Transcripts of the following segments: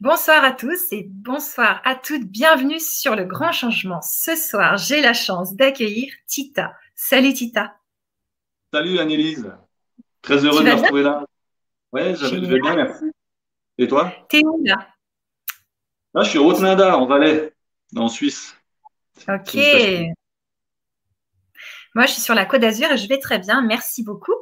Bonsoir à tous et bonsoir à toutes. Bienvenue sur le grand changement. Ce soir, j'ai la chance d'accueillir Tita. Salut Tita. Salut Annelise. Très heureux de vous retrouver là. Ouais, je vais bien, merci. Et toi? T'es où là? Là, je suis au Haute-Nada, en Valais, en Suisse. Ok. Moi, je suis sur la Côte d'Azur et je vais très bien. Merci beaucoup.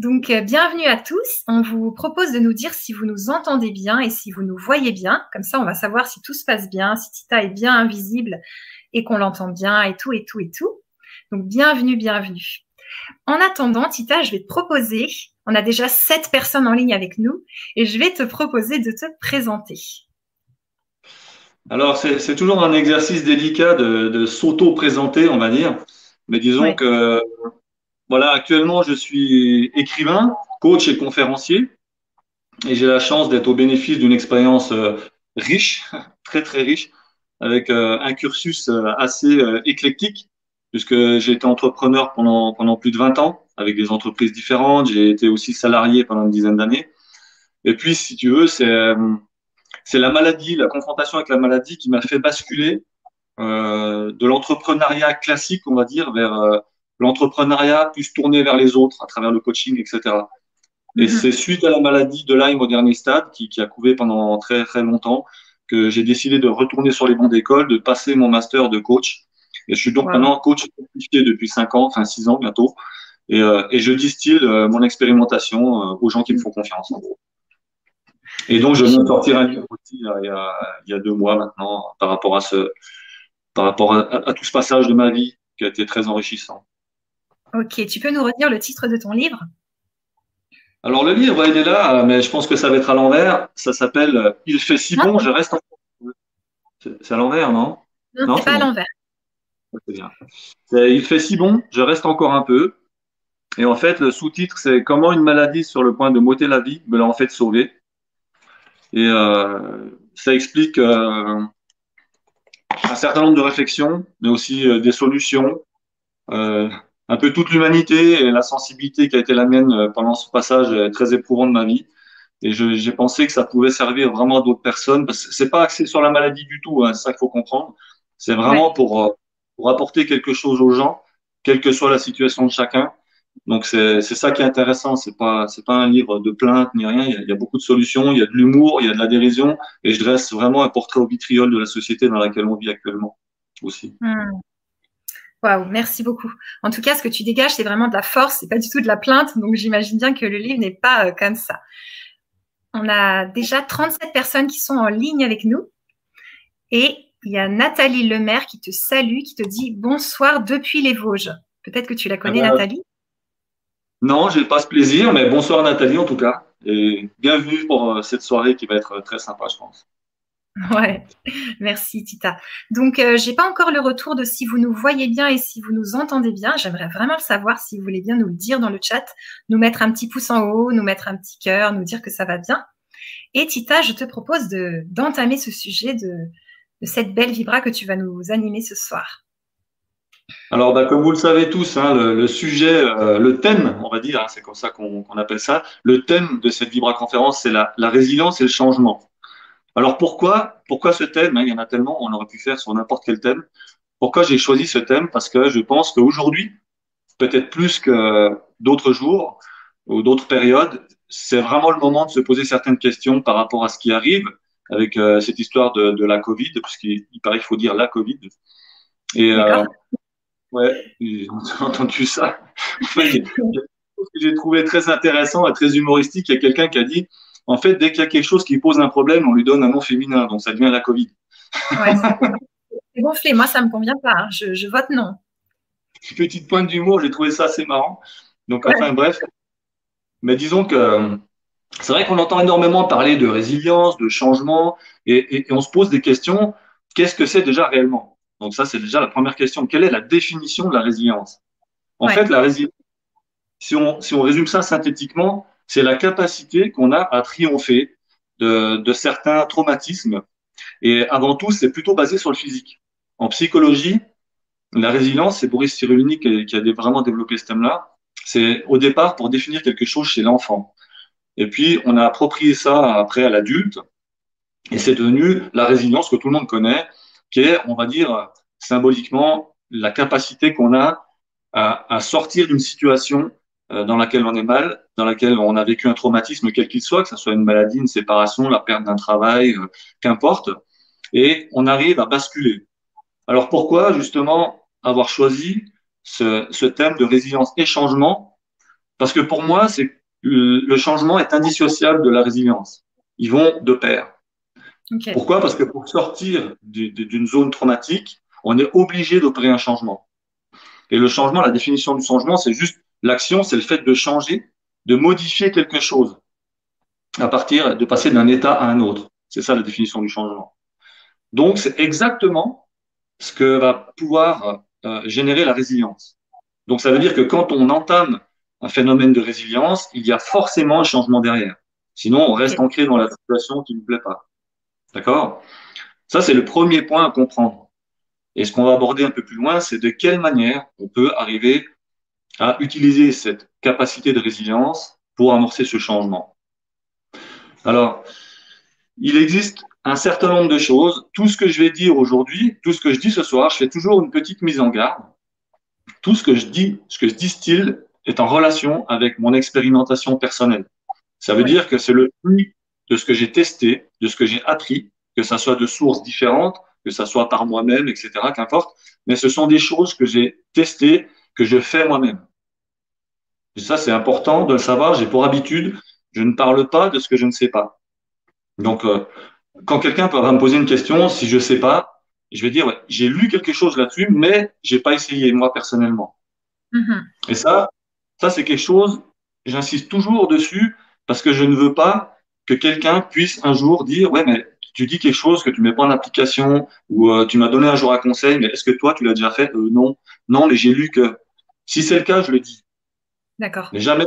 Donc, euh, bienvenue à tous. On vous propose de nous dire si vous nous entendez bien et si vous nous voyez bien. Comme ça, on va savoir si tout se passe bien, si Tita est bien invisible et qu'on l'entend bien et tout et tout et tout. Donc, bienvenue, bienvenue. En attendant, Tita, je vais te proposer, on a déjà sept personnes en ligne avec nous, et je vais te proposer de te présenter. Alors, c'est toujours un exercice délicat de, s'auto-présenter, on va dire. Mais disons que voilà, actuellement, je suis écrivain, coach et conférencier. Et j'ai la chance d'être au bénéfice d'une expérience euh, riche, très très riche, avec euh, un cursus euh, assez éclectique, puisque j'ai été entrepreneur pendant, pendant plus de 20 ans, avec des entreprises différentes. J'ai été aussi salarié pendant une dizaine d'années. Et puis, si tu veux, c'est c'est la maladie, la confrontation avec la maladie qui m'a fait basculer de l'entrepreneuriat classique, on va dire, vers l'entrepreneuriat puisse tourner vers les autres à travers le coaching, etc. Et mhm. c'est suite à la maladie de Lyme au dernier stade, qui, qui a couvé pendant très très longtemps, que j'ai décidé de retourner sur les bancs d'école, de passer mon master de coach. Et je suis donc maintenant coach certifié depuis 5 ans, enfin 6 ans bientôt. Et, euh, et je distille euh, mon expérimentation euh, aux gens qui me font confiance, en gros. Et donc, je viens de sortir un livre aussi il y, a, il y a deux mois maintenant par rapport à ce, par rapport à, à tout ce passage de ma vie qui a été très enrichissant. Ok, tu peux nous redire le titre de ton livre? Alors le livre, il est là, mais je pense que ça va être à l'envers. Ça s'appelle euh, Il fait si bon, je reste encore. C'est à l'envers, non? Non, c'est pas à l'envers. C'est bien. Il fait si bon, je reste encore un peu. Et en fait, le sous-titre, c'est Comment une maladie sur le point de m'ôter la vie me l'a en fait sauvé. Et euh, ça explique euh, un certain nombre de réflexions, mais aussi des solutions un peu toute l'humanité et la sensibilité qui a été la mienne euh, pendant ce passage très éprouvant de ma vie. Et j'ai pensé que ça pouvait servir vraiment à d'autres personnes. Parce que c'est pas axé sur la maladie du tout, hein, c'est ça qu'il faut comprendre. C'est vraiment pour, euh, pour apporter quelque chose aux gens, quelle que soit la situation de chacun. Donc c'est ça qui est intéressant. C'est pas c'est pas un livre de plainte ni rien. Il y, a, beaucoup de solutions. Il y a de l'humour, il y a de la dérision, et je dresse vraiment un portrait au vitriol de la société dans laquelle on vit actuellement aussi. Hmm. Waouh, merci beaucoup. En tout cas, ce que tu dégages, c'est vraiment de la force, c'est pas du tout de la plainte. Donc, j'imagine bien que le livre n'est pas euh, comme ça. On a déjà 37 personnes qui sont en ligne avec nous. Et il y a Nathalie Lemaire qui te salue, qui te dit bonsoir depuis les Vosges. Peut-être que tu la connais, ah bah, Nathalie? Non, je n'ai pas ce plaisir, mais bonsoir Nathalie en tout cas. Et bienvenue pour euh, cette soirée qui va être très sympa, je pense. Ouais, merci Tita. Donc, euh, j'ai pas encore le retour de si vous nous voyez bien et si vous nous entendez bien. J'aimerais vraiment le savoir si vous voulez bien nous le dire dans le chat, nous mettre un petit pouce en haut, nous mettre un petit cœur, nous dire que ça va bien. Et Tita, je te propose de d'entamer ce sujet de, de cette belle vibra que tu vas nous animer ce soir. Alors, bah, comme vous le savez tous, hein, le, sujet, euh, le thème, on va dire, hein, c'est comme ça qu'on appelle ça, le thème de cette Vibra conférence, c'est la, la résilience et le changement. Alors pourquoi, pourquoi ce thème hein, Il y en a tellement, on aurait pu faire sur n'importe quel thème. Pourquoi j'ai choisi ce thème? Parce que je pense qu'aujourd'hui, peut-être plus que d'autres jours ou d'autres périodes, c'est vraiment le moment de se poser certaines questions par rapport à ce qui arrive avec euh, cette histoire de, de, la Covid, puisqu'il il paraît qu'il faut dire la Covid. Et euh, ouais, j'ai entendu ça. j'ai trouvé très intéressant et très humoristique. Il y a quelqu'un qui a dit en fait, dès qu'il y a quelque chose qui pose un problème, on lui donne un nom féminin, donc ça devient la Covid. Ouais, c'est gonflé, moi ça me convient pas, hein. je, vote non. Petite pointe d'humour, j'ai trouvé ça assez marrant. Donc enfin bref, mais disons que c'est vrai qu'on entend énormément parler de résilience, de changement, et, on se pose des questions. Qu'est-ce que c'est déjà réellement? Donc ça, c'est déjà la première question. Quelle est la définition de la résilience? En fait, la résilience, si on, si on résume ça synthétiquement, c'est la capacité qu'on a à triompher de, certains traumatismes. Et avant tout, c'est plutôt basé sur le physique. En psychologie, la résilience, c'est Boris Cyrulnik qui a vraiment développé ce thème-là. C'est au départ pour définir quelque chose chez l'enfant. Et puis, on a approprié ça après à l'adulte. Et c'est devenu la résilience que tout le monde connaît, qui est, on va dire, symboliquement, la capacité qu'on a à, à sortir d'une situation dans laquelle on est mal, dans laquelle on a vécu un traumatisme quel qu'il soit, que ce soit une maladie, une séparation, la perte d'un travail, euh, qu'importe, et on arrive à basculer. Alors pourquoi justement avoir choisi ce, ce thème de résilience et changement? Parce que pour moi, c'est le changement est indissociable de la résilience. Ils vont de pair. Okay. Pourquoi? Parce que pour sortir d'une zone traumatique, on est obligé d'opérer un changement. Et le changement, la définition du changement, c'est juste l'action, c'est le fait de changer, de modifier quelque chose à partir de passer d'un état à un autre. C'est ça la définition du changement. Donc, c'est exactement ce que va pouvoir euh, générer la résilience. Donc, ça veut dire que quand on entame un phénomène de résilience, il y a forcément un changement derrière. Sinon, on reste ancré dans la situation qui ne nous plaît pas. D'accord? Ça, c'est le premier point à comprendre. Et ce qu'on va aborder un peu plus loin, c'est de quelle manière on peut arriver à utiliser cette capacité de résilience pour amorcer ce changement. Alors, il existe un certain nombre de choses. Tout ce que je vais dire aujourd'hui, tout ce que je dis ce soir, je fais toujours une petite mise en garde. Tout ce que je dis, ce que je distille est en relation avec mon expérimentation personnelle. Ça veut dire que c'est le fruit de ce que j'ai testé, de ce que j'ai appris, que ça soit de sources différentes, que ça soit par moi-même, etc., qu'importe. Mais ce sont des choses que j'ai testées, que je fais moi-même. Et ça, c'est important de le savoir. J'ai pour habitude, je ne parle pas de ce que je ne sais pas. Donc, euh, quand quelqu'un va me poser une question, si je ne sais pas, je vais dire, ouais, j'ai lu quelque chose là-dessus, mais j'ai pas essayé moi personnellement. Mm-hmm. Et ça, ça c'est quelque chose, j'insiste toujours dessus parce que je ne veux pas que quelqu'un puisse un jour dire, ouais, mais tu dis quelque chose que tu mets pas en application ou euh, tu m'as donné un jour un conseil, mais est-ce que toi tu l'as déjà fait? Euh, Non, non, mais j'ai lu que. Si c'est le cas, je le dis. D'accord. Mais jamais.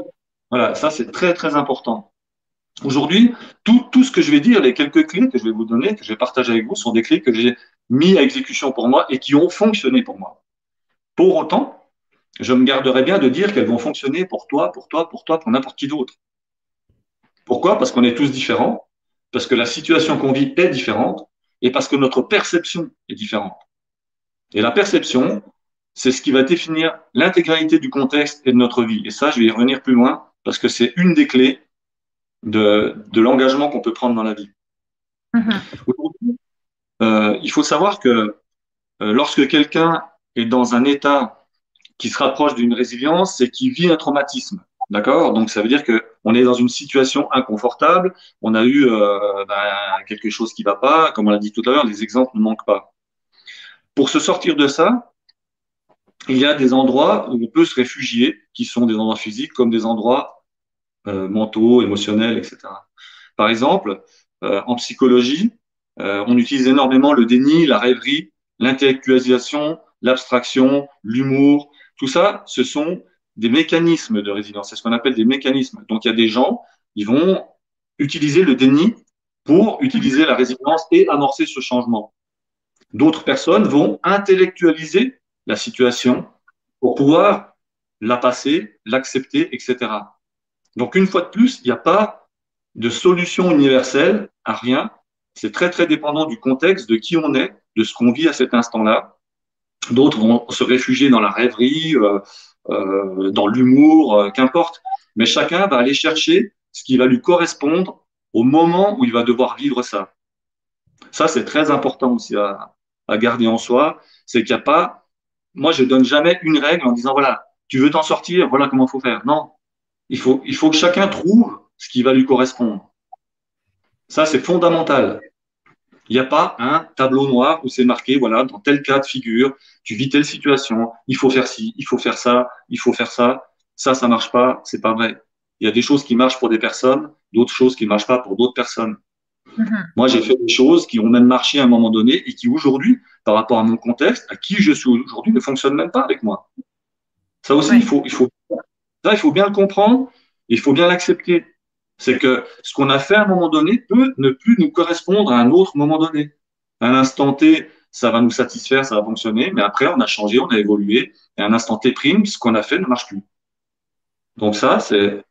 Voilà, ça c'est très très important. Aujourd'hui, tout, tout ce que je vais dire, les quelques clés que je vais vous donner, que je vais partager avec vous, sont des clés que j'ai mis à exécution pour moi et qui ont fonctionné pour moi. Pour autant, je me garderai bien de dire qu'elles vont fonctionner pour toi, pour toi, pour toi, pour n'importe qui d'autre. Pourquoi? Parce qu'on est tous différents, parce que la situation qu'on vit est différente et parce que notre perception est différente. Et la perception, c'est ce qui va définir l'intégralité du contexte et de notre vie. Et ça, je vais y revenir plus loin parce que c'est une des clés de, de l'engagement qu'on peut prendre dans la vie. Mm-hmm. euh, il faut savoir que euh, lorsque quelqu'un est dans un état qui se rapproche d'une résilience, c'est qu'il vit un traumatisme. D'accord? Donc ça veut dire que on est dans une situation inconfortable, on a eu euh, ben, quelque chose qui va pas, comme on l'a dit tout à l'heure, les exemples ne manquent pas. Pour se sortir de ça, il y a des endroits où on peut se réfugier, qui sont des endroits physiques comme des endroits euh, mentaux, émotionnels, etc. Par exemple, euh, en psychologie, euh, on utilise énormément le déni, la rêverie, l'intellectualisation, l'abstraction, l'humour. Tout ça, ce sont des mécanismes de résilience. C'est ce qu'on appelle des mécanismes. Donc, il y a des gens, ils vont utiliser le déni pour utiliser la résilience et amorcer ce changement. D'autres personnes vont intellectualiser la situation pour pouvoir la passer, l'accepter, etc. Donc, une fois de plus, il n'y a pas de solution universelle à rien. C'est très, très dépendant du contexte, de qui on est, de ce qu'on vit à cet instant-là. D'autres vont se réfugier dans la rêverie, euh, euh, dans l'humour, euh, qu'importe. Mais chacun va aller chercher ce qui va lui correspondre au moment où il va devoir vivre ça. Ça, c'est très important aussi à, à garder en soi. C'est qu'il n'y a pas, moi, je donne jamais une règle en disant, voilà, tu veux t'en sortir, voilà comment faut faire. Non. Il faut, il faut que chacun trouve ce qui va lui correspondre. Ça, c'est fondamental. Il n'y a pas un tableau noir où c'est marqué, voilà, dans tel cas de figure, tu vis telle situation, il faut faire ci, il faut faire ça, il faut faire ça. Ça, ça marche pas, c'est pas vrai. Il y a des choses qui marchent pour des personnes, d'autres choses qui ne marchent pas pour d'autres personnes. Mm-hmm. Moi, j'ai fait des choses qui ont même marché à un moment donné et qui aujourd'hui, par rapport à mon contexte, à qui je suis aujourd'hui, ne fonctionnent même pas avec moi. Ça aussi, il faut, il faut, ça, il faut bien le comprendre, il faut bien l'accepter. C'est que ce qu'on a fait à un moment donné peut ne plus nous correspondre à un autre moment donné. À un instant T, ça va nous satisfaire, ça va fonctionner, mais après, on a changé, on a évolué, et à un instant T prime, ce qu'on a fait ne marche plus. Donc ça, c'est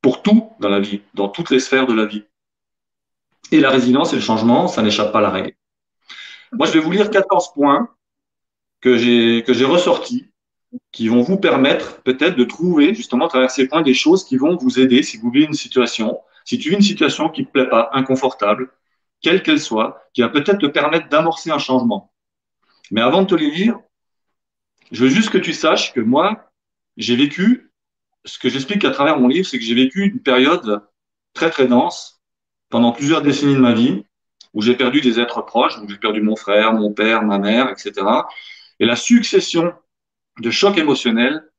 pour tout dans la vie, dans toutes les sphères de la vie. Et la résilience et le changement, ça n'échappe pas à la règle. Moi, je vais vous lire 14 points que j'ai ressortis qui vont vous permettre peut-être de trouver justement à travers ces points des choses qui vont vous aider si vous vivez une situation, si tu vis une situation qui ne te plaît pas, inconfortable, quelle qu'elle soit, qui va peut-être te permettre d'amorcer un changement. Mais avant de te les lire, je veux juste que tu saches que moi, j'ai vécu, ce que j'explique à travers mon livre, c'est que j'ai vécu une période très très dense pendant plusieurs décennies de ma vie, où j'ai perdu des êtres proches, où j'ai perdu mon frère, mon père, ma mère, etc. Et la succession de chocs émotionnels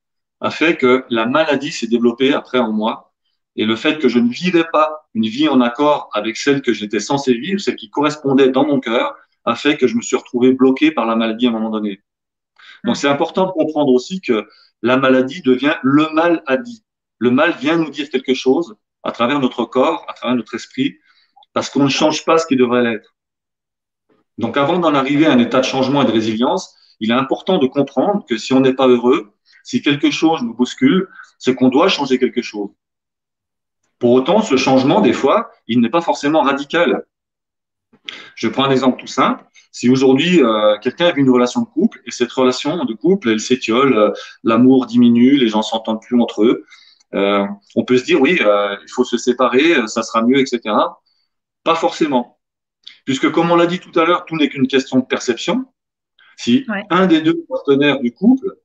a fait que la maladie s'est développée après en moi. Et le fait que je ne vivais pas une vie en accord avec celle que j'étais censé vivre, celle qui correspondait dans mon cœur, a fait que je me suis retrouvé bloqué par la maladie à un moment donné. Donc c'est important de comprendre aussi que la maladie devient le mal à dit. Le mal vient nous dire quelque chose à travers notre corps, à travers notre esprit, parce qu'on ne change pas ce qui devrait l'être. Donc avant d'en arriver à un état de changement et de résilience, il est important de comprendre que si on n'est pas heureux, si quelque chose nous bouscule, c'est qu'on doit changer quelque chose. Pour autant, ce changement, des fois, il n'est pas forcément radical. Je prends un exemple tout simple. Si aujourd'hui euh, quelqu'un a une relation de couple et cette relation de couple, elle s'étiole, euh, l'amour diminue, les gens s'entendent plus entre eux, euh, on peut se dire oui, il faut se séparer, ça sera mieux, etc. Pas forcément, puisque comme on l'a dit tout à l'heure, tout n'est qu'une question de perception. Si un des deux partenaires du couple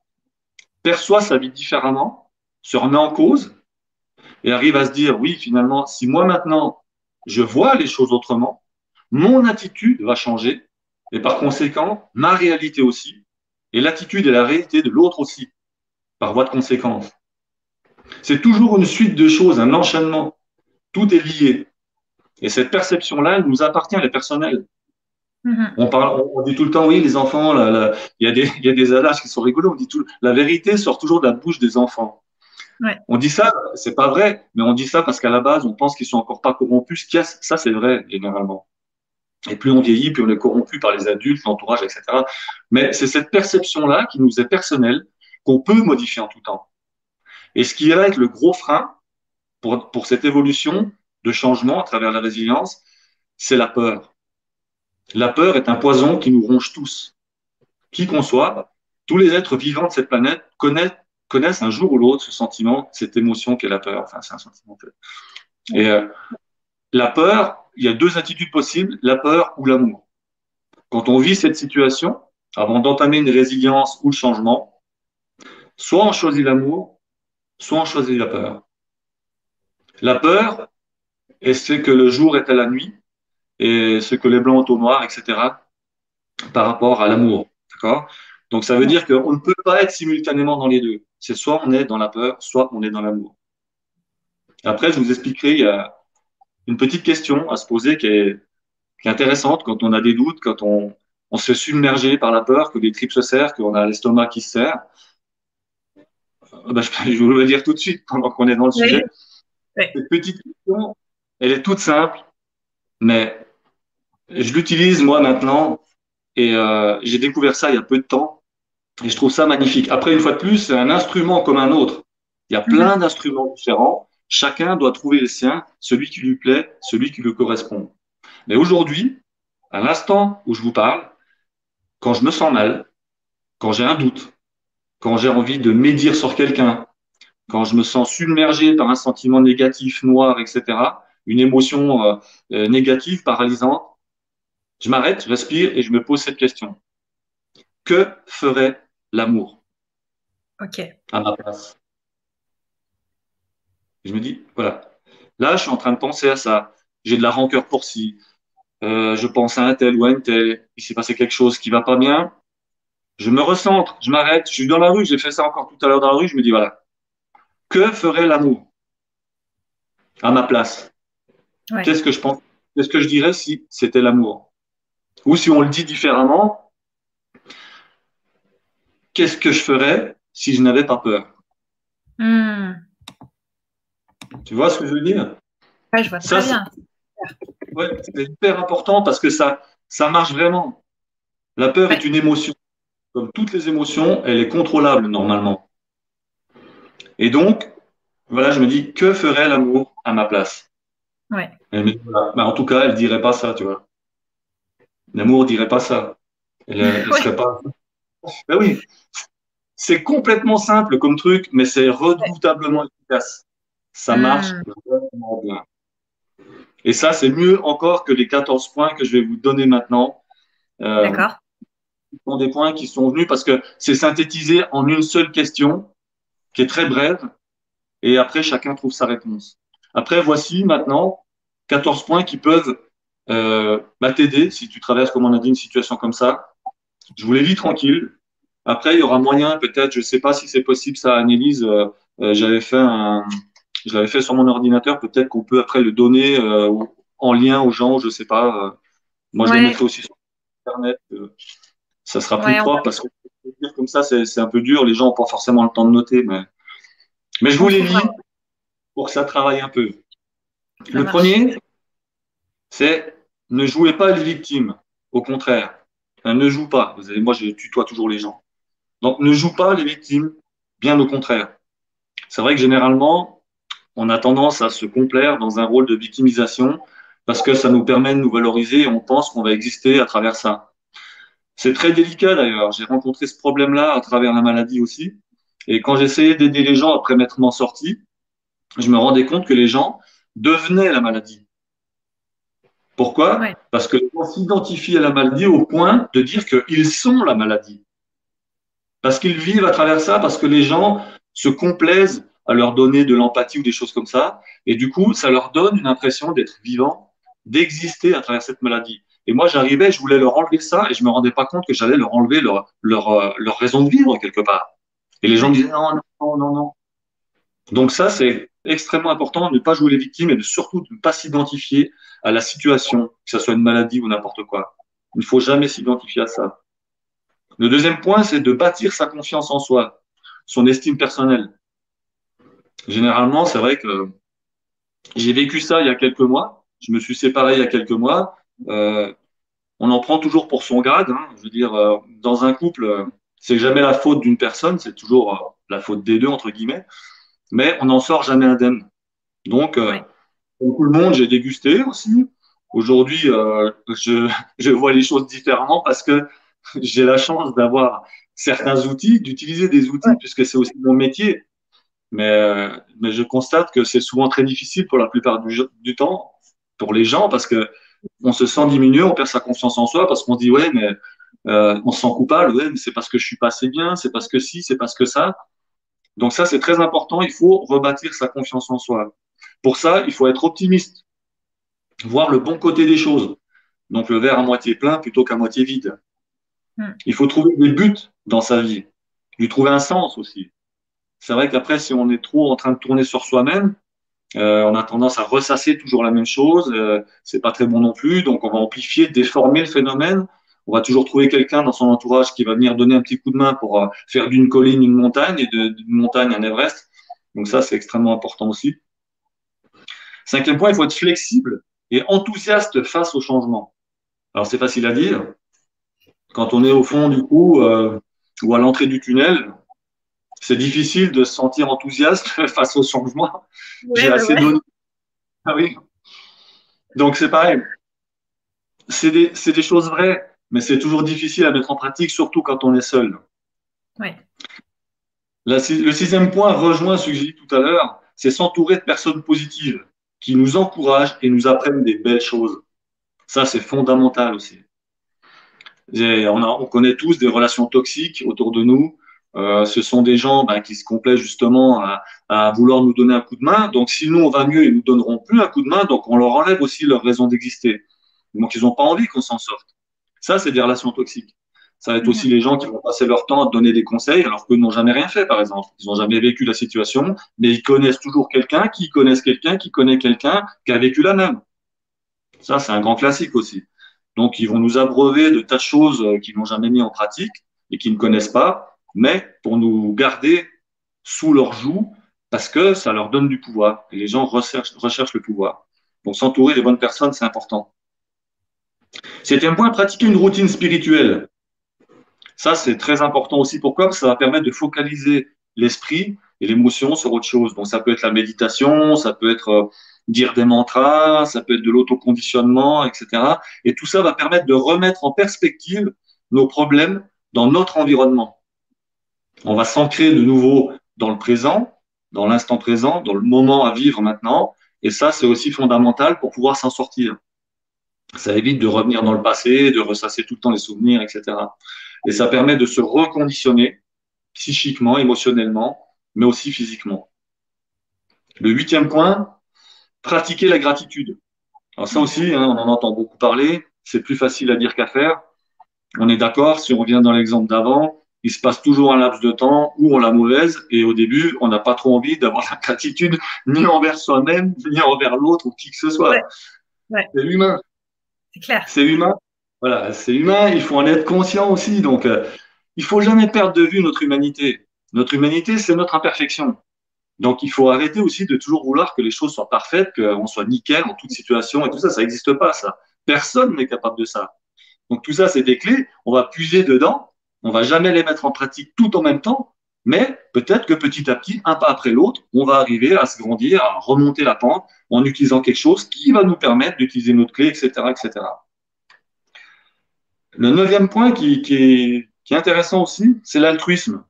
perçoit sa vie différemment, se remet en cause et arrive à se dire, oui, finalement, si moi maintenant, je vois les choses autrement, mon attitude va changer et par conséquent, ma réalité aussi, et l'attitude et la réalité de l'autre aussi, par voie de conséquence. C'est toujours une suite de choses, un enchaînement. Tout est lié. Et cette perception-là, elle nous appartient, elle est personnelle. Mm-hmm. On, parle, on dit tout le temps, oui, les enfants, il y, a des, y a des adages qui sont rigolos. On dit tout, la vérité sort toujours de la bouche des enfants. On dit ça, c'est pas vrai, mais on dit ça parce qu'à la base, on pense qu'ils sont encore pas corrompus. Ça, c'est vrai, généralement. Et plus on vieillit, plus on est corrompu par les adultes, l'entourage, etc. Mais c'est cette perception-là qui nous est personnelle, qu'on peut modifier en tout temps. Et ce qui va être le gros frein pour, pour cette évolution de changement à travers la résilience, c'est la peur. La peur est un poison qui nous ronge tous. Qui qu'on soit, tous les êtres vivants de cette planète connaissent, un jour ou l'autre ce sentiment, cette émotion qu'est la peur. Enfin, c'est un sentiment. Et euh, la peur, il y a deux attitudes possibles, la peur ou l'amour. Quand on vit cette situation, avant d'entamer une résilience ou le changement, soit on choisit l'amour, soit on choisit la peur. La peur, c'est que le jour est à la nuit, et ce que les blancs ont au noir, etc., par rapport à l'amour. D'accord? Donc ça veut dire qu'on ne peut pas être simultanément dans les deux. C'est soit on est dans la peur, soit on est dans l'amour. Après, je vous expliquerai, il y a une petite question à se poser qui est, intéressante quand on a des doutes, quand on, se fait submerger par la peur, que les tripes se serrent, qu'on a l'estomac qui se serre. Ben, je, vous le dire tout de suite pendant qu'on est dans le sujet. Cette petite question, elle est toute simple, mais je l'utilise moi maintenant et euh, j'ai découvert ça il y a peu de temps et je trouve ça magnifique. Après, une fois de plus, c'est un instrument comme un autre. Il y a plein mhm. d'instruments différents. Chacun doit trouver le sien, celui qui lui plaît, celui qui lui correspond. Mais aujourd'hui, à l'instant où je vous parle, quand je me sens mal, quand j'ai un doute, quand j'ai envie de médire sur quelqu'un, quand je me sens submergé par un sentiment négatif, noir, etc., une émotion euh, euh, négative, paralysante, je m'arrête, je respire et je me pose cette question. Que ferait l'amour Ok. À ma place? je me dis, voilà. Là, je suis en train de penser à ça. J'ai de la rancœur pour ci. Euh, je pense à un tel ou à un tel. Il s'est passé quelque chose qui va pas bien. Je me recentre, je m'arrête. Je suis dans la rue. J'ai fait ça encore tout à l'heure dans la rue. Je me dis, voilà. Que ferait l'amour à ma place? Qu'est-ce que je pense? Qu'est-ce que je dirais si c'était l'amour? Ou si on le dit différemment, qu'est-ce que je ferais si je n'avais pas peur? Hmm. Tu vois ce que je veux dire? Je vois très bien. c'est hyper important parce que ça, ça marche vraiment. La peur est une émotion. Comme toutes les émotions, elle est contrôlable normalement. Et donc, voilà, je me dis, que ferait l'amour à ma place? Ouais. Bah, en tout cas, elle dirait pas ça, tu vois. L'amour dirait pas ça. Elle, elle serait pas. Ben oui, c'est complètement simple comme truc, mais c'est redoutablement efficace. Ça hmm. marche vraiment bien. Et ça, c'est mieux encore que les 14 points que je vais vous donner maintenant. Euh, D'accord. Ce sont des points qui sont venus parce que c'est synthétisé en une seule question qui est très brève et après chacun trouve sa réponse. Après, voici maintenant 14 points qui peuvent euh, bah, t'aider si tu traverses, comme on a dit, une situation comme ça. Je vous les lis tranquille. Après, il y aura moyen, peut-être, je ne sais pas si c'est possible, ça, Annelise. Euh, euh, j'avais fait un, je l'avais fait sur mon ordinateur. Peut-être qu'on peut après le donner euh, en lien aux gens, je ne sais pas. moi, je le mettrai aussi sur Internet. ça sera plus propre parce que comme ça, c'est un peu dur. Les gens n'ont pas forcément le temps de noter, mais, mais je vous les lis pour que ça travaille un peu. le premier, c'est ne jouez pas les victimes. Au contraire, ne joue pas. Vous moi, je tutoie toujours les gens. Donc, ne joue pas les victimes, bien au contraire. C'est vrai que généralement, on a tendance à se complaire dans un rôle de victimisation parce que ça nous permet de nous valoriser et on pense qu'on va exister à travers ça. C'est très délicat d'ailleurs. J'ai rencontré ce problème-là à travers la maladie aussi. Et quand j'essayais d'aider les gens après m'être m'en sorti, je me rendais compte que les gens devenaient la maladie. Pourquoi? Parce que on s'identifie à la maladie au point de dire qu'ils sont la maladie parce qu'ils vivent à travers ça, parce que les gens se complaisent à leur donner de l'empathie ou des choses comme ça, et du coup, ça leur donne une impression d'être vivant, d'exister à travers cette maladie. Et moi, j'arrivais, je voulais leur enlever ça, et je me rendais pas compte que j'allais leur enlever leur, leur, euh, leur raison de vivre quelque part. Et les gens me disaient non, non, non, non. Donc ça, c'est extrêmement important de ne pas jouer les victimes et de surtout de ne pas s'identifier à la situation, que ce soit une maladie ou n'importe quoi. Il ne faut jamais s'identifier à ça. Le deuxième point, c'est de bâtir sa confiance en soi, son estime personnelle. Généralement, c'est vrai que j'ai vécu ça il y a quelques mois. Je me suis séparé il y a quelques mois. Euh, on en prend toujours pour son grade. Hein. Je veux dire, euh, dans un couple, c'est jamais la faute d'une personne, c'est toujours euh, la faute des deux entre guillemets. Mais on n'en sort jamais indemne. Donc, euh, comme tout le monde, j'ai dégusté aussi. Aujourd'hui, je, je vois les choses différemment parce que j'ai la chance d'avoir certains outils, d'utiliser des outils, puisque c'est aussi mon métier. Mais, euh, mais je constate que c'est souvent très difficile pour la plupart du, temps, pour les gens, parce que on se sent diminué, on perd sa confiance en soi, parce qu'on dit, ouais, mais euh, on se sent coupable, ouais, mais c'est parce que je suis pas assez bien, c'est parce que si, c'est parce que ça. Donc ça, c'est très important, il faut rebâtir sa confiance en soi. Pour ça, il faut être optimiste, voir le bon côté des choses. Donc le verre à moitié plein plutôt qu'à moitié vide. Hmm. Il faut trouver des buts dans sa vie, lui trouver un sens aussi. C'est vrai qu'après, si on est trop en train de tourner sur soi-même, euh, on a tendance à ressasser toujours la même chose. Euh, c'est pas très bon non plus. Donc, on va amplifier, déformer le phénomène. On va toujours trouver quelqu'un dans son entourage qui va venir donner un petit coup de main pour euh, faire d'une colline une montagne et d'une montagne un Everest. Donc ça, c'est extrêmement important aussi. Cinquième point, il faut être flexible et enthousiaste face au changement. Alors, c'est facile à dire, quand on est au fond du coup euh, ou à l'entrée du tunnel, c'est difficile de se sentir enthousiaste face au changement. J'ai assez donné. Ah oui. Donc c'est pareil. C'est des, des, choses vraies, mais c'est toujours difficile à mettre en pratique, surtout quand on est seul. Oui. le sixième point rejoint ce que j'ai dit tout à l'heure, c'est s'entourer de personnes positives qui nous encouragent et nous apprennent des belles choses. Ça, c'est fondamental aussi. On, on, connaît tous des relations toxiques autour de nous. Euh, ce sont des gens ben, qui se complaisent justement à, à, vouloir nous donner un coup de main. Donc, si nous on va mieux, ils nous donneront plus un coup de main. Donc, on leur enlève aussi leur raison d'exister. Donc, ils n'ont pas envie qu'on s'en sorte. Ça, c'est des relations toxiques. Ça va être aussi les gens qui vont passer leur temps à donner des conseils alors qu'ils n'ont jamais rien fait, par exemple. Ils n'ont jamais vécu la situation, mais ils connaissent toujours quelqu'un qui connaissent quelqu'un qui connaît quelqu'un qui a vécu la même. Ça, c'est un grand classique aussi. Donc, ils vont nous abreuver de tas de choses euh, qu'ils n'ont jamais mis en pratique et qu'ils ne connaissent pas, mais pour nous garder sous leur joug parce que ça leur donne du pouvoir. Et les gens recherchent, recherchent le pouvoir. Donc, s'entourer des bonnes personnes, c'est important. un point, pratiquer une routine spirituelle. Ça, c'est très important aussi. Pourquoi? Parce que ça va permettre de focaliser l'esprit et l'émotion sur autre chose. Donc ça peut être la méditation, ça peut être euh, dire des mantras, ça peut être de l'autoconditionnement, etc. Et tout ça va permettre de remettre en perspective nos problèmes dans notre environnement. On va s'ancrer de nouveau dans le présent, dans l'instant présent, dans le moment à vivre maintenant. Et ça, c'est aussi fondamental pour pouvoir s'en sortir. Ça évite de revenir dans le passé, de ressasser tout le temps les souvenirs, etc. Et ça permet de se reconditionner psychiquement, émotionnellement, mais aussi physiquement. Le huitième point, pratiquer la gratitude. Alors ça aussi, hein, on en entend beaucoup parler, c'est plus facile à dire qu'à faire. On est d'accord, si on revient dans l'exemple d'avant, il se passe toujours un laps de temps où on l'a mauvaise et au début, on n'a pas trop envie d'avoir la gratitude ni envers soi-même, ni envers l'autre ou qui que ce soit. C'est humain. C'est clair. C'est humain. Voilà, c'est humain. Il faut en être conscient aussi. Donc, euh, il faut jamais perdre de vue notre humanité. Notre humanité, c'est notre imperfection. Donc, il faut arrêter aussi de toujours vouloir que les choses soient parfaites, qu'on soit nickel en toute situation et tout ça. Ça n'existe pas, ça. Personne n'est capable de ça. Donc, tout ça, c'est des clés. On va puiser dedans. On va jamais les mettre en pratique tout en même temps. Mais peut-être que petit à petit, un pas après l'autre, on va arriver à se grandir, à remonter la pente en utilisant quelque chose qui va nous permettre d'utiliser notre clé, etc., etc. Le neuvième point qui, est, est intéressant aussi, c'est l'altruisme.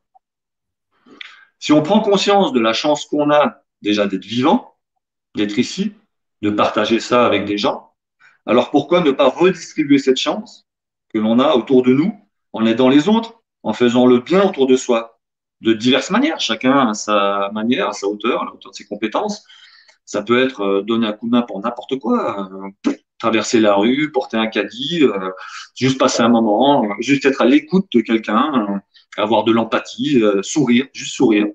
Si on prend conscience de la chance qu'on a déjà d'être vivant, d'être ici, de partager ça avec des gens, alors pourquoi ne pas redistribuer cette chance que l'on a autour de nous en aidant les autres, en faisant le bien autour de soi, de diverses manières, chacun à sa manière, à sa hauteur, à la hauteur de ses compétences. Ça peut être euh, donner un coup de main pour n'importe quoi, traverser la rue, porter un caddie, euh, juste passer un moment, juste être à l'écoute de quelqu'un, avoir de l'empathie, euh, sourire, juste sourire.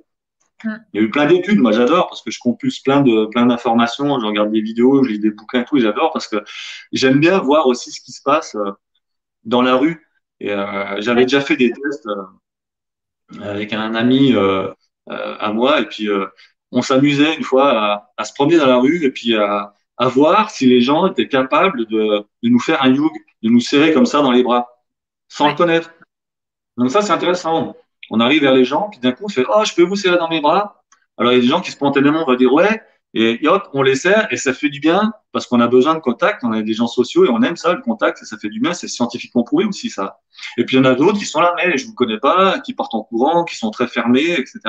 Il y a eu plein d'études, moi j'adore parce que je compulse plein de plein d'informations, je regarde des vidéos, je lis des bouquins et tout, j'adore parce que j'aime bien voir aussi ce qui se passe euh, dans la rue. Et euh, j'avais déjà fait des tests avec un ami à moi et puis on s'amusait une fois à, à, se promener dans la rue et puis à, à voir si les gens étaient capables de, de nous faire un yug, de nous serrer comme ça dans les bras, sans le connaître. Donc ça, c'est intéressant. On arrive vers les gens, puis d'un coup, on fait Oh, je peux vous serrer dans mes bras? Alors, il y a des gens qui spontanément vont dire Ouais, et, hop, on les serre, et ça fait du bien, parce qu'on a besoin de contact, on est des gens sociaux, et on aime ça, le contact, et ça fait du bien, c'est scientifiquement prouvé aussi, ça. Et puis, il y en a d'autres qui sont là, mais je vous connais pas, qui partent en courant, qui sont très fermés, etc.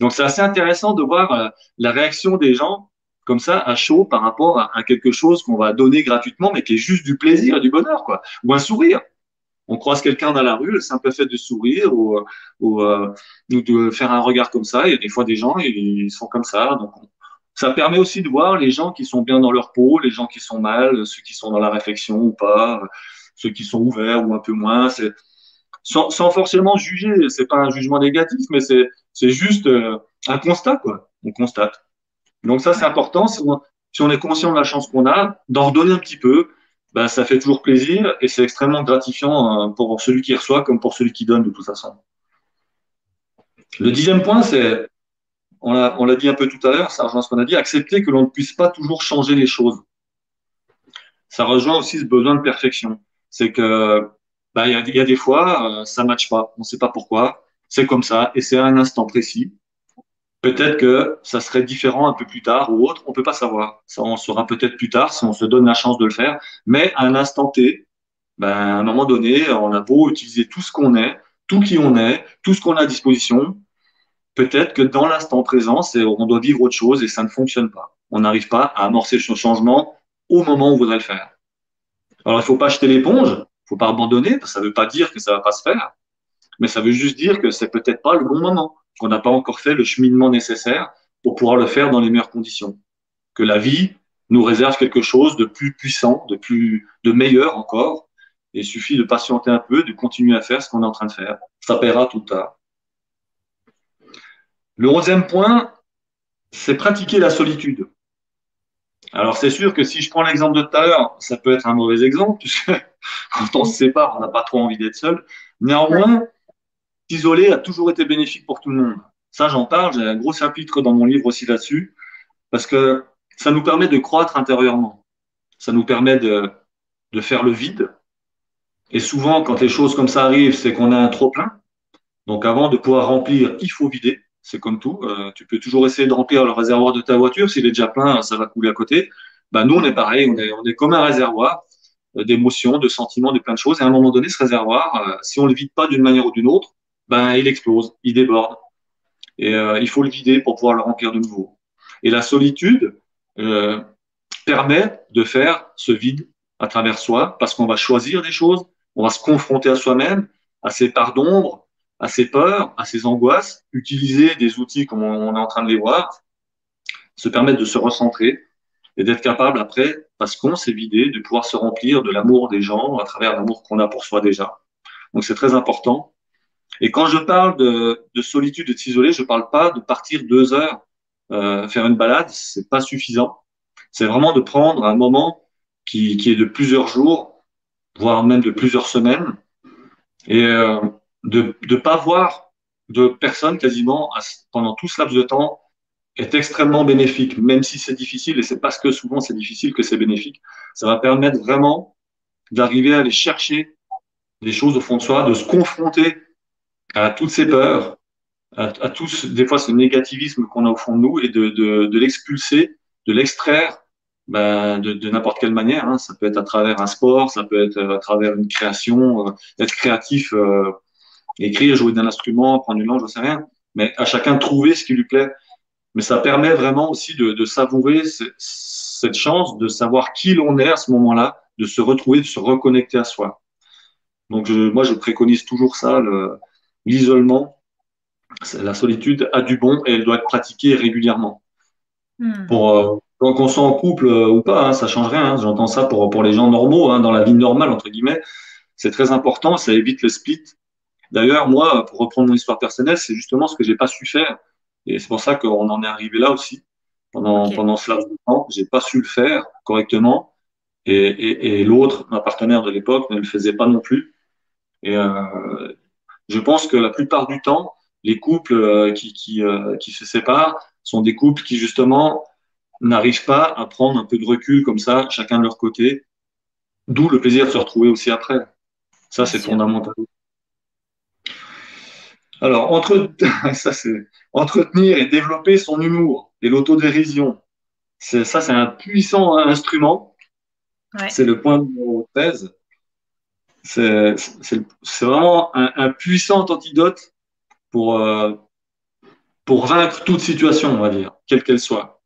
Donc, c'est assez intéressant de voir euh, la réaction des gens comme ça à chaud par rapport à, quelque chose qu'on va donner gratuitement, mais qui est juste du plaisir et du bonheur, quoi. Ou un sourire on croise quelqu'un dans la rue, le simple fait de sourire ou, euh, de faire un regard comme ça. Il y a des fois des gens, ils sont comme ça. Donc, ça permet aussi de voir les gens qui sont bien dans leur peau, les gens qui sont mal, ceux qui sont dans la réflexion ou pas, ceux qui sont ouverts ou un peu moins. C'est sans, sans forcément juger. C'est pas un jugement négatif, mais c'est c'est juste euh, un constat quoi. On constate. Donc ça c'est important. Si on, est conscient de la chance qu'on a, d'en redonner un petit peu, ben, ça fait toujours plaisir et c'est extrêmement gratifiant euh, pour celui qui reçoit comme pour celui qui donne de toute façon. Le dixième point, c'est, on l'a dit un peu tout à l'heure, ça rejoint ce qu'on a dit, accepter que l'on ne puisse pas toujours changer les choses. Ça rejoint aussi ce besoin de perfection. C'est que ben, il y, a, y, a, des fois, euh, ça ne matche pas, on ne sait pas pourquoi, c'est comme ça et c'est à un instant précis. Peut-être que ça serait différent un peu plus tard ou autre, on peut pas savoir. Ça, on saura peut-être plus tard si on se donne la chance de le faire. Mais à un instant T, ben, à un moment donné, on a beau utiliser tout ce qu'on est, tout qui on est, tout ce qu'on a à disposition. Peut-être que dans l'instant présent, on doit vivre autre chose et ça ne fonctionne pas. On n'arrive pas à amorcer ce changement au moment où on voudrait le faire. Alors, il faut pas jeter l'éponge, il faut pas abandonner, ça ne veut pas dire que ça va pas se faire, mais ça veut juste dire que c'est peut-être pas le bon moment qu'on n'a pas encore fait le cheminement nécessaire pour pouvoir le faire dans les meilleures conditions. Que la vie nous réserve quelque chose de plus puissant, de plus, de meilleur encore. Il suffit de patienter un peu, de continuer à faire ce qu'on est en train de faire. Ça paiera tout tard. Le onzième point, c'est pratiquer la solitude. Alors c'est sûr que si je prends l'exemple de tout à l'heure, ça peut être un mauvais exemple, puisque quand on se sépare, on n'a pas trop envie d'être seul. Néanmoins, S'isoler a toujours été bénéfique pour tout le monde. Ça, j'en parle, j'ai un gros chapitre dans mon livre aussi là-dessus, parce que ça nous permet de croître intérieurement. Ça nous permet de, faire le vide. Et souvent, quand les choses comme ça arrivent, c'est qu'on a un trop-plein. Donc avant de pouvoir remplir, il faut vider. c'est comme tout. tu peux toujours essayer de remplir le réservoir de ta voiture. S'il est déjà plein, ça va couler à côté. Ben, nous, on est pareil, on est, comme un réservoir d'émotions, de sentiments, de plein de choses. Et à un moment donné, ce réservoir, si on le vide pas d'une manière ou d'une autre, ben, il explose, il déborde. Et il faut le vider pour pouvoir le remplir de nouveau. Et la solitude euh, permet de faire ce vide à travers soi, parce qu'on va choisir des choses, on va se confronter à soi-même, à ses parts d'ombre, à ses peurs, à ses angoisses, utiliser des outils comme on est en train de les voir, se permettre de se recentrer et d'être capable après, parce qu'on s'est vidé, de pouvoir se remplir de l'amour des gens à travers l'amour qu'on a pour soi déjà. Donc c'est très important. Et quand je parle de, de solitude et de s'isoler, je parle pas de partir deux heures euh, faire une balade, c'est pas suffisant. C'est vraiment de prendre un moment qui, qui est de plusieurs jours, voire même de plusieurs semaines, et euh, de ne pas voir de personnes quasiment pendant tout ce laps de temps est extrêmement bénéfique, même si c'est difficile, et c'est parce que souvent c'est difficile que c'est bénéfique. Ça va permettre vraiment d'arriver à aller chercher des choses au fond de soi, de se confronter à toutes ces peurs, à, tous, des fois, ce négativisme qu'on a au fond de nous et de, de, l'expulser, de l'extraire ben, de, de n'importe quelle manière. Hein. Ça peut être à travers un sport, ça peut être à travers une création, euh, être créatif, euh, écrire, jouer d'un instrument, prendre une langue, je sais rien. Mais à chacun trouver ce qui lui plaît. Mais ça permet vraiment aussi de, de savourer cette chance de savoir qui l'on est à ce moment-là, de se retrouver, de se reconnecter à soi. Donc je, moi, je préconise toujours ça, l'isolement, la solitude a du bon et elle doit être pratiquée régulièrement. Hmm. Pour euh, qu'on soit en couple euh, ou pas, hein, ça change rien. Hein. J'entends ça pour pour les gens normaux, hein, dans la vie normale entre guillemets. C'est très important, ça évite le split. D'ailleurs, moi, pour reprendre mon histoire personnelle, c'est justement ce que j'ai pas su faire, et c'est pour ça qu'on en est arrivé là aussi. Pendant pendant ce laps de temps, j'ai pas su le faire correctement, et, et, et l'autre, ma partenaire de l'époque, ne le faisait pas non plus. Et euh, je pense que la plupart du temps, les couples euh, qui, qui, euh, qui se séparent sont des couples qui justement n'arrivent pas à prendre un peu de recul comme ça, chacun de leur côté, d'où le plaisir de se retrouver aussi après. Ça, c'est fondamental. Alors, entre... ça, entretenir et développer son humour et l'autodérision, ça, c'est un puissant instrument. C'est le point numéro 13. C'est vraiment un, un, puissant antidote pour, euh, pour vaincre toute situation, on va dire, quelle qu'elle soit.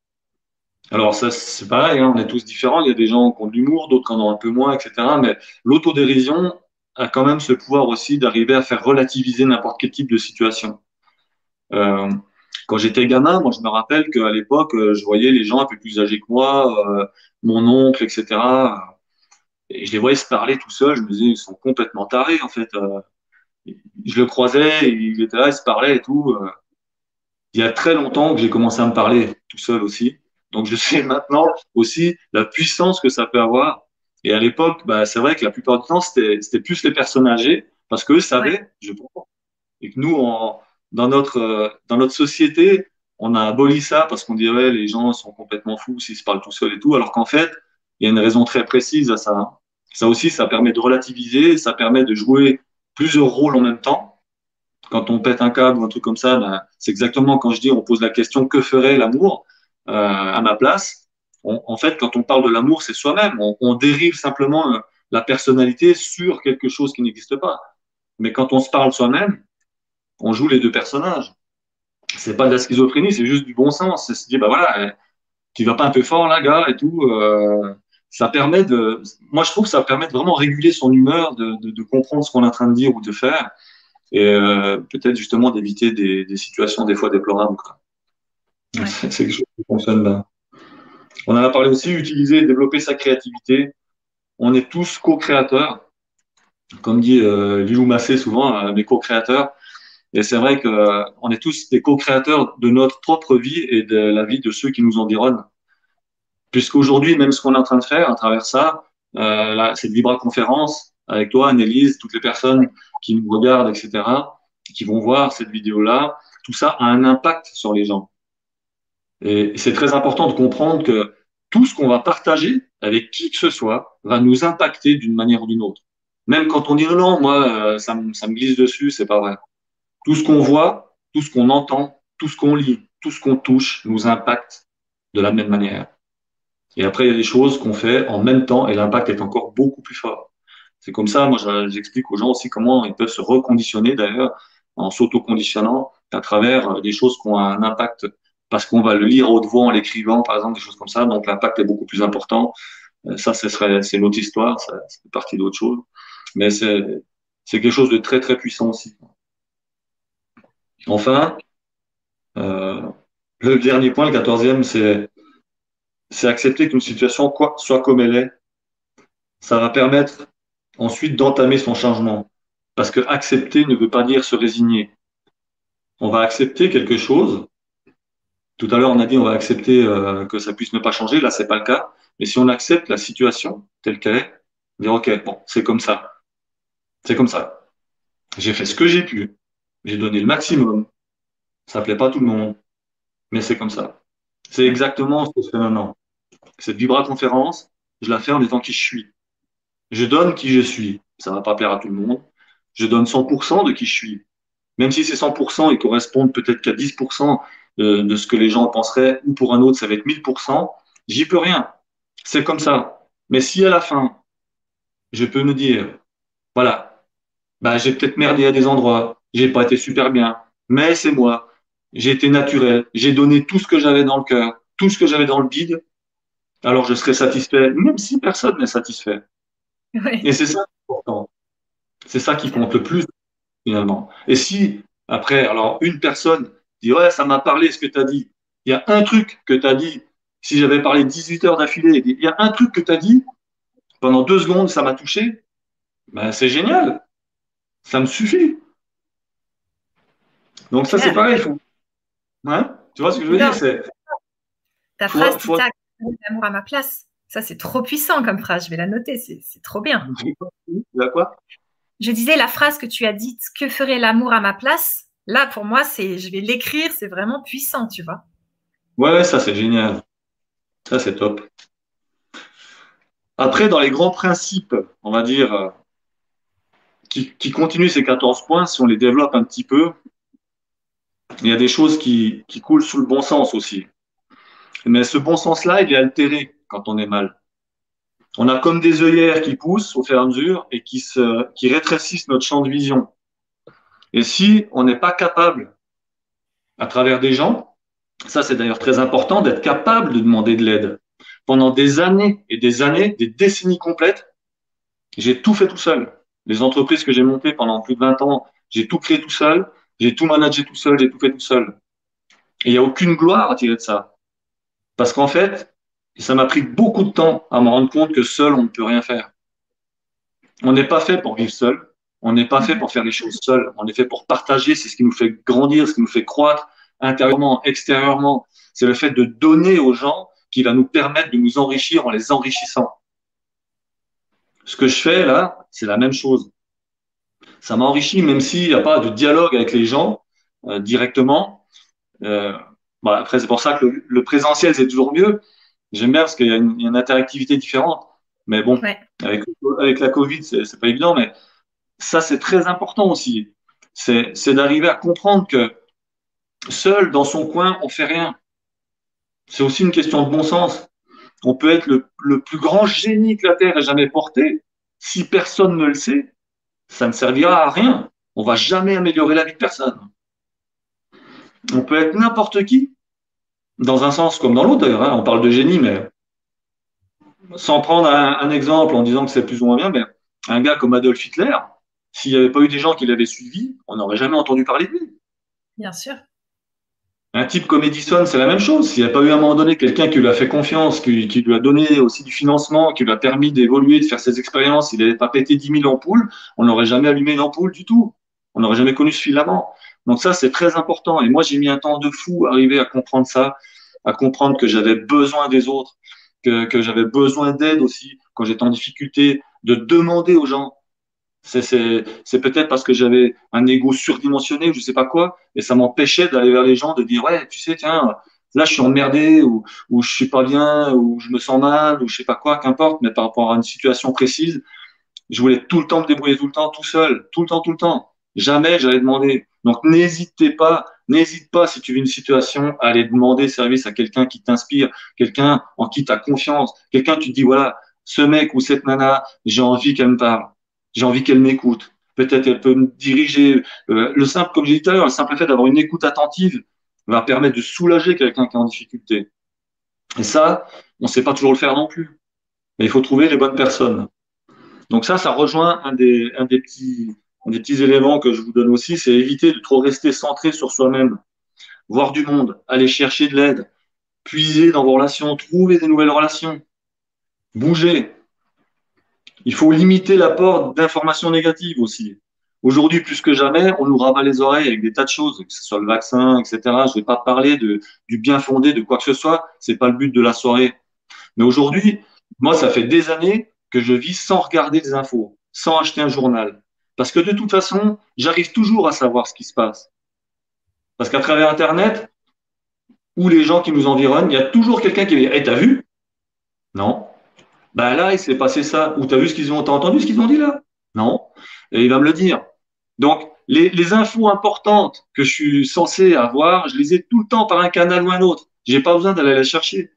Alors ça, c'est pareil, hein, on est tous différents. Il y a des gens qui ont de l'humour, d'autres qui en ont un peu moins, etc. Mais l'autodérision a quand même ce pouvoir aussi d'arriver à faire relativiser n'importe quel type de situation. Euh, quand j'étais gamin, moi je me rappelle qu'à l'époque, euh, je voyais les gens un peu plus âgés que moi, euh, mon oncle, etc. Et je les voyais se parler tout seuls. Je me disais, ils sont complètement tarés en fait. Euh, je le croisais, il était là, il se parlait et tout. Euh. Il y a très longtemps que j'ai commencé à me parler tout seul aussi. Donc je sais maintenant aussi la puissance que ça peut avoir. Et à l'époque, bah, c'est vrai que la plupart du temps, c'était plus les personnes âgées parce qu'eux savaient, je pense, et que nous, on, dans notre dans notre société, on a aboli ça parce qu'on dirait les gens sont complètement fous s'ils se parlent tout seuls et tout, alors qu'en fait, il y a une raison très précise à ça. Ça aussi, ça permet de relativiser, ça permet de jouer plusieurs rôles en même temps. Quand on pète un câble ou un truc comme ça, ben, c'est exactement quand je dis on pose la question que ferait l'amour euh, à ma place? en fait, quand on parle de l'amour, c'est soi-même. On, dérive simplement euh, la personnalité sur quelque chose qui n'existe pas. Mais quand on se parle soi-même, on joue les deux personnages. C'est pas de la schizophrénie, c'est juste du bon sens. C'est se dire, bah voilà, tu vas pas un peu fort là, gars, et tout. Euh, ça permet de, moi je trouve que ça permet de vraiment réguler son humeur, de, de, de comprendre ce qu'on est en train de dire ou de faire, et euh, peut-être justement d'éviter des, des, situations des fois déplorables. C'est quelque chose qui fonctionne bien. On en a parlé aussi, utiliser et développer sa créativité. On est tous co-créateurs, comme dit euh, Lilou Massé souvent, euh, mes co-créateurs. Et c'est vrai qu'on euh, est tous des co-créateurs de notre propre vie et de la vie de ceux qui nous environnent. Puisqu'aujourd'hui, même ce qu'on est en train de faire à travers ça, euh, là, cette Vibra-conférence avec toi, Annelise, toutes les personnes qui nous regardent, etc., qui vont voir cette vidéo-là, tout ça a un impact sur les gens. Et c'est très important de comprendre que tout ce qu'on va partager avec qui que ce soit va nous impacter d'une manière ou d'une autre. Même quand on dit non, moi, euh, ça, me, ça me glisse dessus, c'est pas vrai. Tout ce qu'on voit, tout ce qu'on entend, tout ce qu'on lit, tout ce qu'on touche nous impacte de la même manière. Et après, il y a des choses qu'on fait en même temps et l'impact est encore beaucoup plus fort. C'est comme ça, moi, j'explique aux gens aussi comment ils peuvent se reconditionner d'ailleurs en s'auto-conditionnant à travers euh, des choses qui ont un impact parce qu'on va le lire haute voix en l'écrivant, par exemple, des choses comme ça. Donc, l'impact est beaucoup plus important. Euh, ça, ce serait, c'est l'autre histoire, ça, c'est partie d'autre chose. Mais c'est, c'est quelque chose de très, très puissant aussi. Enfin, euh, le dernier point, le quatorzième, c'est, c'est accepter qu'une situation quoi, soit comme elle est. Ça va permettre ensuite d'entamer son changement. Parce que accepter ne veut pas dire se résigner. On va accepter quelque chose. Tout à l'heure, on a dit on va accepter euh, que ça puisse ne pas changer. Là, c'est pas le cas. Mais si on accepte la situation telle qu'elle est, dire ok, bon, c'est comme ça. C'est comme ça. J'ai fait ce que j'ai pu. J'ai donné le maximum. Ça plaît pas à tout le monde, mais c'est comme ça. C'est exactement ce que je fais maintenant. Cette Vibra conférence, je la fais en étant qui je suis. Je donne qui je suis. Ça va pas plaire à tout le monde. Je donne 100% de qui je suis. Même si ces 100% ils correspondent peut-être qu'à 10% de, de ce que les gens penseraient, ou pour un autre, ça va être 1000%, j'y peux rien. C'est comme ça. Mais si à la fin, je peux me dire, voilà, bah, j'ai peut-être merdé à des endroits, j'ai pas été super bien, mais c'est moi. J'ai été naturel, j'ai donné tout ce que j'avais dans le cœur, tout ce que j'avais dans le bide, alors je serai satisfait, même si personne n'est satisfait. Et c'est ça important. C'est ça qui compte le plus, finalement. Et si, après, alors, une personne dit, ouais, ça m'a parlé ce que tu as dit. Il y a un truc que tu as dit. Si j'avais parlé 18 heures d'affilée, il y a un truc que tu as dit. Pendant deux secondes, ça m'a touché. Ben, c'est génial. Ça me suffit. Donc, ça, c'est pareil. Faut... Hein tu vois ce que je veux dire. Ta phrase, faut, l'amour à ma place. Ça, c'est trop puissant comme phrase. Je vais la noter. C'est trop bien. quoi Je disais la phrase que tu as dite Que ferait l'amour à ma place? Là, pour moi, c'est, je vais l'écrire. C'est vraiment puissant, tu vois. Ouais, ça, c'est génial. Ça, c'est top. Après, dans les grands principes, on va dire, euh, qui, qui continuent ces 14 points, si on les développe un petit peu, il y a des choses qui, coulent sous le bon sens aussi. Mais ce bon sens-là, il est altéré quand on est mal. On a comme des œillères qui poussent au fur et à mesure et qui, qui rétrécissent notre champ de vision. Et si on n'est pas capable, à travers des gens, ça c'est d'ailleurs très important, d'être capable de demander de l'aide. Pendant des années et des années, des décennies complètes, j'ai tout fait tout seul. Les entreprises que j'ai montées pendant plus de 20 ans, j'ai tout créé tout seul, j'ai tout managé tout seul, j'ai tout fait tout seul. Et il n'y a aucune gloire à tirer de ça. Parce qu'en fait, ça m'a pris beaucoup de temps à me rendre compte que seul, on ne peut rien faire. On n'est pas fait pour vivre seul. On n'est pas fait pour faire les choses seul. On est fait pour partager. C'est ce qui nous fait grandir, ce qui nous fait croître intérieurement, extérieurement. C'est le fait de donner aux gens qui va nous permettre de nous enrichir en les enrichissant. Ce que je fais là, c'est la même chose. Ça m'enrichit même s'il n'y a pas de dialogue avec les gens euh, directement. Euh, après, c'est pour ça que le, présentiel, c'est toujours mieux. J'aime bien parce qu'il y, a une interactivité différente. Mais bon, avec, avec la Covid, c'est pas évident. Mais ça, c'est très important aussi. C'est d'arriver à comprendre que seul, dans son coin, on fait rien. C'est aussi une question de bon sens. On peut être le, le plus grand génie que la Terre ait jamais porté. Si personne ne le sait, ça ne servira à rien. On va jamais améliorer la vie de personne. On peut être n'importe qui, dans un sens comme dans l'autre. Hein. On parle de génie, mais sans prendre un, exemple en disant que c'est plus ou moins bien, mais un gars comme Adolf Hitler, s'il n'y avait pas eu des gens qui l'avaient suivi, on n'aurait jamais entendu parler de lui. Bien sûr. Un type comme Edison, c'est la même chose. S'il n'y a pas eu à un moment donné quelqu'un qui lui a fait confiance, qui, lui a donné aussi du financement, qui lui a permis d'évoluer, de faire ses expériences, il n'avait pas pété 10 000 ampoules, on n'aurait jamais allumé une ampoule du tout. On n'aurait jamais connu ce filament. Donc ça, c'est très important. Et moi, j'ai mis un temps de fou à arriver à comprendre ça, à comprendre que j'avais besoin des autres, que, que j'avais besoin d'aide aussi quand j'étais en difficulté, de demander aux gens. C'est peut-être parce que j'avais un ego surdimensionné ou je sais pas quoi, et ça m'empêchait d'aller vers les gens, de dire ouais, tu sais, tiens, là je suis emmerdé ou, ou je suis pas bien ou je me sens mal ou je sais pas quoi, qu'importe, mais par rapport à une situation précise, je voulais tout le temps me débrouiller tout le temps, tout seul, tout le temps, tout le temps Jamais j'allais demander. Donc n'hésitez pas, n'hésite pas si tu vis une situation à aller demander service à quelqu'un qui t'inspire, quelqu'un en qui tu as confiance, quelqu'un tu te dis voilà, ce mec ou cette nana, j'ai envie qu'elle me parle, j'ai envie qu'elle m'écoute. Peut-être elle peut me diriger. Euh, le simple, comme j'ai dit tout à l'heure, le simple fait d'avoir une écoute attentive va permettre de soulager quelqu'un qui est en difficulté. Et ça, on ne sait pas toujours le faire non plus. Mais il faut trouver les bonnes personnes. Donc ça, ça rejoint un des petits éléments que je vous donne aussi, c'est éviter de trop rester centré sur soi-même, voir du monde, aller chercher de l'aide, puiser dans vos relations, trouver des nouvelles relations, bouger. Il faut limiter l'apport d'informations négatives aussi. Aujourd'hui, plus que jamais, on nous rabat les oreilles avec des tas de choses, que ce soit le vaccin, etc. Je ne vais pas parler de, du bien fondé de quoi que ce soit. C'est pas le but de la soirée. Mais aujourd'hui, moi, ça fait des années que je vis sans regarder les infos, sans acheter un journal. Parce que de toute façon, j'arrive toujours à savoir ce qui se passe. Parce qu'à travers Internet, ou les gens qui nous environnent, il y a toujours quelqu'un qui dit hey, t'as vu? Non. Ben là, il s'est passé ça. Ou t'as vu ce qu'ils ont, entendu ce qu'ils ont dit là? Non. Et il va me le dire. Donc, les, les, infos importantes que je suis censé avoir, je les ai tout le temps par un canal ou un autre. J'ai pas besoin d'aller les chercher.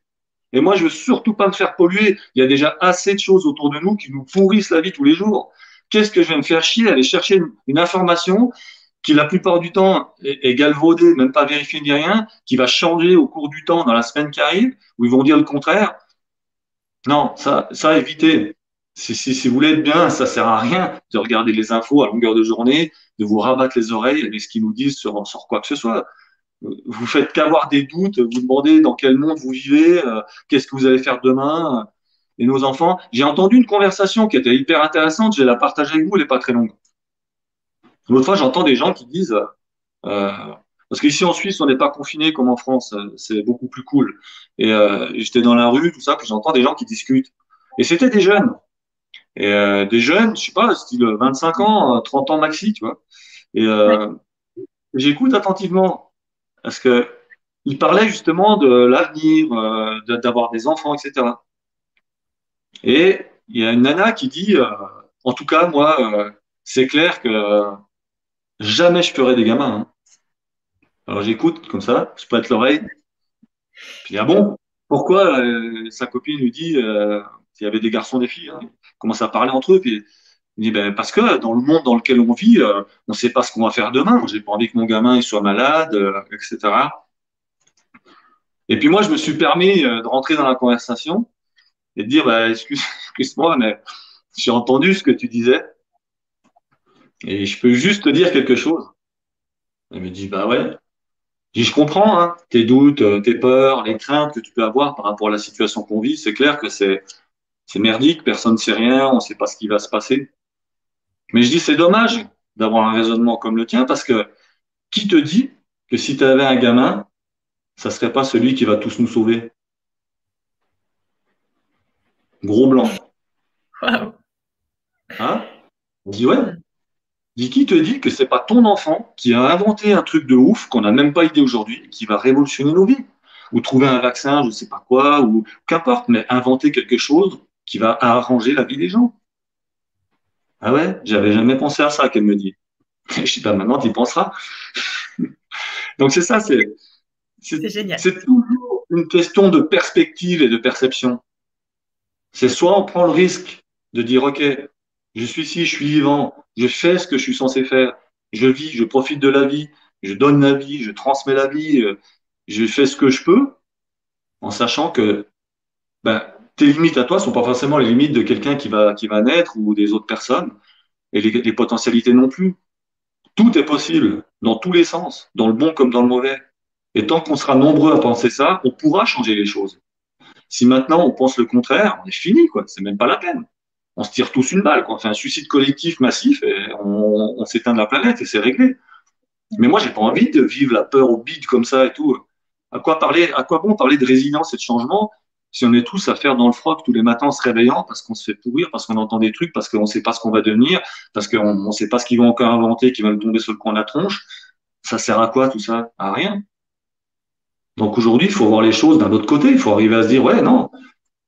Et moi, je veux surtout pas me faire polluer. Il y a déjà assez de choses autour de nous qui nous pourrissent la vie tous les jours. Qu'est-ce que je vais me faire chier aller chercher une, information qui la plupart du temps est, est, galvaudée, même pas vérifiée ni rien, qui va changer au cours du temps dans la semaine qui arrive, où ils vont dire le contraire. Non, ça, ça évitez. Si, vous être bien, ça sert à rien de regarder les infos à longueur de journée, de vous rabattre les oreilles avec ce qu'ils nous disent sur, sur quoi que ce soit. Vous faites qu'avoir des doutes, vous demandez dans quel monde vous vivez, euh, qu'est-ce que vous allez faire demain, et nos enfants. J'ai entendu une conversation qui était hyper intéressante, je vais la partager avec vous, elle n'est pas très longue. L'autre fois, j'entends des gens qui disent, euh, parce qu'ici en Suisse, on n'est pas confiné comme en France, c'est beaucoup plus cool. Et euh, j'étais dans la rue, tout ça, puis j'entends des gens qui discutent. Et c'était des jeunes. Et euh, des jeunes, je sais pas, style 25 ans, 30 ans maxi, tu vois. Et euh, j'écoute attentivement parce que ils parlaient justement de l'avenir, euh, d'avoir des enfants, etc. Et il y a une nana qui dit, euh, en tout cas, moi, euh, c'est clair que jamais je ferai des gamins. Hein. Alors j'écoute comme ça, je prête l'oreille. Puis ah bon, pourquoi sa copine lui dit il y avait des garçons, des filles. Hein? Ils commencent à parler entre eux. Puis il dit ben, parce que dans le monde dans lequel on vit, euh, on ne sait pas ce qu'on va faire demain. J'ai pas envie que mon gamin il soit malade, euh, etc. Et puis moi, je me suis permis euh, de rentrer dans la conversation et de dire ben, excuse, excuse-moi, mais j'ai entendu ce que tu disais et je peux juste te dire quelque chose. Elle me dit bah ouais. Je, dis, je comprends hein, tes doutes, tes peurs, les craintes que tu peux avoir par rapport à la situation qu'on vit. C'est clair que c'est c'est merdique, personne ne sait rien, on ne sait pas ce qui va se passer. Mais je dis, c'est dommage d'avoir un raisonnement comme le tien, parce que qui te dit que si tu avais un gamin, ça ne serait pas celui qui va tous nous sauver? Gros blanc. Hein? On dit, ouais. Dis qui te dit que c'est pas ton enfant qui a inventé un truc de ouf qu'on n'a même pas idée aujourd'hui, qui va révolutionner nos vies? Ou trouver un vaccin, je ne sais pas quoi, ou qu'importe, mais inventer quelque chose qui va arranger la vie des gens. Ah ouais, j'avais jamais pensé à ça, qu'elle me dit. Je dis, pas maintenant, tu y penseras. Donc c'est ça, c'est, c'est toujours une question de perspective et de perception. C'est soit on prend le risque de dire, OK, je suis ici, je suis vivant, je fais ce que je suis censé faire, je vis, je profite de la vie, je donne la vie, je transmets la vie, euh, je fais ce que je peux, en sachant que ben, tes limites à toi sont pas forcément les limites de quelqu'un qui va, qui va naître ou des autres personnes, et les, les potentialités non plus. Tout est possible, dans tous les sens, dans le bon comme dans le mauvais. Et tant qu'on sera nombreux à penser ça, on pourra changer les choses. Si maintenant on pense le contraire, on est fini, quoi. C'est même pas la peine. On se tire tous une balle. On fait un suicide collectif massif et on, s'éteint de la planète et c'est réglé. Mais moi, j'ai pas envie de vivre la peur au bide comme ça et tout. À quoi parler, à quoi bon parler de résilience et de changement si on est tous à faire dans le froc tous les matins se réveillant parce qu'on se fait pourrir, parce qu'on entend des trucs, parce qu'on ne sait pas ce qu'on va devenir, parce qu'on ne sait pas ce qu'ils vont encore inventer, qui va nous tomber sur le coin de la tronche, ça sert à quoi tout ça? À rien. Donc aujourd'hui, il faut voir les choses d'un autre côté. Il faut arriver à se dire, ouais, non,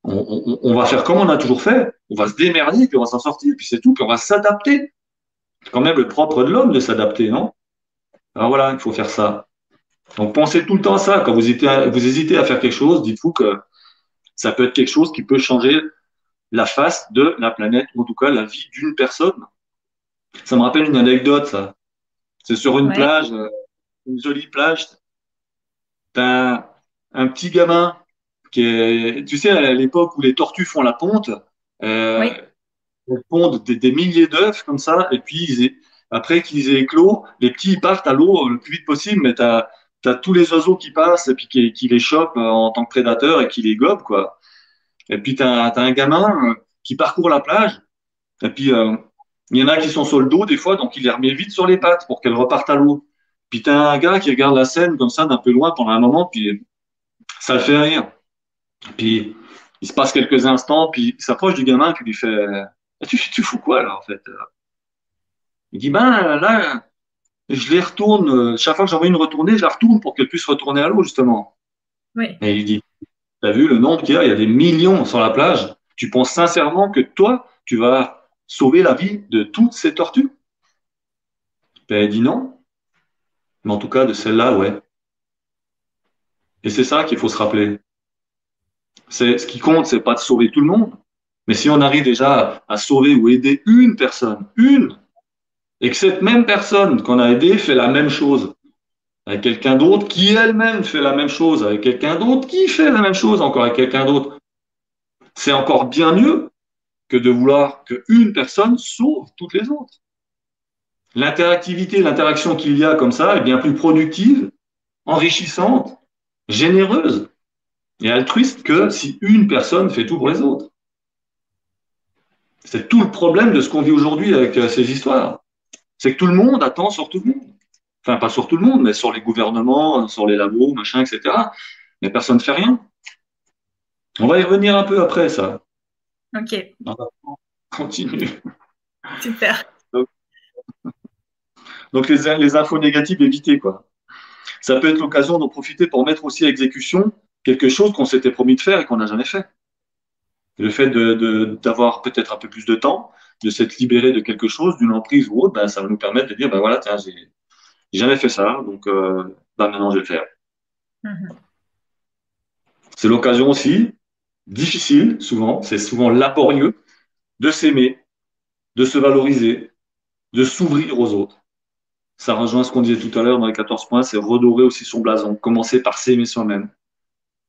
on, on, va faire comme on a toujours fait, on va se démerder, puis on va s'en sortir, puis c'est tout, puis on va s'adapter. C'est quand même le propre de l'homme de s'adapter, non? Alors voilà, il faut faire ça. Donc pensez tout le temps à ça. Quand vous hésitez à, vous hésitez à faire quelque chose, dites-vous que ça peut être quelque chose qui peut changer la face de la planète, ou en tout cas la vie d'une personne. Ça me rappelle une anecdote, ça. C'est sur une plage, euh, une jolie plage. T'as un, petit gamin tu sais, à l'époque où les tortues font la ponte, euh, elles pondent des, milliers d'œufs comme ça, et puis après qu'ils aient éclos, les petits ils partent à l'eau le plus vite possible, mais t'as as tous les oiseaux qui passent et puis qui, qui les chopent en tant que prédateurs et qui les gobent, quoi. Et puis, tu as, un gamin euh, qui parcourt la plage. Et puis, euh, il y en a qui sont sur le dos des fois, donc il les remet vite sur les pattes pour qu'elles repartent à l'eau. Puis, tu as un gars qui regarde la scène comme ça d'un peu loin pendant un moment, puis ça le fait rire. Puis, il se passe quelques instants, puis il s'approche du gamin, puis il lui fait tu, tu fous quoi là, en fait Il dit Ben là, je les retourne, chaque fois que j'envoie une retournée, je la retourne pour qu'elle puisse retourner à l'eau, justement. Oui. Et il dit tu as vu le nombre qu'il y a? Il y a des millions sur la plage. Tu penses sincèrement que toi, tu vas sauver la vie de toutes ces tortues? Ben, Elle dit non. Mais en tout cas, de celle-là, ouais. Et c'est ça qu'il faut se rappeler. C'est, ce qui compte, c'est pas de sauver tout le monde. Mais si on arrive déjà à sauver ou aider une personne, une, et que cette même personne qu'on a aidée fait la même chose, avec quelqu'un d'autre qui elle-même fait la même chose, avec quelqu'un d'autre qui fait la même chose encore avec quelqu'un d'autre. C'est encore bien mieux que de vouloir qu'une personne sauve toutes les autres. L'interactivité, l'interaction qu'il y a comme ça est bien plus productive, enrichissante, généreuse et altruiste que si une personne fait tout pour les autres. C'est tout le problème de ce qu'on vit aujourd'hui avec euh, ces histoires. C'est que tout le monde attend sur tout le monde enfin pas sur tout le monde, mais sur les gouvernements, sur les labos, machin, etc. Mais personne ne fait rien. On va y revenir un peu après ça. Ok. continue. Super. Donc, les, les, infos négatives, évitez quoi. Ça peut être l'occasion d'en profiter pour mettre aussi à exécution quelque chose qu'on s'était promis de faire et qu'on n'a jamais fait. Le fait d'avoir de, peut-être un peu plus de temps, de s'être libéré de quelque chose, d'une emprise ou autre, ben, ça va nous permettre de dire, ben voilà, tiens, j'ai jamais fait ça, donc euh, bah, maintenant je vais le faire. Mhm. C'est l'occasion aussi, difficile souvent, c'est souvent laborieux, de s'aimer, de se valoriser, de s'ouvrir aux autres. Ça rejoint ce qu'on disait tout à l'heure dans les 14 points, c'est redorer aussi son blason, commencer par s'aimer soi-même.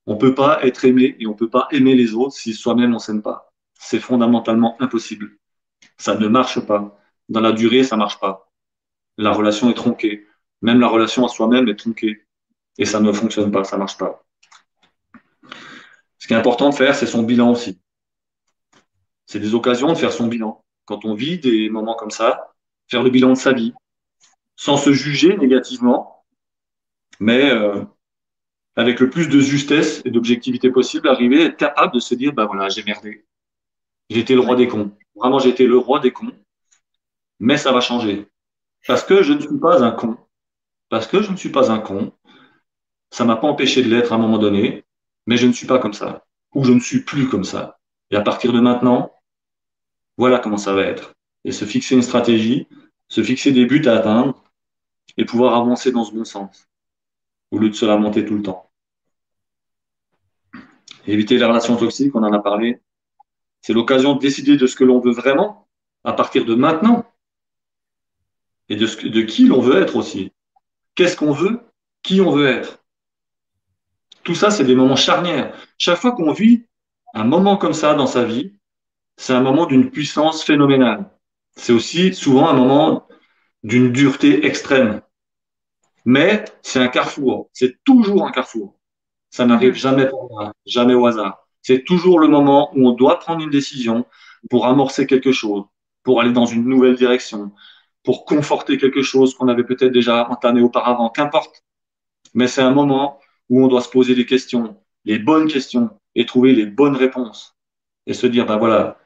On peut pas être aimé et on peut pas aimer les autres si soi-même on s'aime pas. C'est fondamentalement impossible. Ça ne marche pas. Dans la durée, ça marche pas. La relation est tronquée. Même la relation à soi-même est tronquée. Et ça ne fonctionne pas, ça marche pas. Ce qui est important de faire, c'est son bilan aussi. C'est des occasions de faire son bilan. Quand on vit des moments comme ça, faire le bilan de sa vie, sans se juger négativement, mais euh, avec le plus de justesse et d'objectivité possible, arriver à être capable de se dire, bah voilà, j'ai merdé. Été le roi des cons. Vraiment, été le roi des cons. Mais ça va changer. Parce que je ne suis pas un con parce que je ne suis pas un con. Ça m'a pas empêché de l'être à un moment donné, mais je ne suis pas comme ça, ou je ne suis plus comme ça. Et à partir de maintenant, voilà comment ça va être. Et se fixer une stratégie, se fixer des buts à atteindre, et pouvoir avancer dans ce bon sens, au lieu de se lamenter tout le temps. Éviter les relations toxiques, on en a parlé. C'est l'occasion de décider de ce que l'on veut vraiment à partir de maintenant et de, ce, de qui l'on veut être aussi qu'est-ce qu'on veut, qui on veut être. Tout ça, c'est des moments charnières. Chaque fois qu'on vit un moment comme ça dans sa vie, c'est un moment d'une puissance phénoménale. C'est aussi souvent un moment d'une dureté extrême. Mais c'est un carrefour. C'est toujours un carrefour. Ça n'arrive jamais, jamais au hasard. C'est toujours le moment où on doit prendre une décision pour amorcer quelque chose, pour aller dans une nouvelle direction, pour conforter quelque chose qu'on avait peut-être déjà entamé auparavant, qu'importe. Mais c'est un moment où on doit se poser des questions, les bonnes questions, et trouver les bonnes réponses. Et se dire, ben voilà,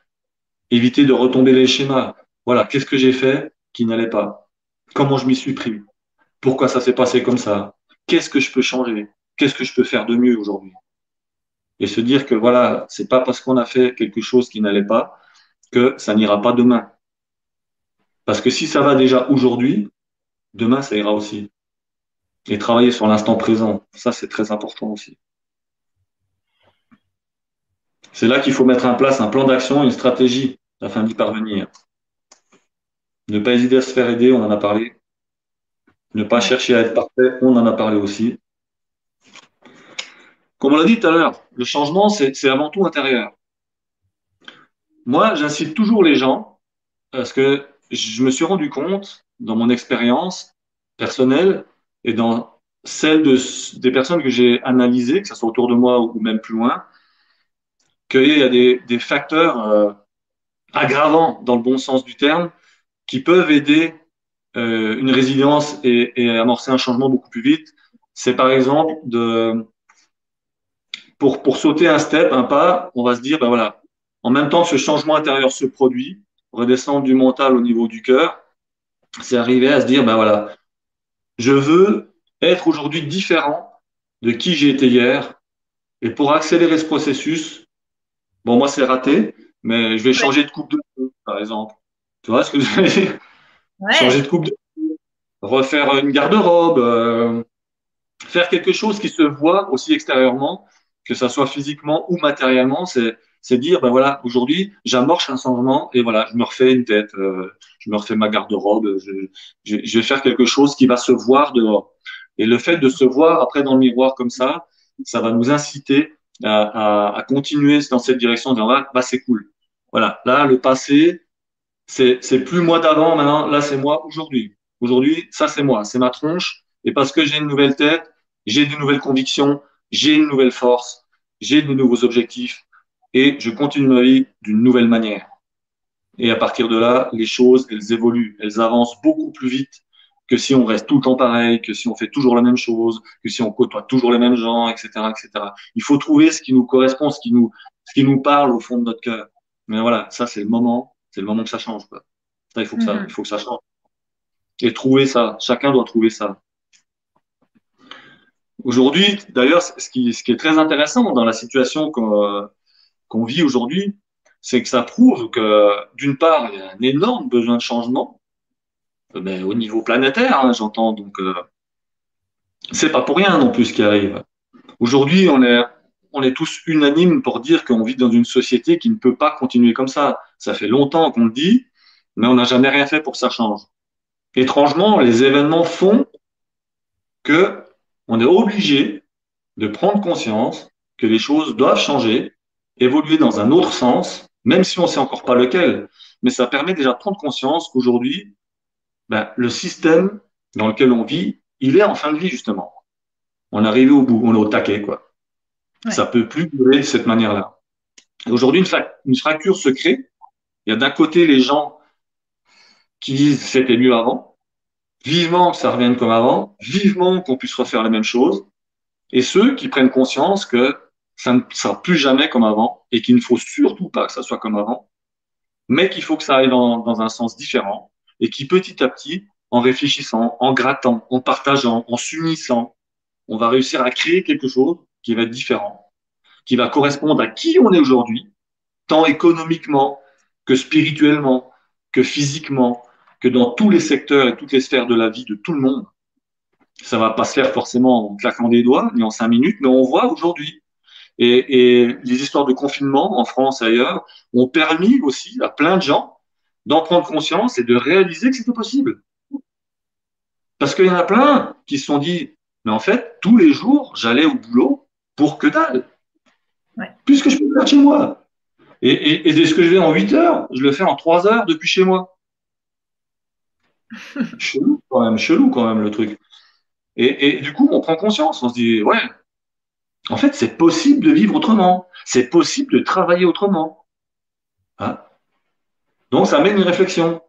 éviter de retomber les schémas. Voilà, qu'est-ce que j'ai fait qui n'allait pas? Comment je m'y suis pris? Pourquoi ça s'est passé comme ça? Qu'est-ce que je peux changer? Qu'est-ce que je peux faire de mieux aujourd'hui? Et se dire que voilà, c'est pas parce qu'on a fait quelque chose qui n'allait pas que ça n'ira pas demain. Parce que si ça va déjà aujourd'hui, demain, ça ira aussi. Et travailler sur l'instant présent, ça, c'est très important aussi. C'est là qu'il faut mettre en place un plan d'action, une stratégie afin d'y parvenir. Ne pas hésiter à se faire aider, on en a parlé. Ne pas chercher à être parfait, on en a parlé aussi. Comme on l'a dit tout à l'heure, le changement, c'est avant tout intérieur. Moi, j'incite toujours les gens, parce que je me suis rendu compte, dans mon expérience personnelle et dans celle de, des personnes que j'ai analysées, que ce soit autour de moi ou même plus loin, qu'il y a des, des facteurs euh, aggravants, dans le bon sens du terme, qui peuvent aider euh, une résilience et, et, amorcer un changement beaucoup plus vite. C'est par exemple de pour, pour sauter un step, un pas, on va se dire, ben voilà, en même temps que ce changement intérieur se produit, redescendre du mental au niveau du cœur, c'est arriver à se dire, ben voilà, je veux être aujourd'hui différent de qui j'ai été hier. Et pour accélérer ce processus, bon, moi, c'est raté, mais je vais changer de coupe de feu, par exemple. Tu vois ce que je veux dire? Changer de coupe de feu, refaire une garde-robe, euh, faire quelque chose qui se voit aussi extérieurement, que ça soit physiquement ou matériellement, c'est c'est dire ben voilà aujourd'hui j'amorce un changement et voilà je me refais une tête euh, je me refais ma garde-robe je, je, je, vais faire quelque chose qui va se voir dehors. Et le fait de se voir après dans le miroir comme ça ça va nous inciter à, à, à continuer dans cette direction en disant bah, c'est cool. Voilà là le passé c'est c'est plus moi d'avant maintenant là c'est moi aujourd'hui. Aujourd'hui ça c'est moi c'est ma tronche. Et parce que j'ai une nouvelle tête j'ai de nouvelles convictions j'ai une nouvelle force j'ai de nouveaux objectifs et je continue ma vie d'une nouvelle manière. Et à partir de là, les choses, elles évoluent, elles avancent beaucoup plus vite que si on reste tout le temps pareil, que si on fait toujours la même chose, que si on côtoie toujours les mêmes gens, etc., etc. Il faut trouver ce qui nous correspond, ce qui nous, ce qui nous parle au fond de notre cœur. Mais voilà, ça c'est le moment, c'est le moment que ça change. Quoi. Ça, il faut que ça, mm-hmm. il faut que ça change. Et trouver ça, chacun doit trouver ça. Aujourd'hui, d'ailleurs, ce qui, ce qui est très intéressant dans la situation qu'on qu'on vit aujourd'hui, c'est que ça prouve que, d'une part, il y a un énorme besoin de changement, mais au niveau planétaire, hein, j'entends. Donc, euh, c'est pas pour rien non plus ce qui arrive. Aujourd'hui, on est, on est tous unanimes pour dire qu'on vit dans une société qui ne peut pas continuer comme ça. Ça fait longtemps qu'on le dit, mais on n'a jamais rien fait pour que ça change. Étrangement, les événements font que on est obligé de prendre conscience que les choses doivent changer évoluer dans un autre sens, même si on ne sait encore pas lequel. Mais ça permet déjà de prendre conscience qu'aujourd'hui, ben, le système dans lequel on vit, il est en fin de vie, justement. On est arrivé au bout, on est au taquet, quoi. Ouais. Ça peut plus durer de cette manière-là. Aujourd'hui, une, une, fracture se crée. Il y a d'un côté les gens qui disent c'était mieux avant, vivement que ça revienne comme avant, vivement qu'on puisse refaire la même chose, et ceux qui prennent conscience que ça ne sera plus jamais comme avant et qu'il ne faut surtout pas que ça soit comme avant, mais qu'il faut que ça aille dans, dans, un sens différent et qui petit à petit, en réfléchissant, en grattant, en partageant, en s'unissant, on va réussir à créer quelque chose qui va être différent, qui va correspondre à qui on est aujourd'hui, tant économiquement que spirituellement, que physiquement, que dans tous les secteurs et toutes les sphères de la vie de tout le monde. Ça va pas se faire forcément en claquant des doigts, ni en cinq minutes, mais on voit aujourd'hui et, et, les histoires de confinement en France et ailleurs ont permis aussi à plein de gens d'en prendre conscience et de réaliser que c'était possible. Parce qu'il y en a plein qui se sont dit, mais en fait, tous les jours, j'allais au boulot pour que dalle. Ouais. Puisque je peux le faire chez moi. Et, et, et dès ce que je vais en 8 heures, je le fais en 3 heures depuis chez moi. Chelou quand même, chelou quand même le truc. Et, du coup, on prend conscience, on se dit, ouais, en fait, c'est possible de vivre autrement. C'est possible de travailler autrement. Hein Donc, ça amène une réflexion.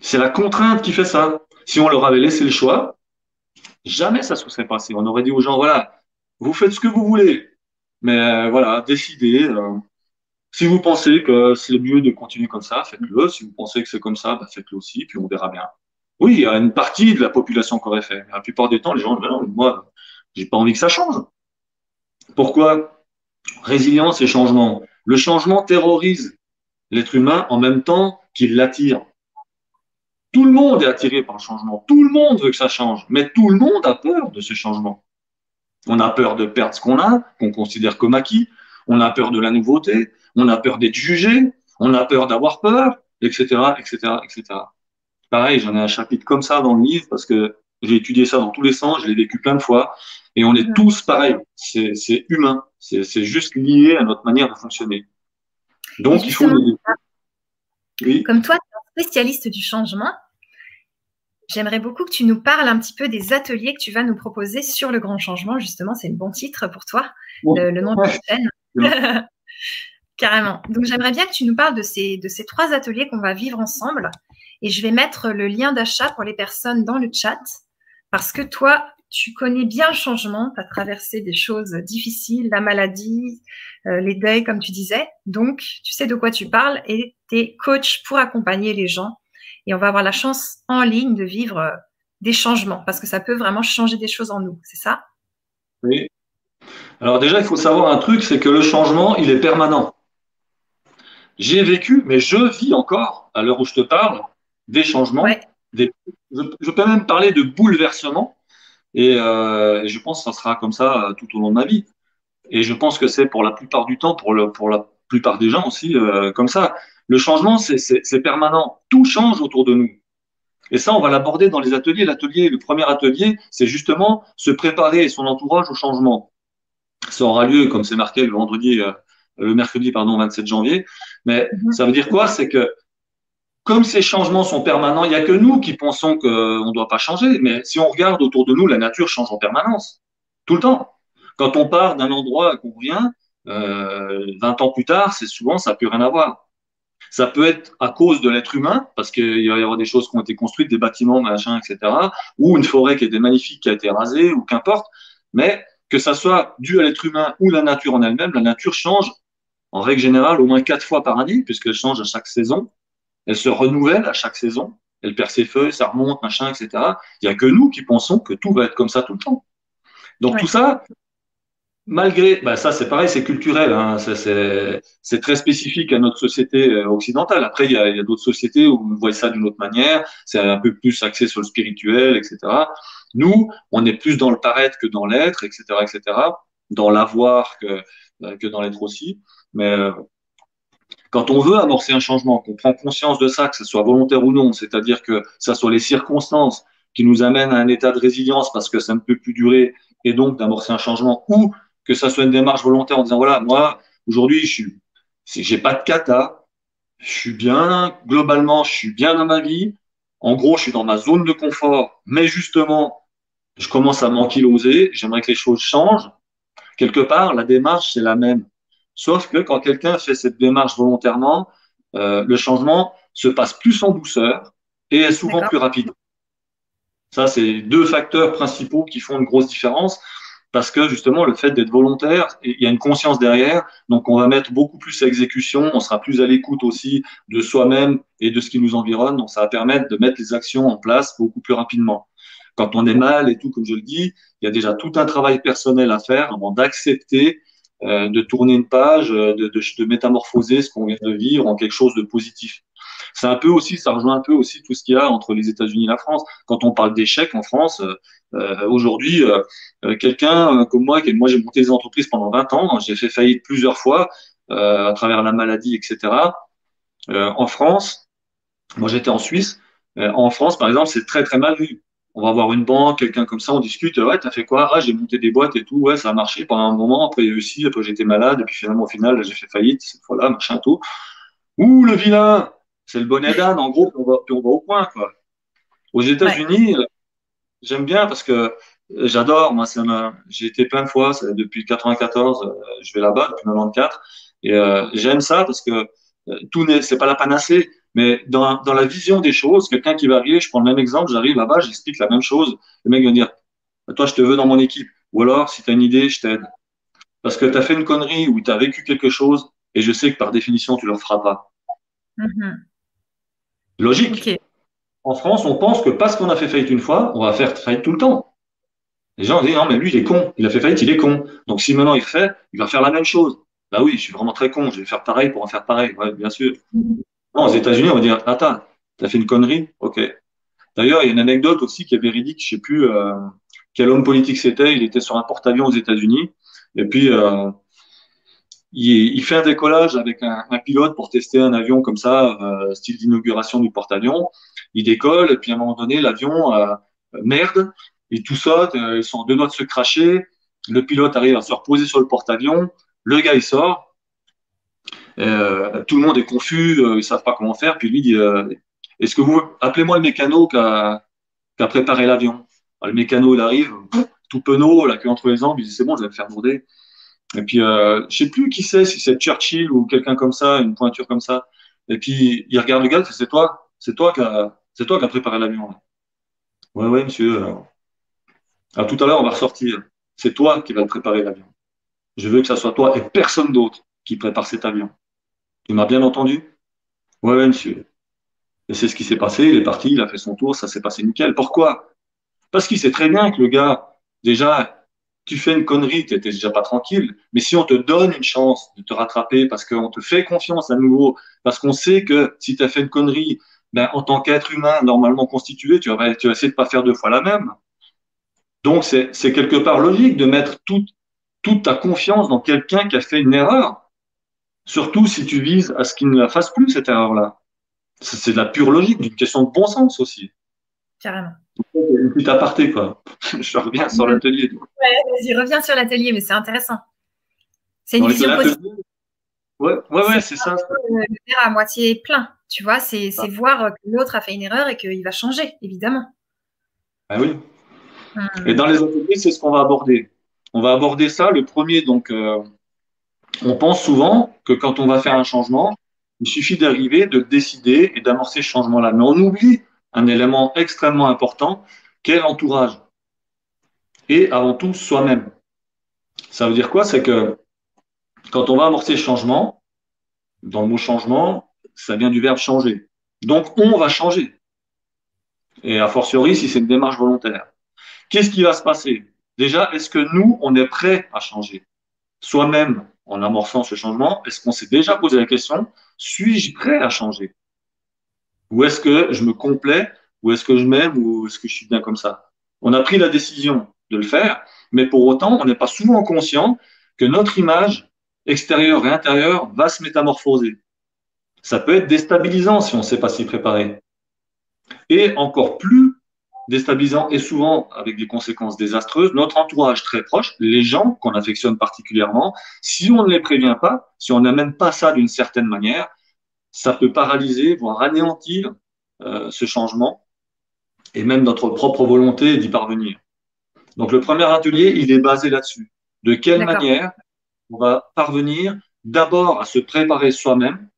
C'est la contrainte qui fait ça. Si on leur avait laissé le choix, jamais ça se serait passé. On aurait dit aux gens, voilà, vous faites ce que vous voulez. Mais euh, voilà, décidez. Euh, si vous pensez que c'est mieux de continuer comme ça, faites-le. Si vous pensez que c'est comme ça, bah, faites-le aussi, puis on verra bien. Oui, il y a une partie de la population qui aurait fait. la plupart du temps, les gens, ben non, moi, j'ai pas envie que ça change. Pourquoi Résilience et changement? Le changement terrorise l'être humain en même temps qu'il l'attire. Tout le monde est attiré par le changement. Tout le monde veut que ça change. Mais tout le monde a peur de ce changement. On a peur de perdre ce qu'on a, qu'on considère comme acquis. On a peur de la nouveauté. On a peur d'être jugé. On a peur d'avoir peur, etc., etc., etc. Pareil, j'en ai un chapitre comme ça dans le livre parce que j'ai étudié ça dans tous les sens. Je l'ai vécu plein de fois. Et on est tous pareils. C'est humain. C'est juste lié à notre manière de fonctionner. Donc, il faut. Comme toi, tu es un spécialiste du changement. J'aimerais beaucoup que tu nous parles un petit peu des ateliers que tu vas nous proposer sur le grand changement. Justement, c'est le bon titre pour toi, le, nom de la chaîne. Carrément. Donc, j'aimerais bien que tu nous parles de ces, de ces trois ateliers qu'on va vivre ensemble. Et je vais mettre le lien d'achat pour les personnes dans le chat. Parce que toi, tu connais bien le changement, tu as traversé des choses difficiles, la maladie, euh, les deuils, comme tu disais. Donc, tu sais de quoi tu parles et tu es coach pour accompagner les gens. Et on va avoir la chance en ligne de vivre euh, des changements parce que ça peut vraiment changer des choses en nous, c'est ça? Oui. Alors déjà, il faut savoir un truc, c'est que le changement, il est permanent. J'ai vécu, mais je vis encore, à l'heure où je te parle, des changements. Des, je, peux même parler de bouleversements euh, et, je pense que ça sera comme ça euh, tout au long de ma vie. Et je pense que c'est pour la plupart du temps, pour, le, pour la plupart des gens aussi, euh, comme ça. Le changement, c'est permanent. Tout change autour de nous. Et ça, on va l'aborder dans les ateliers. L'atelier, le premier atelier, c'est justement se préparer son entourage au changement. Ça aura lieu, comme c'est marqué le vendredi, le mercredi, pardon, 27 janvier. Mais mhm. ça veut dire quoi? C'est que comme ces changements sont permanents, il n'y a que nous qui pensons qu'on ne doit pas changer. Mais si on regarde autour de nous, la nature change en permanence, tout le temps. Quand on part d'un endroit qu'on revient, euh, 20 ans plus tard, c'est souvent, ça n'a plus rien à voir. Ça peut être à cause de l'être humain, parce qu'il va y avoir des choses qui ont été construites, des bâtiments, machin, etc., ou une forêt qui était magnifique, qui a été rasée, ou qu'importe. Mais que ça soit dû à l'être humain ou la nature en elle-même, la nature change en règle générale au moins quatre fois par année, puisqu'elle change à chaque saison elle se renouvelle à chaque saison, elle perd ses feuilles, ça remonte, machin, etc. Il n'y a que nous qui pensons que tout va être comme ça tout le temps. Donc tout ça, malgré, bah ça c'est pareil, c'est culturel, hein, c'est très spécifique à notre société euh, occidentale. Après, il y a, d'autres sociétés où on voit ça d'une autre manière, c'est un peu plus axé sur le spirituel, etc. Nous, on est plus dans le paraître que dans l'être, etc., etc., dans l'avoir que, euh, que dans l'être aussi. Mais euh, quand on veut amorcer un changement, qu'on prend conscience de ça, que ce soit volontaire ou non, c'est-à-dire que ce soit les circonstances qui nous amènent à un état de résilience parce que ça ne peut plus durer et donc d'amorcer un changement, ou que ça soit une démarche volontaire en disant voilà, moi, aujourd'hui, je suis, j'ai pas de cata, je suis bien, globalement, je suis bien dans ma vie. En gros, je suis dans ma zone de confort, mais justement, je commence à m'ankyloser, j'aimerais que les choses changent. Quelque part, la démarche, c'est la même. Sauf que quand quelqu'un fait cette démarche volontairement, euh, le changement se passe plus en douceur et est souvent plus rapide. Ça, c'est deux facteurs principaux qui font une grosse différence parce que justement, le fait d'être volontaire, il y a une conscience derrière, donc on va mettre beaucoup plus à exécution, on sera plus à l'écoute aussi de soi-même et de ce qui nous environne, donc ça va permettre de mettre les actions en place beaucoup plus rapidement. Quand on est mal et tout, comme je le dis, il y a déjà tout un travail personnel à faire avant d'accepter euh, de tourner une page, euh, de, de, de métamorphoser ce qu'on vient de vivre en quelque chose de positif. C'est un peu aussi, ça rejoint un peu aussi tout ce qu'il y a entre les États-Unis et la France. Quand on parle d'échec en France, euh, aujourd'hui, euh, quelqu'un comme moi, qui, moi j'ai monté des entreprises pendant 20 ans, j'ai fait faillite plusieurs fois à travers la maladie, etc. en France, moi j'étais en Suisse. en France, par exemple, c'est très très mal vu on va voir une banque, quelqu'un comme ça, on discute, ouais, t'as fait quoi? Ah, j'ai monté des boîtes et tout, ouais, ça a marché pendant un moment, après il y a aussi, après j'étais malade, et puis finalement au final, j'ai fait faillite, cette fois-là, machin, tout. Ouh, le vilain C'est le bonnet d'âne, en gros, puis on, va, on va au point, quoi. Aux États-Unis, j'aime bien parce que euh, j'adore, moi, j'ai été plein de fois, depuis 94, euh, je vais là-bas, depuis 94, et euh, j'aime ça parce que tout n'est, c'est pas la panacée, mais dans, dans la vision des choses, quelqu'un qui va arriver, je prends le même exemple, j'arrive là-bas, j'explique la même chose, le mec va dire, toi, je te veux dans mon équipe. Ou alors, si tu as une idée, je t'aide. Parce que tu as fait une connerie ou tu as vécu quelque chose, et je sais que par définition, tu ne le feras pas. Mm-hmm. Logique. En France, on pense que parce qu'on a fait faillite une fois, on va faire faillite tout le temps. Les gens disent, non, mais lui, il est con. Il a fait faillite, il est con. Donc, si maintenant il fait, il va faire la même chose. Bah oui, je suis vraiment très con. Je vais faire pareil pour en faire pareil. Ouais, bien sûr. Mm-hmm aux États-Unis, on va dire Attends, T'as fait une connerie? Ok. D'ailleurs, il y a une anecdote aussi qui est véridique. Je sais plus euh, quel homme politique c'était. Il était sur un porte-avions aux États-Unis. Et puis, euh, il, il, fait un décollage avec un, pilote pour tester un avion comme ça, euh, style d'inauguration du porte-avions. Il décolle, et puis à un moment donné, l'avion euh, merde, et tout euh, ils sont deux doigts de se cracher. Le pilote arrive à se reposer sur le porte-avions. Le gars, il sort. Euh, tout le monde est confus, ils savent pas comment faire. Puis lui dit Est-ce que vous appelez-moi le mécano qui a, préparé l'avion Le mécano, il arrive, tout penaud, la queue entre les jambes. Il dit C'est bon, je vais me faire bourder. Et puis, euh, je sais plus qui c'est, si c'est Churchill ou quelqu'un comme ça, une pointure comme ça. Et puis, il regarde le gars, c'est toi, c'est toi qui a, c'est toi qui a préparé l'avion. Ouais, ouais, monsieur. À tout à l'heure, on va ressortir. C'est toi qui vas préparer l'avion. Je veux que ça soit toi et personne d'autre qui prépare cet avion. Il m'a bien entendu Ouais, ouais, monsieur. Et c'est ce qui s'est passé. Il est parti, il a fait son tour, ça s'est passé nickel. Pourquoi? Parce qu'il sait très bien que le gars, déjà, tu fais une connerie, tu n'étais déjà pas tranquille. Mais si on te donne une chance de te rattraper parce qu'on te fait confiance à nouveau, parce qu'on sait que si tu as fait une connerie, ben, en tant qu'être humain normalement constitué, tu vas, tu essayer de pas faire deux fois la même. Donc, c'est quelque part logique de mettre toute, toute ta confiance dans quelqu'un qui a fait une erreur. Surtout si tu vises à ce qu'il ne la fasse plus, cette erreur-là. C'est de la pure logique, d'une question de bon sens aussi. Carrément. Une petite aparté, quoi. Je reviens sur l'atelier. Ouais, vas-y, reviens sur l'atelier, mais c'est intéressant. C'est une vision positive. Ouais, ouais, ouais c'est ça. Le verre à moitié plein, tu vois, c'est voir que l'autre a fait une erreur et qu'il va changer, évidemment. Ah oui. Hum. Et dans les ateliers, c'est ce qu'on va aborder. On va aborder ça. Le premier, donc, euh, on pense souvent que quand on va faire un changement, il suffit d'arriver, de décider et d'amorcer ce changement-là. Mais on oublie un élément extrêmement important qu'est l'entourage. Et avant tout, soi-même. Ça veut dire quoi? C'est que quand on va amorcer le changement, dans le mot changement, ça vient du verbe changer. Donc, on va changer. Et a fortiori, si c'est une démarche volontaire. Qu'est-ce qui va se passer? Déjà, est-ce que nous, on est prêt à changer? Soi-même, en amorçant ce changement, est-ce qu'on s'est déjà posé la question, suis-je prêt à changer? Ou est-ce que je me complais Ou est-ce que je m'aime Ou est-ce que je suis bien comme ça? On a pris la décision de le faire, mais pour autant, on n'est pas souvent conscient que notre image extérieure et intérieure va se métamorphoser. Ça peut être déstabilisant si on ne sait pas s'y préparer. Et encore plus déstabilisant et souvent avec des conséquences désastreuses, notre entourage très proche, les gens qu'on affectionne particulièrement, si on ne les prévient pas, si on n'amène pas ça d'une certaine manière, ça peut paralyser, voire anéantir euh, ce changement et même notre propre volonté d'y parvenir. Donc le premier atelier, il est basé là-dessus. De quelle manière on va parvenir d'abord à se préparer soi-même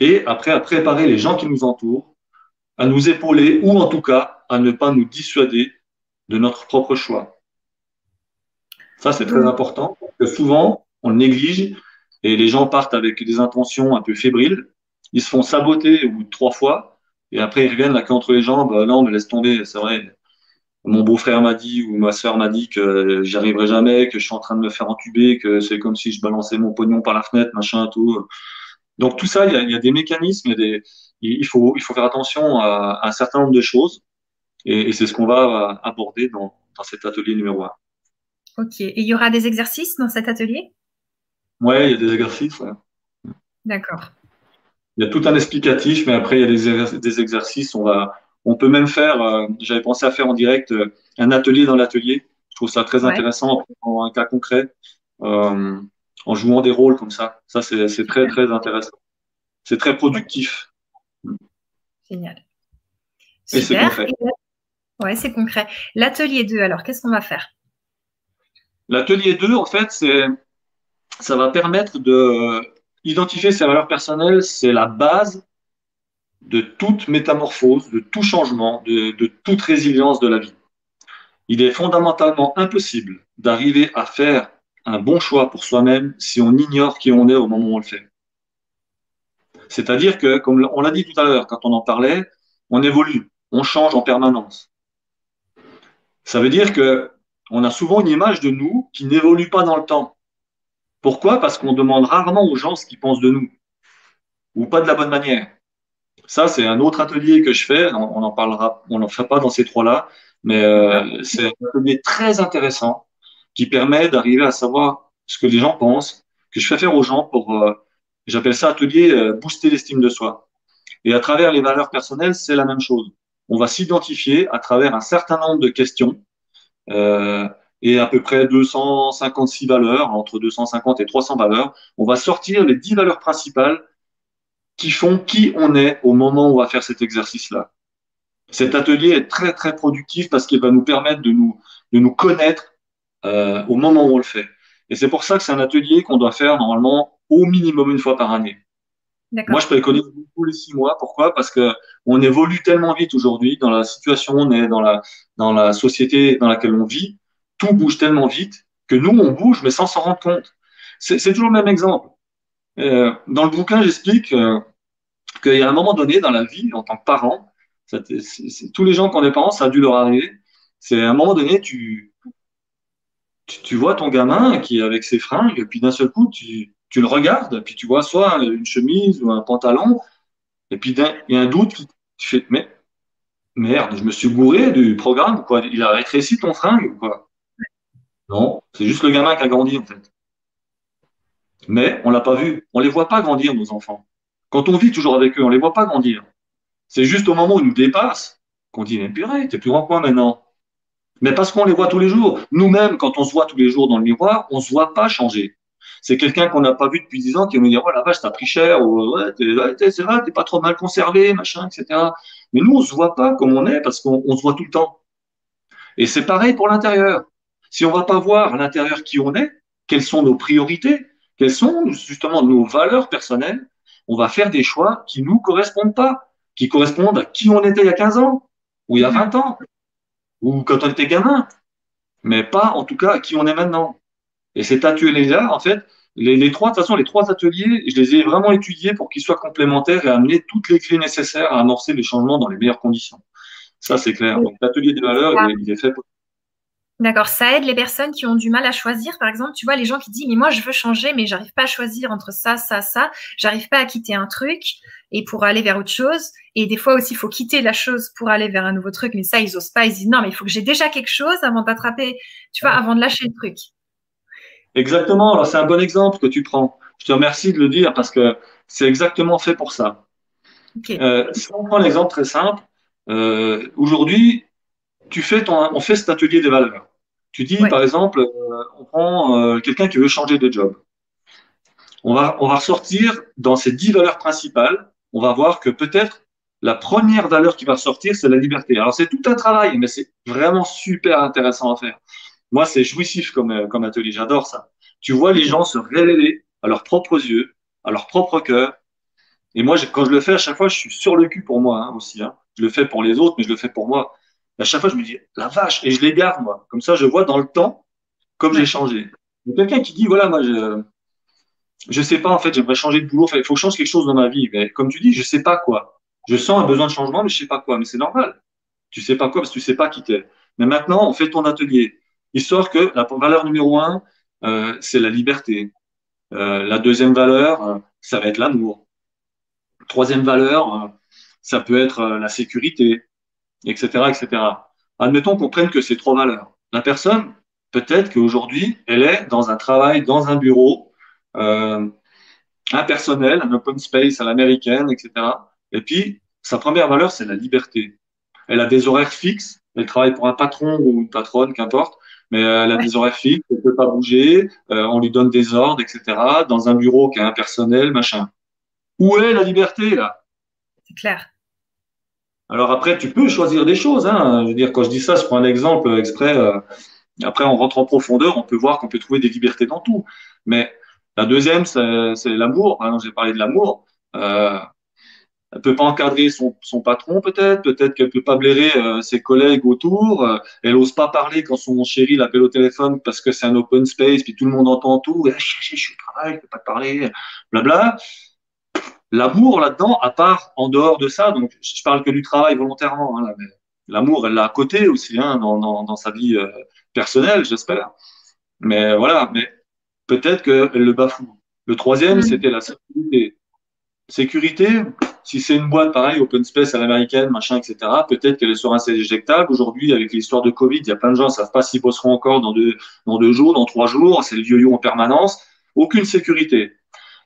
et après à préparer les gens qui nous entourent, à nous épauler ou en tout cas à ne pas nous dissuader de notre propre choix. Ça, c'est très important parce que souvent, on le néglige et les gens partent avec des intentions un peu fébriles ils se font saboter ou trois fois, et après ils reviennent la queue entre les jambes. Euh, non, mais laisse tomber, c'est vrai. Mon beau-frère m'a dit ou ma soeur m'a dit que j'y arriverai jamais, que je suis en train de me faire entuber, que c'est comme si je balançais mon pognon par la fenêtre, machin, tout. Donc tout ça, il y a, il y a des mécanismes, il, des, il, faut, il faut faire attention à, à un certain nombre de choses, et, et c'est ce qu'on va aborder dans, dans cet atelier numéro 1. Ok, et il y aura des exercices dans cet atelier? Ouais, il y a des exercices. Ouais. D'accord. Il y a tout un explicatif, mais après, il y a des, exercices. On, va, on peut même faire, euh, j'avais pensé à faire en direct euh, un atelier dans l'atelier. Je trouve ça très intéressant en un cas concret, euh, en jouant des rôles comme ça. Ça, c'est très, très intéressant. C'est très productif. Génial. Et c'est concret. Ouais, c'est concret. L'atelier 2, alors, qu'est-ce qu'on va faire? L'atelier 2, en fait, ça va permettre de Identifier ses valeurs personnelles, c'est la base de toute métamorphose, de tout changement, de, toute résilience de la vie. Il est fondamentalement impossible d'arriver à faire un bon choix pour soi-même si on ignore qui on est au moment où on le fait. C'est-à-dire que, comme on l'a dit tout à l'heure, quand on en parlait, on évolue, on change en permanence. Ça veut dire que on a souvent une image de nous qui n'évolue pas dans le temps. Pourquoi? Parce qu'on demande rarement aux gens ce qu'ils pensent de nous, ou pas de la bonne manière. Ça, c'est un autre atelier que je fais. On, en parlera, on n'en fera pas dans ces trois-là, mais euh, c'est un atelier très intéressant qui permet d'arriver à savoir ce que les gens pensent, que je fais faire aux gens pour, euh, j'appelle ça atelier euh, booster l'estime de soi. Et à travers les valeurs personnelles, c'est la même chose. On va s'identifier à travers un certain nombre de questions euh, et à peu près 256 valeurs, entre 250 et 300 valeurs. On va sortir les 10 valeurs principales qui font qui on est au moment où on va faire cet exercice-là. Cet atelier est très très productif parce qu'il va nous permettre de nous, de nous connaître euh, au moment où on le fait. Et c'est pour ça que c'est un atelier qu'on doit faire normalement au minimum une fois par année. Moi, je préconise tous les six mois. Pourquoi? Parce que on évolue tellement vite aujourd'hui dans la situation où on est, dans la, dans la société dans laquelle on vit. Tout bouge tellement vite que nous, on bouge, mais sans s'en rendre compte. C'est toujours le même exemple. Euh, dans le bouquin, j'explique euh, qu'il y a un moment donné dans la vie, en tant que parent, tous les gens qui ont des parents, ça a dû leur arriver. C'est un moment donné, tu, tu, vois ton gamin qui est avec ses fringues, et puis d'un seul coup, tu, tu le regardes, puis tu vois soit une chemise ou un pantalon, et puis il y a un doute, tu fais, mais merde, je me suis bourré du programme, quoi. Il a rétréci ton fringue, ou quoi? Non, c'est juste le gamin qui a grandi, en fait. Mais on l'a pas vu. On les voit pas grandir, nos enfants. Quand on vit toujours avec eux, on les voit pas grandir. C'est juste au moment où ils nous dépassent qu'on dit, mais purée, t'es plus grand que moi maintenant. Mais parce qu'on les voit tous les jours. Nous-mêmes, quand on se voit tous les jours dans le miroir, on se voit pas changer. C'est quelqu'un qu'on n'a pas vu depuis dix ans qui va nous dire, oh la vache, t'as pris cher, ou ouais, c'est vrai, t'es pas trop mal conservé, machin, etc. Mais nous, on se voit pas comme on est parce qu'on se voit tout le temps. Et c'est pareil pour l'intérieur. Si on va pas voir à l'intérieur qui on est, quelles sont nos priorités, quelles sont justement nos valeurs personnelles, on va faire des choix qui nous correspondent pas, qui correspondent à qui on était il y a 15 ans, ou il y a 20 ans, ou quand on était gamin, mais pas en tout cas à qui on est maintenant. Et cet atelier-là, en fait, les, trois, de toute façon, les trois ateliers, je les ai vraiment étudiés pour qu'ils soient complémentaires et amener toutes les clés nécessaires à amorcer les changements dans les meilleures conditions. Ça, c'est clair. Donc, l'atelier des valeurs, il, est fait pour D'accord, ça aide les personnes qui ont du mal à choisir. Par exemple, tu vois, les gens qui disent, mais moi, je veux changer, mais j'arrive pas à choisir entre ça, ça, ça. J'arrive pas à quitter un truc et pour aller vers autre chose. Et des fois aussi, il faut quitter la chose pour aller vers un nouveau truc. Mais ça, ils osent pas. Ils disent, non, mais il faut que j'ai déjà quelque chose avant d'attraper, tu vois, avant de lâcher le truc. Exactement. Alors, c'est un bon exemple que tu prends. Je te remercie de le dire parce que c'est exactement fait pour ça. Euh, si on prend l'exemple très simple, euh, aujourd'hui, tu fais ton, on fait cet atelier des valeurs. Tu dis, par exemple, euh, on prend euh, quelqu'un qui veut changer de job. On va, on va ressortir dans ces dix valeurs principales. On va voir que peut-être la première valeur qui va ressortir, c'est la liberté. Alors, c'est tout un travail, mais c'est vraiment super intéressant à faire. Moi, c'est jouissif comme, euh, comme atelier. J'adore ça. Tu vois les gens se révéler à leurs propres yeux, à leur propre cœur. Et moi, quand je le fais, à chaque fois, je suis sur le cul pour moi hein, aussi. Hein. Je le fais pour les autres, mais je le fais pour moi à chaque fois, je me dis, la vache, et je les garde, moi. Comme ça, je vois dans le temps comme j'ai changé. Quelqu'un qui dit, voilà, moi, je, je sais pas, en fait, j'aimerais changer de boulot, il faut que je change quelque chose dans ma vie. Mais comme tu dis, je sais pas quoi. Je sens un besoin de changement, mais je sais pas quoi. Mais c'est normal. Tu sais pas quoi parce que tu sais pas qui t'es. Mais maintenant, on fait ton atelier. Histoire que la valeur numéro un, euh, c'est la liberté. Euh, la deuxième valeur, euh, ça va être l'amour. Troisième valeur, ça peut être la sécurité etc., etc. Admettons qu'on prenne que ces trois valeurs. La personne, peut-être qu'aujourd'hui, elle est dans un travail, dans un bureau, euh, impersonnel, un open space à l'américaine, etc. Et puis, sa première valeur, c'est la liberté. Elle a des horaires fixes. Elle travaille pour un patron ou une patronne, qu'importe. Mais elle a des horaires fixes. Elle peut pas bouger. Euh, on lui donne des ordres, etc. Dans un bureau qui est impersonnel, machin. Où est la liberté, là? C'est clair. Alors après, tu peux choisir des choses. Hein. Je veux dire, quand je dis ça, je prends un exemple exprès. Euh, après, on rentre en profondeur, on peut voir qu'on peut trouver des libertés dans tout. Mais la deuxième, c'est l'amour. J'ai parlé de l'amour. Euh, elle peut pas encadrer son, patron, peut-être. Peut-être qu'elle peut pas blairer euh, ses collègues autour. Elle ose pas parler quand son chéri l'appelle au téléphone parce que c'est un open space, puis tout le monde entend tout. Eh, je suis au travail, je peux pas te parler. Blabla l'amour là-dedans, à part en dehors de ça, donc je parle que du travail volontairement, hein, l'amour, elle l'a à côté aussi, hein, dans, dans, dans, sa vie euh, personnelle, j'espère. Mais voilà, mais peut-être qu'elle le bafoue. Le troisième, mm. c'était la sécurité. Sécurité, si c'est une boîte pareil, open space à l'américaine, machin, etc., peut-être qu'elle est sur un éjectable. Aujourd'hui, avec l'histoire de Covid, il y a plein de gens qui savent pas s'ils bosseront encore dans deux, dans deux jours, dans trois jours. C'est le yo-yo en permanence. Aucune sécurité.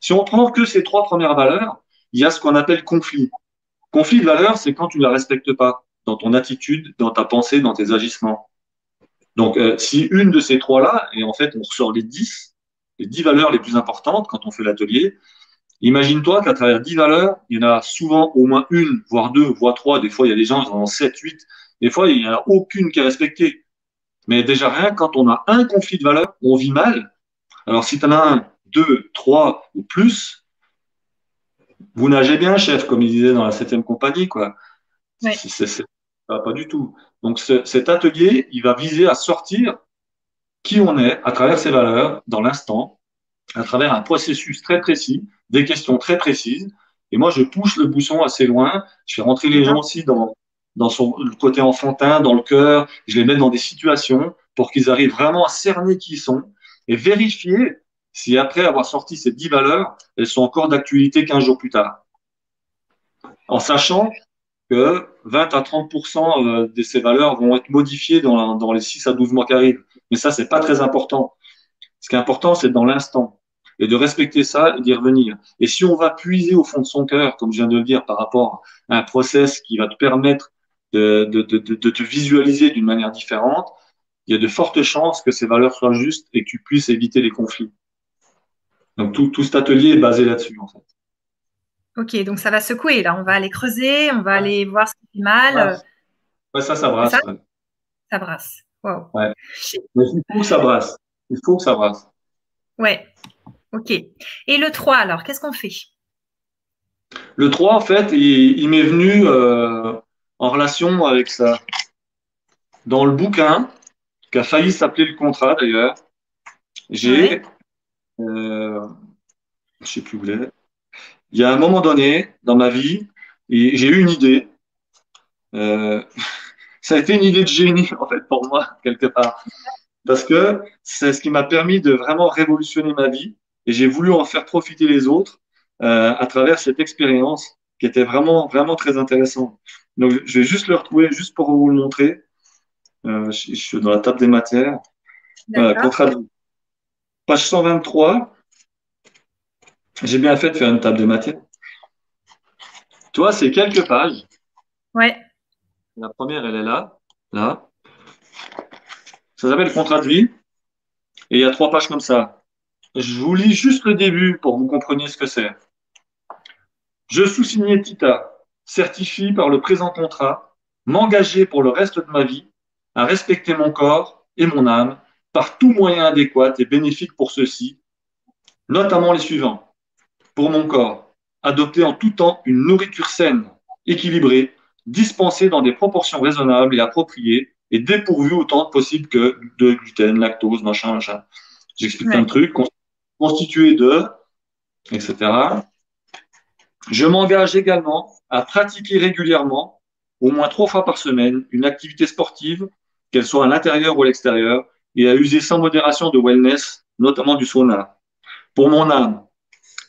Si on prend que ces trois premières valeurs, il y a ce qu'on appelle conflit. Conflit de valeurs, c'est quand tu ne la respectes pas dans ton attitude, dans ta pensée, dans tes agissements. Donc, euh, si une de ces trois-là, et en fait, on ressort les dix, les dix valeurs les plus importantes quand on fait l'atelier, imagine-toi qu'à travers dix valeurs, il y en a souvent au moins une, voire deux, voire trois. Des fois, il y a des gens qui en ont sept, huit. Des fois, il n'y en a aucune qui est respectée. Mais déjà, rien, quand on a un conflit de valeurs, on vit mal. Alors, si tu en as un, deux, trois ou plus, vous nagez bien, chef, comme il disait dans la septième compagnie, quoi. C'est, pas du tout. Donc cet atelier, il va viser à sortir qui on est à travers ses valeurs dans l'instant, à travers un processus très précis, des questions très précises. Et moi, je pousse le bouchon assez loin. Je fais rentrer les gens aussi dans, dans son le côté enfantin, dans le cœur. Je les mets dans des situations pour qu'ils arrivent vraiment à cerner qui ils sont et vérifier si après avoir sorti ces dix valeurs, elles sont encore d'actualité 15 jours plus tard. En sachant que 20 à 30% euh, de ces valeurs vont être modifiées dans, les 6 à 12 mois qui arrivent. Mais ça, c'est pas très important. Ce qui est important, c'est dans l'instant et de respecter ça et d'y revenir. Et si on va puiser au fond de son cœur, comme je viens de le dire, par rapport à un process qui va te permettre de te visualiser d'une manière différente, il y a de fortes chances que ces valeurs soient justes et que tu puisses éviter les conflits. Donc tout, tout cet atelier est basé là-dessus, en fait. Ok, donc ça va secouer là. On va aller creuser, on va aller voir ce qui fait mal. Ouais, ça, ça brasse. Ça, brasse. Wow. Ouais. Mais il faut que ça brasse. Il faut que ça brasse. Ouais. Ok. Et le 3, alors, qu'est-ce qu'on fait? Le 3, en fait, il, m'est venu euh, en relation avec ça. Dans le bouquin, qui a failli s'appeler le contrat d'ailleurs, j'ai. Euh, je sais plus où il est il y a un moment donné dans ma vie, j'ai eu une idée. Euh, ça a été une idée de génie, en fait, pour moi, quelque part. Parce que c'est ce qui m'a permis de vraiment révolutionner ma vie et j'ai voulu en faire profiter les autres euh, à travers cette expérience qui était vraiment, vraiment très intéressante. Donc, je vais juste le retrouver, juste pour vous le montrer. Euh, je, je, suis dans la table des matières. Voilà, contrat de... Page 123. J'ai bien fait de faire une table de matière. Toi, c'est quelques pages. Ouais. La première, elle est là, là. Ça s'appelle contrat de vie. Et il y a trois pages comme ça. Je vous lis juste le début pour que vous compreniez ce que c'est. Je sous-signé Tita, certifie par le présent contrat, m'engager pour le reste de ma vie à respecter mon corps et mon âme par tout moyen adéquat et bénéfique pour ceux-ci, notamment les suivants pour mon corps, adopter en tout temps une nourriture saine, équilibrée, dispensée dans des proportions raisonnables et appropriées, et dépourvue autant que possible que de gluten, lactose, machin, machin. J'explique un truc, constitué de, etc. Je m'engage également à pratiquer régulièrement, au moins trois fois par semaine, une activité sportive, qu'elle soit à l'intérieur ou à l'extérieur, et à user sans modération de wellness, notamment du sauna. Pour mon âme,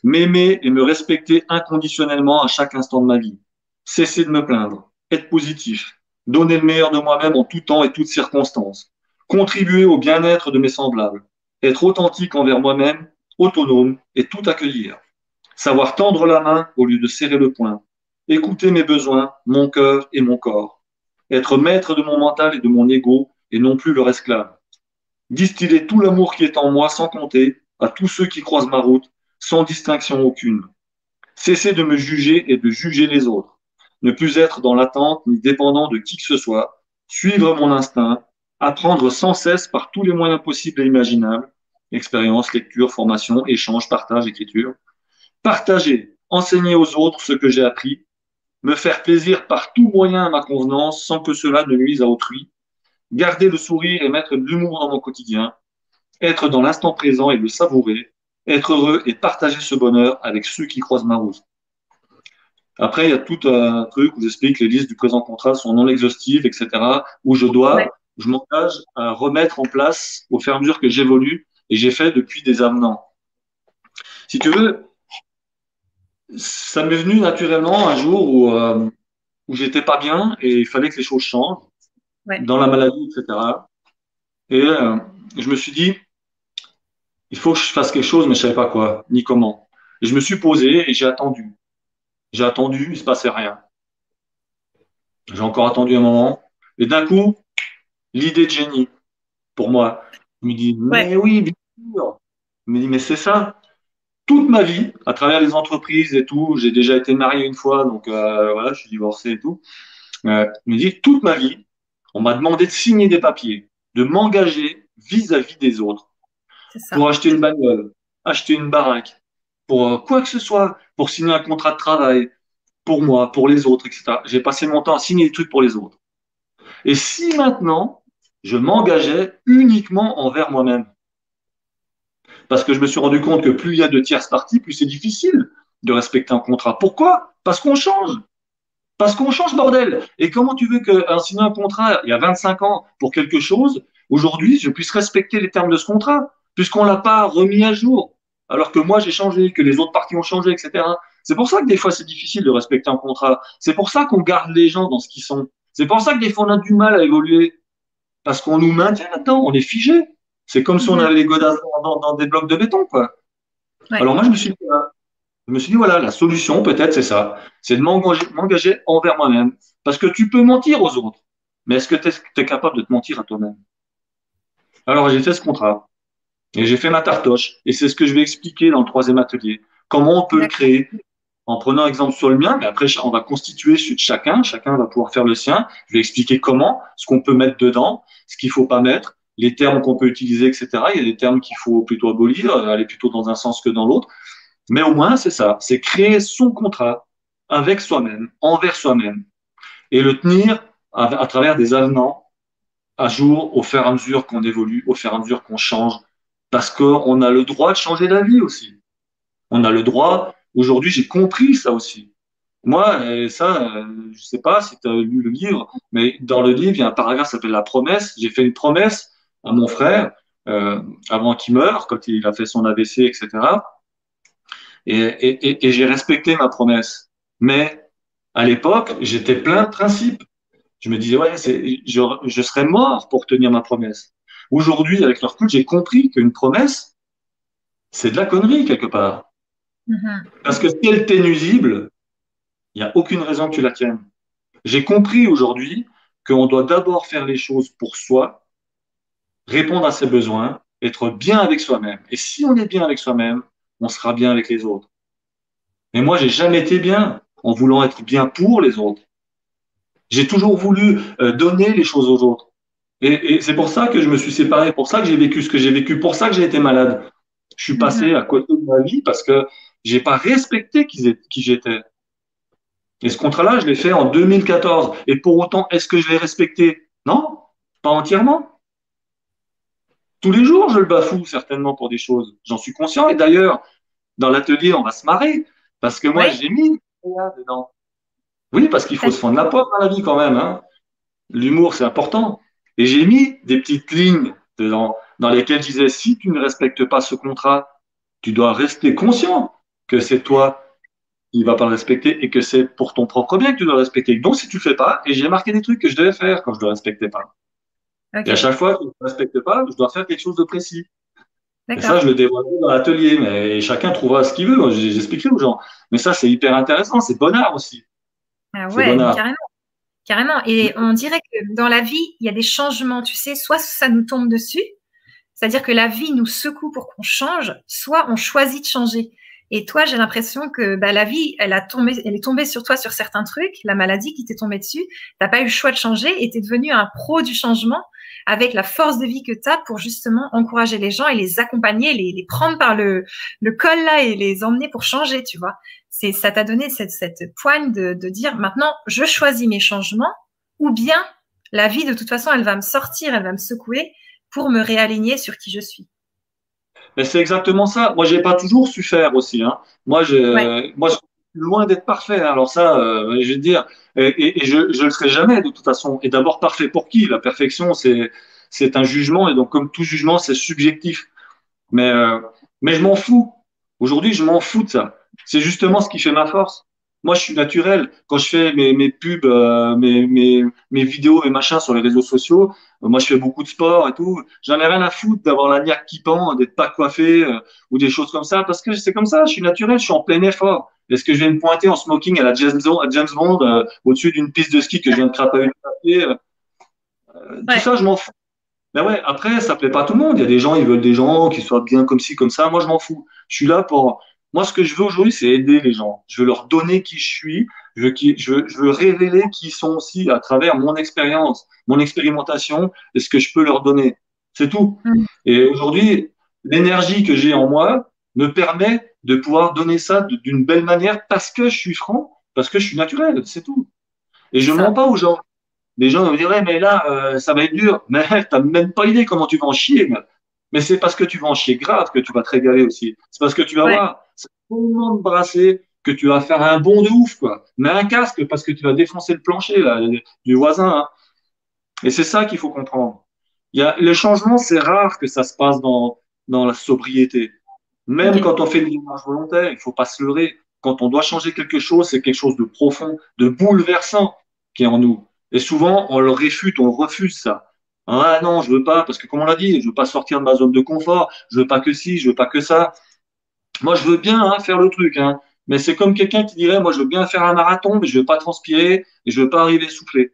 m'aimer et me respecter inconditionnellement à chaque instant de ma vie, cesser de me plaindre, être positif, donner le meilleur de moi-même en tout temps et toutes circonstances, contribuer au bien-être de mes semblables, être authentique envers moi-même, autonome et tout accueillir, savoir tendre la main au lieu de serrer le poing, écouter mes besoins, mon cœur et mon corps, être maître de mon mental et de mon ego et non plus leur esclave, distiller tout l'amour qui est en moi sans compter à tous ceux qui croisent ma route sans distinction aucune. Cesser de me juger et de juger les autres. Ne plus être dans l'attente ni dépendant de qui que ce soit. Suivre mon instinct. Apprendre sans cesse par tous les moyens possibles et imaginables. Expérience, lecture, formation, échange, partage, écriture. Partager, enseigner aux autres ce que j'ai appris. Me faire plaisir par tout moyen à ma convenance sans que cela ne nuise à autrui. Garder le sourire et mettre de l'humour dans mon quotidien. Être dans l'instant présent et le savourer être heureux et partager ce bonheur avec ceux qui croisent ma route. Après, il y a tout un truc où j'explique que les listes du présent contrat sont non exhaustives, etc., où je dois, je m'engage à remettre en place au fur et à mesure que j'évolue et j'ai fait depuis des avenants. Si tu veux, ça m'est venu naturellement un jour où, euh, où j'étais pas bien et il fallait que les choses changent dans la maladie, etc. Et euh, je me suis dit, il faut que je fasse quelque chose, mais je savais pas quoi, ni comment. Et je me suis posé et j'ai attendu. J'ai attendu, il se passait rien. J'ai encore attendu un moment. Et d'un coup, l'idée de génie, pour moi, je me dit, mais oui, bien sûr. Je me dit, mais c'est ça. Toute ma vie, à travers les entreprises et tout, j'ai déjà été marié une fois, donc euh, voilà, je suis divorcé et tout. Euh, je me dit, toute ma vie, on m'a demandé de signer des papiers, de m'engager vis-à-vis des autres. Pour acheter une bagnole, acheter une baraque, pour euh, quoi que ce soit, pour signer un contrat de travail, pour moi, pour les autres, etc. J'ai passé mon temps à signer des trucs pour les autres. Et si maintenant, je m'engageais uniquement envers moi-même, parce que je me suis rendu compte que plus il y a de tierces parties, plus c'est difficile de respecter un contrat. Pourquoi? Parce qu'on change. Parce qu'on change, bordel. Et comment tu veux qu'un signer un contrat il y a 25 ans pour quelque chose, aujourd'hui, je puisse respecter les termes de ce contrat, puisqu'on l'a pas remis à jour, alors que moi j'ai changé, que les autres parties ont changé, etc. C'est pour ça que des fois c'est difficile de respecter un contrat. C'est pour ça qu'on garde les gens dans ce qu'ils sont. C'est pour ça que des fois on a du mal à évoluer, parce qu'on nous maintient là-dedans, on est figé. C'est comme si on avait les godasses dans, des blocs de béton, quoi. Alors moi je me suis dit, je me suis dit, voilà, la solution, peut-être, c'est ça. C'est de m'engager envers moi-même. Parce que tu peux mentir aux autres. Mais est-ce que tu es, capable de te mentir à toi-même? Alors, j'ai fait ce contrat. Et j'ai fait ma tartoche. Et c'est ce que je vais expliquer dans le troisième atelier. Comment on peut le créer en prenant exemple sur le mien, mais après, on va constituer celui de chacun. Chacun va pouvoir faire le sien. Je vais expliquer comment, ce qu'on peut mettre dedans, ce qu'il faut pas mettre, les termes qu'on peut utiliser, etc. Il y a des termes qu'il faut plutôt abolir, aller plutôt dans un sens que dans l'autre. Mais au moins, c'est ça, c'est créer son contrat avec soi-même, envers soi-même, et le tenir à, travers des avenants à jour au fur et à mesure qu'on évolue, au fur et à mesure qu'on change, parce qu'on a le droit de changer d'avis aussi. On a le droit, aujourd'hui j'ai compris ça aussi. Moi, ça, euh, je sais pas si tu as lu le livre, mais dans le livre, il y a un paragraphe qui s'appelle La promesse. J'ai fait une promesse à mon frère euh, avant qu'il meure, quand il a fait son AVC, etc. Et, j'ai respecté ma promesse. Mais à l'époque, j'étais plein de principes. Je me disais, ouais, je, je serais mort pour tenir ma promesse. Aujourd'hui, avec leur recul, j'ai compris qu'une promesse, c'est de la connerie quelque part. Mm-hmm. Parce que si elle t'est nuisible, il n'y a aucune raison que tu la tiennes. J'ai compris aujourd'hui qu'on doit d'abord faire les choses pour soi, répondre à ses besoins, être bien avec soi-même. Et si on est bien avec soi-même, on sera bien avec les autres. Mais moi, j'ai jamais été bien en voulant être bien pour les autres. J'ai toujours voulu euh, donner les choses aux autres. Et, c'est pour ça que je me suis séparé, pour ça que j'ai vécu ce que j'ai vécu, pour ça que j'ai été malade. Je suis passé à côté de ma vie parce que j'ai pas respecté qui, qui j'étais. Et ce contrat-là, je l'ai fait en 2014. Et pour autant, est-ce que je l'ai respecté? Non, pas entièrement. Tous les jours, je le bafoue certainement pour des choses. J'en suis conscient. Et d'ailleurs, dans l'atelier, on va se marrer parce que moi, j'ai mis dedans. Oui, parce qu'il faut se fendre la pomme dans la vie quand même. Hein. L'humour, c'est important. Et j'ai mis des petites lignes dedans dans lesquelles je disais si tu ne respectes pas ce contrat, tu dois rester conscient que c'est toi qui va pas le respecter et que c'est pour ton propre bien que tu dois le respecter. Donc, si tu le fais pas, et j'ai marqué des trucs que je devais faire quand je ne le respectais pas. Et à chaque fois que je ne respecte pas, je dois faire quelque chose de précis. Et ça, je le dévoile dans l'atelier, mais chacun trouvera ce qu'il veut. J'expliquerai aux gens. Mais ça, c'est hyper intéressant. C'est bonheur aussi. Ah ouais, carrément. Carrément. Et on dirait que dans la vie, il y a des changements. Tu sais, soit ça nous tombe dessus, c'est-à-dire que la vie nous secoue pour qu'on change, soit on choisit de changer. Et toi, j'ai l'impression que bah, la vie, elle a tombé, elle est tombée sur toi sur certains trucs, la maladie qui t'est tombée dessus. T'as pas eu le choix de changer et t'es devenu un pro du changement avec la force de vie que tu as pour justement encourager les gens et les accompagner, les, les prendre par le, le col là et les emmener pour changer, tu vois. C'est ça t'a donné cette, cette poigne de, de dire maintenant je choisis mes changements ou bien la vie de toute façon elle va me sortir, elle va me secouer pour me réaligner sur qui je suis. Mais c'est exactement ça. Moi, j'ai pas toujours su faire aussi. Hein. Moi, je, moi, je suis loin d'être parfait. Hein. Alors ça, euh, je veux dire, et, et, je ne le serai jamais de toute façon. Et d'abord, parfait pour qui? La perfection, c'est c'est un jugement, et donc comme tout jugement, c'est subjectif. Mais euh, mais je m'en fous. Aujourd'hui, je m'en fous de ça. C'est justement ce qui fait ma force. Moi, je suis naturel. Quand je fais mes, mes pubs, euh, mes, mes, mes vidéos et machins sur les réseaux sociaux, euh, moi, je fais beaucoup de sport et tout. J'en ai rien à foutre d'avoir la niaque qui pend, d'être pas coiffé euh, ou des choses comme ça, parce que c'est comme ça. Je suis naturel. Je suis en plein effort. Est-ce que je vais me pointer en smoking à la James, à James Bond au-dessus d'une piste de ski que je viens de crapahuter Tout ça, je m'en fous. Mais ouais, après, ça plaît pas à tout le monde. Il y a des gens, ils veulent des gens qui soient bien comme ci, comme ça. Moi, je m'en fous. Je suis là pour moi, ce que je veux aujourd'hui, c'est aider les gens. Je veux leur donner qui je suis. Je veux, qui, je, veux, je veux révéler qui ils sont aussi à travers mon expérience, mon expérimentation et ce que je peux leur donner. C'est tout. Mm. Et aujourd'hui, l'énergie que j'ai en moi me permet de pouvoir donner ça d'une belle manière parce que je suis franc, parce que je suis naturel. C'est tout. Et je ne mens pas aux gens. Les gens me diraient, mais là, euh, ça va être dur. Mais t'as même pas idée comment tu vas en chier. Mais c'est parce que tu vas en chier grave que tu vas te régaler aussi. C'est parce que tu vas voir, c'est tellement de brasser que tu vas faire un bond de ouf, quoi. Mais un casque parce que tu vas défoncer le plancher là, du voisin. Hein. Et c'est ça qu'il faut comprendre. Il y a, le changement, c'est rare que ça se passe dans, dans la sobriété. Même quand on fait une démarche volontaire, il faut pas se leurrer. Quand on doit changer quelque chose, c'est quelque chose de profond, de bouleversant qui est en nous. Et souvent, on le réfute, on refuse ça. Ah non, je veux pas, parce que comme on l'a dit, je veux pas sortir de ma zone de confort, je veux pas que ci, je veux pas que ça. Moi, je veux bien hein, faire le truc, hein, mais c'est comme quelqu'un qui dirait, moi, je veux bien faire un marathon, mais je veux pas transpirer et je veux pas arriver soufflé.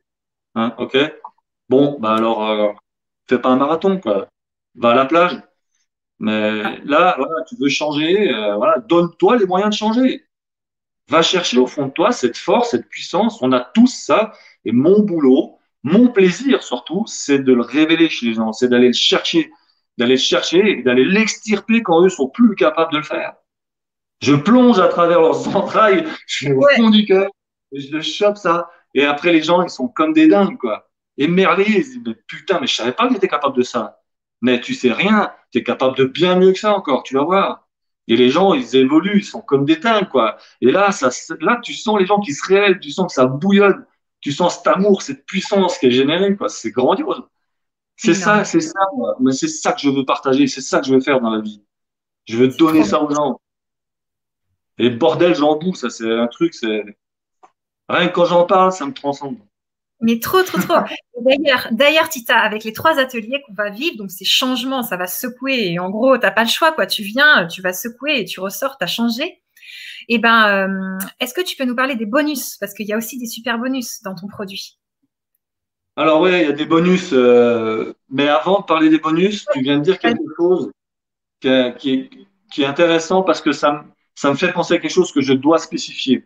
Hein, ok Bon, bah alors, euh, fais pas un marathon, quoi. Va à la plage. Mais là, voilà, tu veux changer, euh, voilà, donne-toi les moyens de changer. Va chercher au fond de toi cette force, cette puissance. On a tous ça. Et mon boulot, mon plaisir, surtout, c'est de le révéler chez les gens, c'est d'aller le chercher, d'aller le chercher et d'aller l'extirper quand eux sont plus capables de le faire. Je plonge à travers leurs entrailles, je vais au fond du cœur, et je le chope ça. Et après, les gens, ils sont comme des dingues, quoi. Émerveillés, ils disent, mais putain, mais je savais pas que j'étais capable de ça. Mais tu sais rien, tu es capable de bien mieux que ça encore, tu vas voir. Et les gens, ils évoluent, ils sont comme des dingues, quoi. Et là, ça, là, tu sens les gens qui se révèlent, tu sens que ça bouillonne tu sens cet amour, cette puissance qui est générée, quoi. C'est grandiose. C'est ça, c'est ça, mais c'est ça que je veux partager, c'est ça que je veux faire dans la vie. Je veux donner ça aux gens. Et bordel, j'en boue, ça, c'est un truc, c'est. Rien que quand j'en parle, ça me transcende. Mais trop, trop, trop. d'ailleurs, d'ailleurs, Tita, avec les trois ateliers qu'on va vivre, donc ces changements, ça va secouer. Et en gros, t'as pas le choix, quoi. Tu viens, tu vas secouer et tu ressors, t'as changé. Eh ben, euh, est-ce que tu peux nous parler des bonus? Parce qu'il y a aussi des super bonus dans ton produit. Alors oui, il y a des bonus. Euh, mais avant de parler des bonus, tu viens de dire quelque chose qui est, intéressant parce que ça, ça me fait penser à quelque chose que je dois spécifier.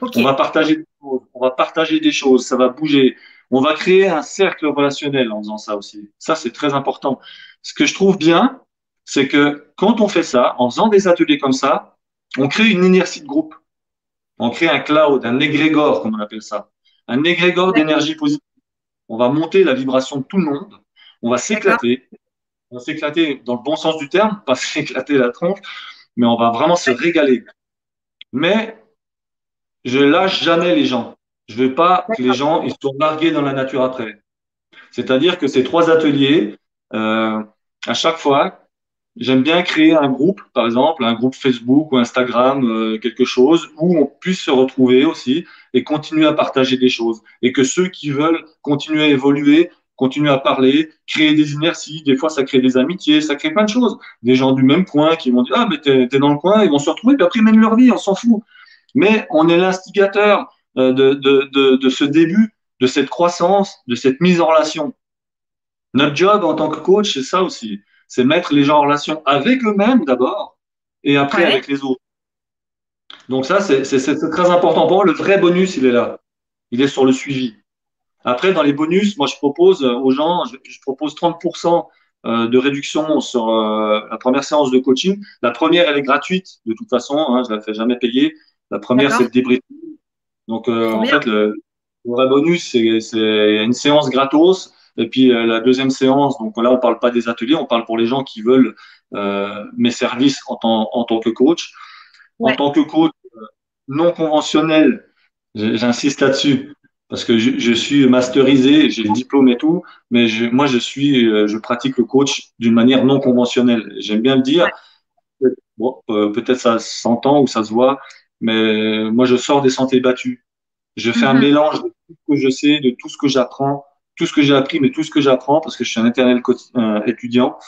On va partager des choses, on va partager des choses, ça va bouger. On va créer un cercle relationnel en faisant ça aussi. Ça, c'est très important. Ce que je trouve bien, c'est que quand on fait ça, en faisant des ateliers comme ça, on crée une inertie de groupe. On crée un cloud, un égrégore, comme on appelle ça. Un égrégore d'énergie positive. On va monter la vibration de tout le monde. On va s'éclater. On va s'éclater dans le bon sens du terme, pas s'éclater la tronche, mais on va vraiment se régaler. Mais je lâche jamais les gens. Je veux pas que les gens ils soient largués dans la nature après. C'est-à-dire que ces trois ateliers, euh, à chaque fois, J'aime bien créer un groupe, par exemple, un groupe Facebook ou Instagram, euh, quelque chose où on puisse se retrouver aussi et continuer à partager des choses. Et que ceux qui veulent continuer à évoluer, continuer à parler, créer des inerties, des fois ça crée des amitiés, ça crée plein de choses. Des gens du même coin qui vont dire Ah, mais t'es es dans le coin, ils vont se retrouver, puis après ils mènent leur vie, on s'en fout. Mais on est l'instigateur euh, de, de, de ce début, de cette croissance, de cette mise en relation. Notre job en tant que coach, c'est ça aussi c'est mettre les gens en relation avec eux-mêmes d'abord et après avec les autres. Donc ça, c'est très important. Pour moi, le vrai bonus, il est là. Il est sur le suivi. Après, dans les bonus, moi, je propose aux gens, je, propose 30% euh, de réduction sur euh, la première séance de coaching. La première, elle est gratuite de toute façon. Hein, je la fais jamais payer. La première, c'est le débriefing. Donc, euh, en fait, le, le, vrai bonus, c'est une séance gratos et puis euh, la deuxième séance, donc là on parle pas des ateliers, on parle pour les gens qui veulent euh, mes services en tant, en tant que coach. En tant que coach euh, non conventionnel, j'insiste là-dessus parce que je, je, suis masterisé, j'ai le diplôme et tout, mais je, moi je suis, je pratique le coach d'une manière non conventionnelle. J'aime bien le dire. Bon, euh, peut-être ça s'entend ou ça se voit, mais moi, je sors des sentiers battus. Je fais un Mhm. mélange de tout ce que je sais, de tout ce que j'apprends, tout ce que j'ai appris, mais tout ce que j'apprends, parce que je suis un éternel euh, étudiant.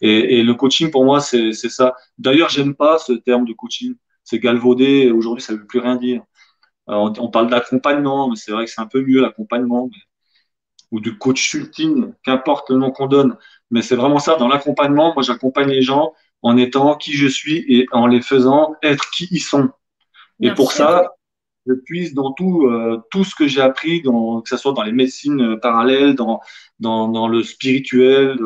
Et, et le coaching, pour moi, c'est ça. D'ailleurs, j'aime pas ce terme de coaching. C'est galvaudé. Aujourd'hui, ça veut plus rien dire. Alors, on, on parle d'accompagnement, mais c'est vrai que c'est un peu mieux l'accompagnement, ou du coaching, qu'importe le nom qu'on donne. Mais c'est vraiment ça. Dans l'accompagnement, moi, j'accompagne les gens en étant qui je suis et en les faisant être qui ils sont. Et pour ça, je puise dans tout, euh, tout ce que j'ai appris, que ce soit dans les médecines euh, parallèles, dans, dans, le spirituel,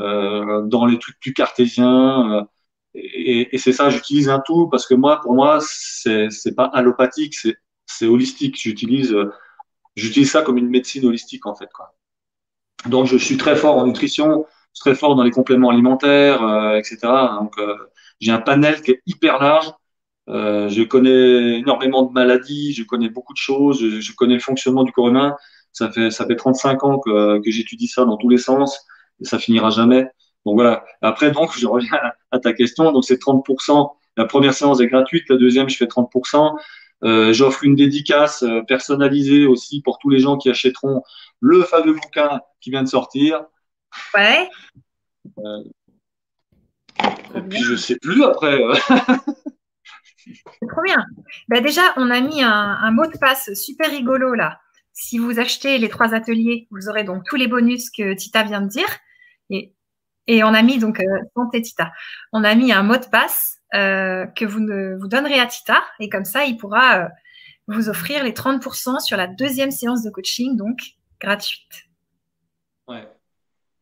euh, dans les trucs plus cartésiens. et c'est ça, j'utilise un tout parce que moi, pour moi, c'est pas allopathique, c'est holistique. J'utilise j'utilise ça comme une médecine holistique en fait. Donc, je suis très fort en nutrition, très fort dans les compléments alimentaires, etc. Donc, j'ai un panel qui est hyper large. Euh, je connais énormément de maladies, je connais beaucoup de choses, je, je connais le fonctionnement du corps humain. Ça fait, ça fait 35 ans que, que j'étudie ça dans tous les sens et ça finira jamais. Donc voilà. Après, donc, je reviens à, ta question. Donc, c'est 30%. La première séance est gratuite, la deuxième, je fais 30%. Euh, j'offre une dédicace euh, personnalisée aussi pour tous les gens qui achèteront le fameux bouquin qui vient de sortir. Ouais. Euh, et puis, je sais plus après. C'est trop bien. Bah déjà, on a mis un, un mot de passe super rigolo là. Si vous achetez les trois ateliers, vous aurez donc tous les bonus que Tita vient de dire. Et, et on a mis donc, euh, santé Tita, on a mis un mot de passe euh, que vous, ne, vous donnerez à Tita. Et comme ça, il pourra euh, vous offrir les 30% sur la deuxième séance de coaching, donc gratuite. Ouais.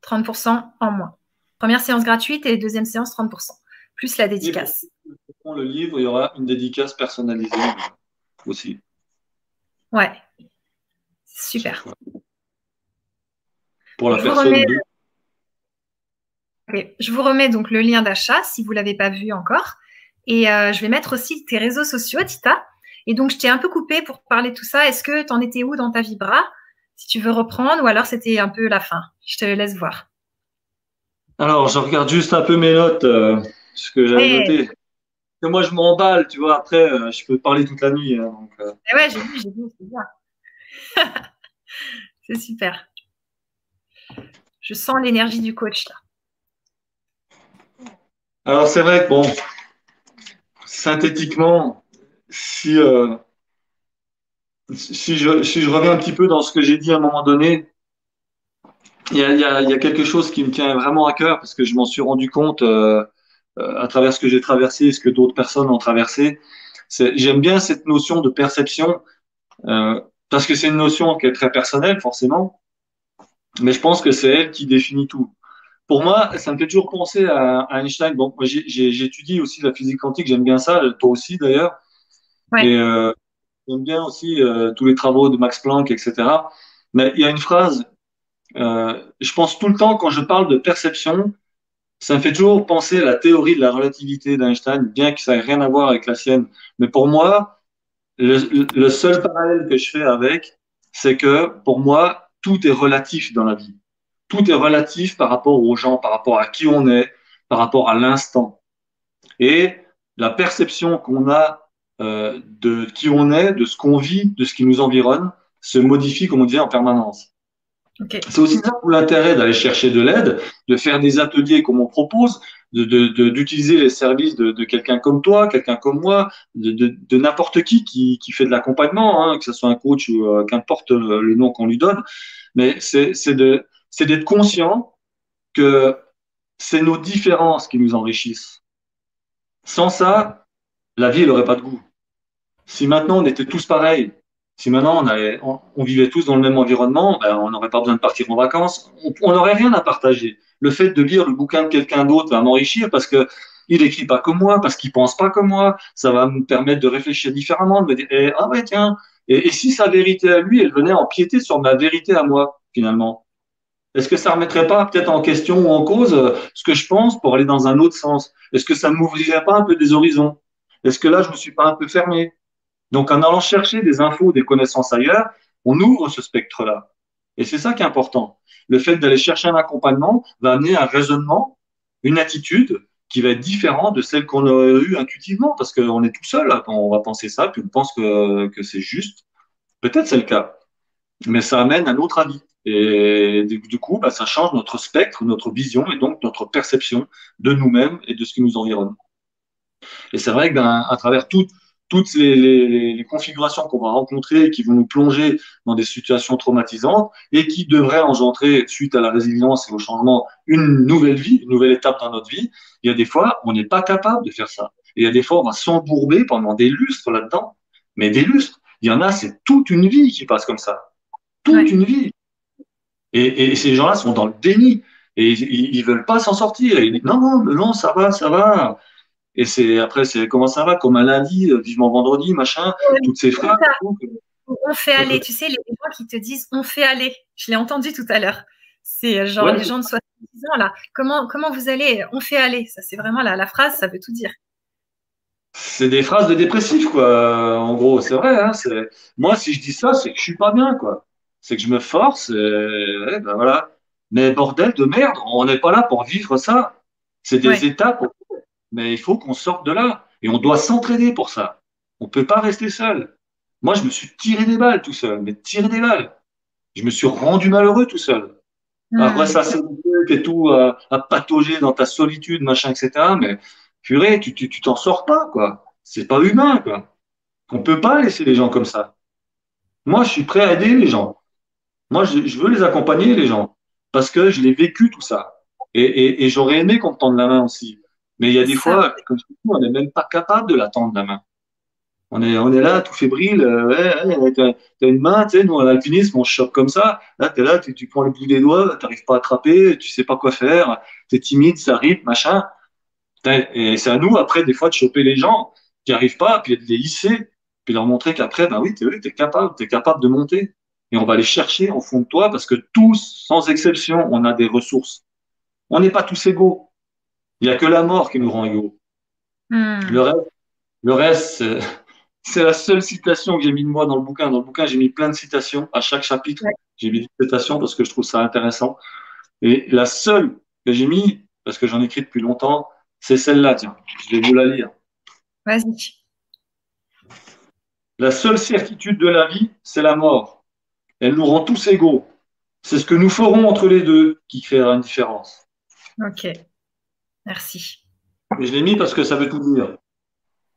30% en moins. Première séance gratuite et deuxième séance 30%, plus la dédicace. Le livre, il y aura une dédicace personnalisée aussi. Ouais. Super. Pour la Je vous personne. remets- de- Ok. Je vous remets donc le lien d'achat si vous l'avez pas vu encore. Et euh, je vais mettre aussi tes réseaux sociaux, Tita. Et donc, je t'ai un peu coupé pour parler de tout ça. Est-ce que tu en étais où dans ta vibra Si tu veux reprendre, ou alors c'était un peu la fin? Je te laisse voir. Alors, je regarde juste un peu mes notes, euh, ce que j'avais noté. Que moi, je m'emballe, tu vois. Après, euh, je peux parler toute la nuit. hein, donc, euh. Eh ouais, j'ai vu, j'ai vu, c'est bien. c'est super. Je sens l'énergie du coach là. Alors, c'est vrai que, bon, synthétiquement, si, euh, si, je, si je reviens un petit peu dans ce que j'ai dit à un moment donné, il y a, y a, il y a quelque chose qui me tient vraiment à cœur parce que je m'en suis rendu compte euh, à travers ce que j'ai traversé et ce que d'autres personnes ont traversé. J'aime bien cette notion de perception euh, parce que c'est une notion qui est très personnelle, forcément, mais je pense que c'est elle qui définit tout. Pour moi, ça me fait toujours penser à, à Einstein. Bon, j'étudie aussi la physique quantique, j'aime bien ça, toi aussi d'ailleurs. Ouais. Et euh, j'aime bien aussi euh, tous les travaux de Max Planck, etc. Mais il y a une phrase, euh, je pense tout le temps quand je parle de perception, ça me fait toujours penser à la théorie de la relativité d'Einstein, bien que ça ait rien à voir avec la sienne. Mais pour moi, le, le seul parallèle que je fais avec, c'est que pour moi, tout est relatif dans la vie. Tout est relatif par rapport aux gens, par rapport à qui on est, par rapport à l'instant. Et la perception qu'on a euh, de qui on est, de ce qu'on vit, de ce qui nous environne, se modifie, comme on disait, en permanence. C'est aussi ça l'intérêt d'aller chercher de l'aide, de faire des ateliers comme on propose, de, de, de- d'utiliser les services de, quelqu'un comme toi, quelqu'un comme moi, de, n'importe qui, qui qui fait de l'accompagnement, hein, que ce soit un coach ou euh, qu'importe le, nom qu'on lui donne. Mais c'est d'être conscient que c'est nos différences qui nous enrichissent. Sans ça, la vie n'aurait pas de goût. Si maintenant on était tous pareils, si maintenant on, avait, on, vivait tous dans le même environnement, ben, on n'aurait pas besoin de partir en vacances, on n'aurait rien à partager. Le fait de lire le bouquin de quelqu'un d'autre va m'enrichir parce que il écrit pas comme moi, parce qu'il pense pas comme moi, ça va me permettre de réfléchir différemment, de me dire eh, ah ouais tiens, et, si sa vérité à lui, elle venait empiéter sur ma vérité à moi finalement? Est-ce que ça remettrait pas peut-être en question ou en cause euh, ce que je pense pour aller dans un autre sens? Est-ce que ça m'ouvrirait pas un peu des horizons? Est-ce que là, je me suis pas un peu fermé? Donc, en allant chercher des infos, des connaissances ailleurs, on ouvre ce spectre-là. Et c'est ça qui est important. Le fait d'aller chercher un accompagnement va amener un raisonnement, une attitude qui va être différente de celle qu'on aurait eue intuitivement, parce qu'on est tout seul quand on va penser ça, puis on pense que, c'est juste. Peut-être c'est le cas, mais ça amène un autre avis. Et du coup, bah, ça change notre spectre, notre vision et donc notre perception de nous-mêmes et de ce qui nous environne. Et c'est vrai qu'à travers tout, toutes les, les, les configurations qu'on va rencontrer qui vont nous plonger dans des situations traumatisantes et qui devraient engendrer, suite à la résilience et au changement, une nouvelle vie, une nouvelle étape dans notre vie, il y a des fois, on n'est pas capable de faire ça. Et il y a des fois, on va s'embourber pendant des lustres là-dedans. Mais des lustres, il y en a, c'est toute une vie qui passe comme ça. Toute une vie. Et, et ces gens-là sont dans le déni. Et ils, ils veulent pas s'en sortir. ils disent, non, non, non, ça va, ça va. Et c'est après, c'est comment ça va, comme un lundi, euh, vivement vendredi, machin, toutes ces phrases. On fait aller, tu sais, les gens qui te disent on fait aller. Je l'ai entendu tout à l'heure. C'est euh, genre les gens de 70 ans là. Comment, comment vous allez? On fait aller. Ça, c'est vraiment la, la phrase, ça veut tout dire. C'est des phrases de dépressif, quoi. En gros, c'est vrai. Hein, moi, si je dis ça, c'est que je suis pas bien, quoi. C'est que je me force. Et, ben voilà. Mais bordel de merde, on n'est pas là pour vivre ça. C'est des étapes mais il faut qu'on sorte de là. Et on doit s'entraîner pour ça. On ne peut pas rester seul. Moi, je me suis tiré des balles tout seul, mais tiré des balles. Je me suis rendu malheureux tout seul. Après, ça, c'est et tout, à, à, patauger dans ta solitude, machin, etc. Mais purée, tu tu t'en sors pas, quoi. C'est pas humain, quoi. On peut pas laisser les gens comme ça. Moi, je suis prêt à aider les gens. Moi, je, je veux les accompagner, les gens, parce que je l'ai vécu tout ça. Et, et, et j'aurais aimé qu'on me tende la main aussi. Mais il y a des fois, comme on n'est même pas capable de la tendre la main. On est, on est là, tout fébrile. Euh, ouais, ouais, t'as, une main, tu sais, nous, en alpinisme, on chope comme ça. Là, t'es là, tu, tu prends le bout des doigts, t'arrives pas à attraper, tu sais pas quoi faire, t'es timide, ça arrive, machin. Et c'est à nous, après, des fois, de choper les gens qui arrivent pas, puis de les hisser, puis leur montrer qu'après, ben oui, t'es, es capable, t'es capable de monter. Et on va les chercher au fond de toi parce que tous, sans exception, on a des ressources. On n'est pas tous égaux. Il n'y a que la mort qui nous rend égaux. Hmm. Le reste, le reste c'est la seule citation que j'ai mis de moi dans le bouquin. Dans le bouquin, j'ai mis plein de citations à chaque chapitre. J'ai mis des citations parce que je trouve ça intéressant. Et la seule que j'ai mis, parce que j'en écris depuis longtemps, c'est celle-là. Tiens, je vais vous la lire. Vas-y. La seule certitude de la vie, c'est la mort. Elle nous rend tous égaux. C'est ce que nous ferons entre les deux qui créera une différence. Ok. Merci. je l'ai mis parce que ça veut tout dire.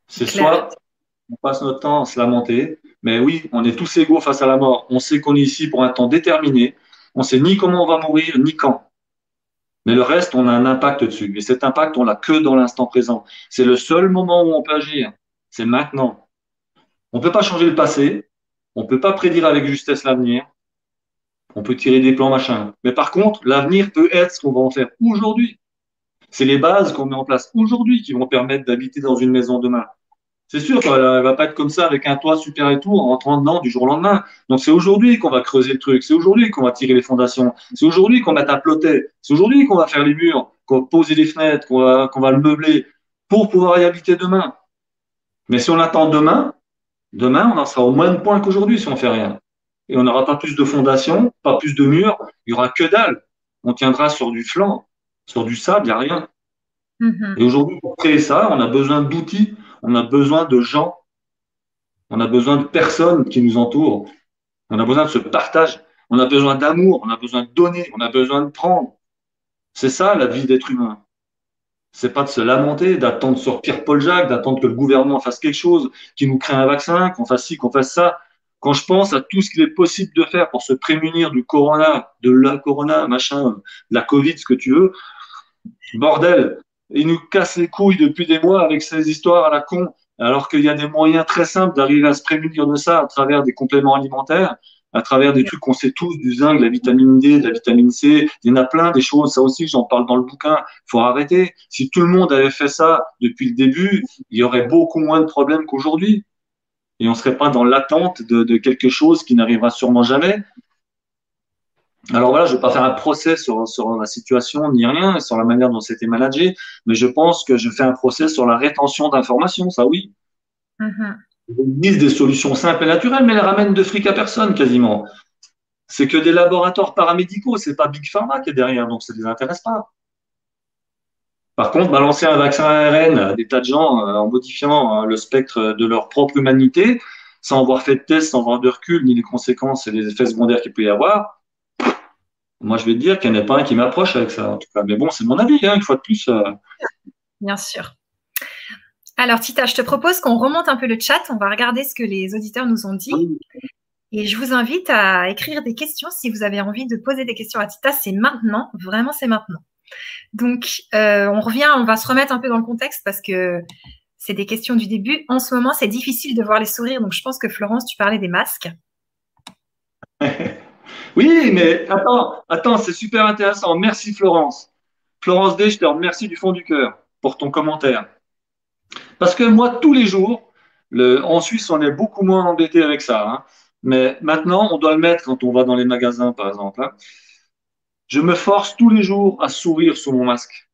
C'est soit on passe notre temps à se lamenter, mais oui, on est tous égaux face à la mort. On sait qu'on est ici pour un temps déterminé. On sait ni comment on va mourir, ni quand. Mais le reste, on a un impact dessus. Et cet impact, on l'a que dans l'instant présent. C'est le seul moment où on peut agir. C'est maintenant. On ne peut pas changer le passé. On ne peut pas prédire avec justesse l'avenir. On peut tirer des plans, machin. Mais par contre, l'avenir peut être ce qu'on va en faire aujourd'hui. C'est les bases qu'on met en place aujourd'hui qui vont permettre d'habiter dans une maison demain. C'est sûr qu'elle ne va pas être comme ça avec un toit super et tout en rentrant dedans du jour au lendemain. Donc c'est aujourd'hui qu'on va creuser le truc, c'est aujourd'hui qu'on va tirer les fondations, c'est aujourd'hui qu'on va tapeloter, c'est aujourd'hui qu'on va faire les murs, qu'on va poser les fenêtres, qu'on va, qu'on va le meubler pour pouvoir y habiter demain. Mais si on attend demain, demain on en sera au moins de points qu'aujourd'hui si on fait rien. Et on n'aura pas plus de fondations, pas plus de murs, il y aura que dalle. On tiendra sur du flanc. Sur du sable, il n'y a rien. Mm-hmm. Et aujourd'hui, pour créer ça, on a besoin d'outils, on a besoin de gens, on a besoin de personnes qui nous entourent, on a besoin de ce partage, on a besoin d'amour, on a besoin de donner, on a besoin de prendre. C'est ça la vie d'être humain. C'est pas de se lamenter, d'attendre sur Pierre-Paul Jacques, d'attendre que le gouvernement fasse quelque chose, qu'il nous crée un vaccin, qu'on fasse ci, qu'on fasse ça. Quand je pense à tout ce qu'il est possible de faire pour se prémunir du corona, de la corona, machin, de la Covid, ce que tu veux, Bordel, il nous casse les couilles depuis des mois avec ces histoires à la con, alors qu'il y a des moyens très simples d'arriver à se prémunir de ça à travers des compléments alimentaires, à travers des trucs qu'on sait tous, du zinc, de la vitamine D, de la vitamine C. Il y en a plein des choses, ça aussi, j'en parle dans le bouquin. Faut arrêter. Si tout le monde avait fait ça depuis le début, il y aurait beaucoup moins de problèmes qu'aujourd'hui. Et on serait pas dans l'attente de quelque chose qui n'arrivera sûrement jamais. Alors voilà, je ne vais pas faire un procès sur, sur la situation ni rien, sur la manière dont c'était managé, mais je pense que je fais un procès sur la rétention d'informations, ça oui. Mm Ils disent des solutions simples et naturelles, mais elles ramènent de fric à personne quasiment. C'est que des laboratoires paramédicaux, c'est pas Big Pharma qui est derrière, donc ça ne les intéresse pas. Par contre, balancer un vaccin ARN à des tas de gens euh, en modifiant hein, le spectre de leur propre humanité, sans avoir fait de test, sans avoir de recul, ni les conséquences et les effets secondaires qu'il peut y avoir, moi je vais te dire qu'il n'y en a pas un qui m'approche avec ça, en tout cas. Mais bon, c'est mon avis, hein, une fois de plus. Euh. Bien sûr. Alors, Tita, je te propose qu'on remonte un peu le chat. On va regarder ce que les auditeurs nous ont dit. Et je vous invite à écrire des questions si vous avez envie de poser des questions à Tita. C'est maintenant, vraiment, c'est maintenant. Donc, euh, on revient, on va se remettre un peu dans le contexte parce que c'est des questions du début. En ce moment, c'est difficile de voir les sourires. Donc, je pense que Florence, tu parlais des masques. oui, mais attends, attends, c'est super intéressant. Merci, Florence. Florence D, je te remercie du fond du cœur pour ton commentaire. Parce que moi, tous les jours, le, en Suisse, on est beaucoup moins embêté avec ça. Hein. Mais maintenant, on doit le mettre quand on va dans les magasins, par exemple. Hein je me force tous les jours à sourire sous mon masque.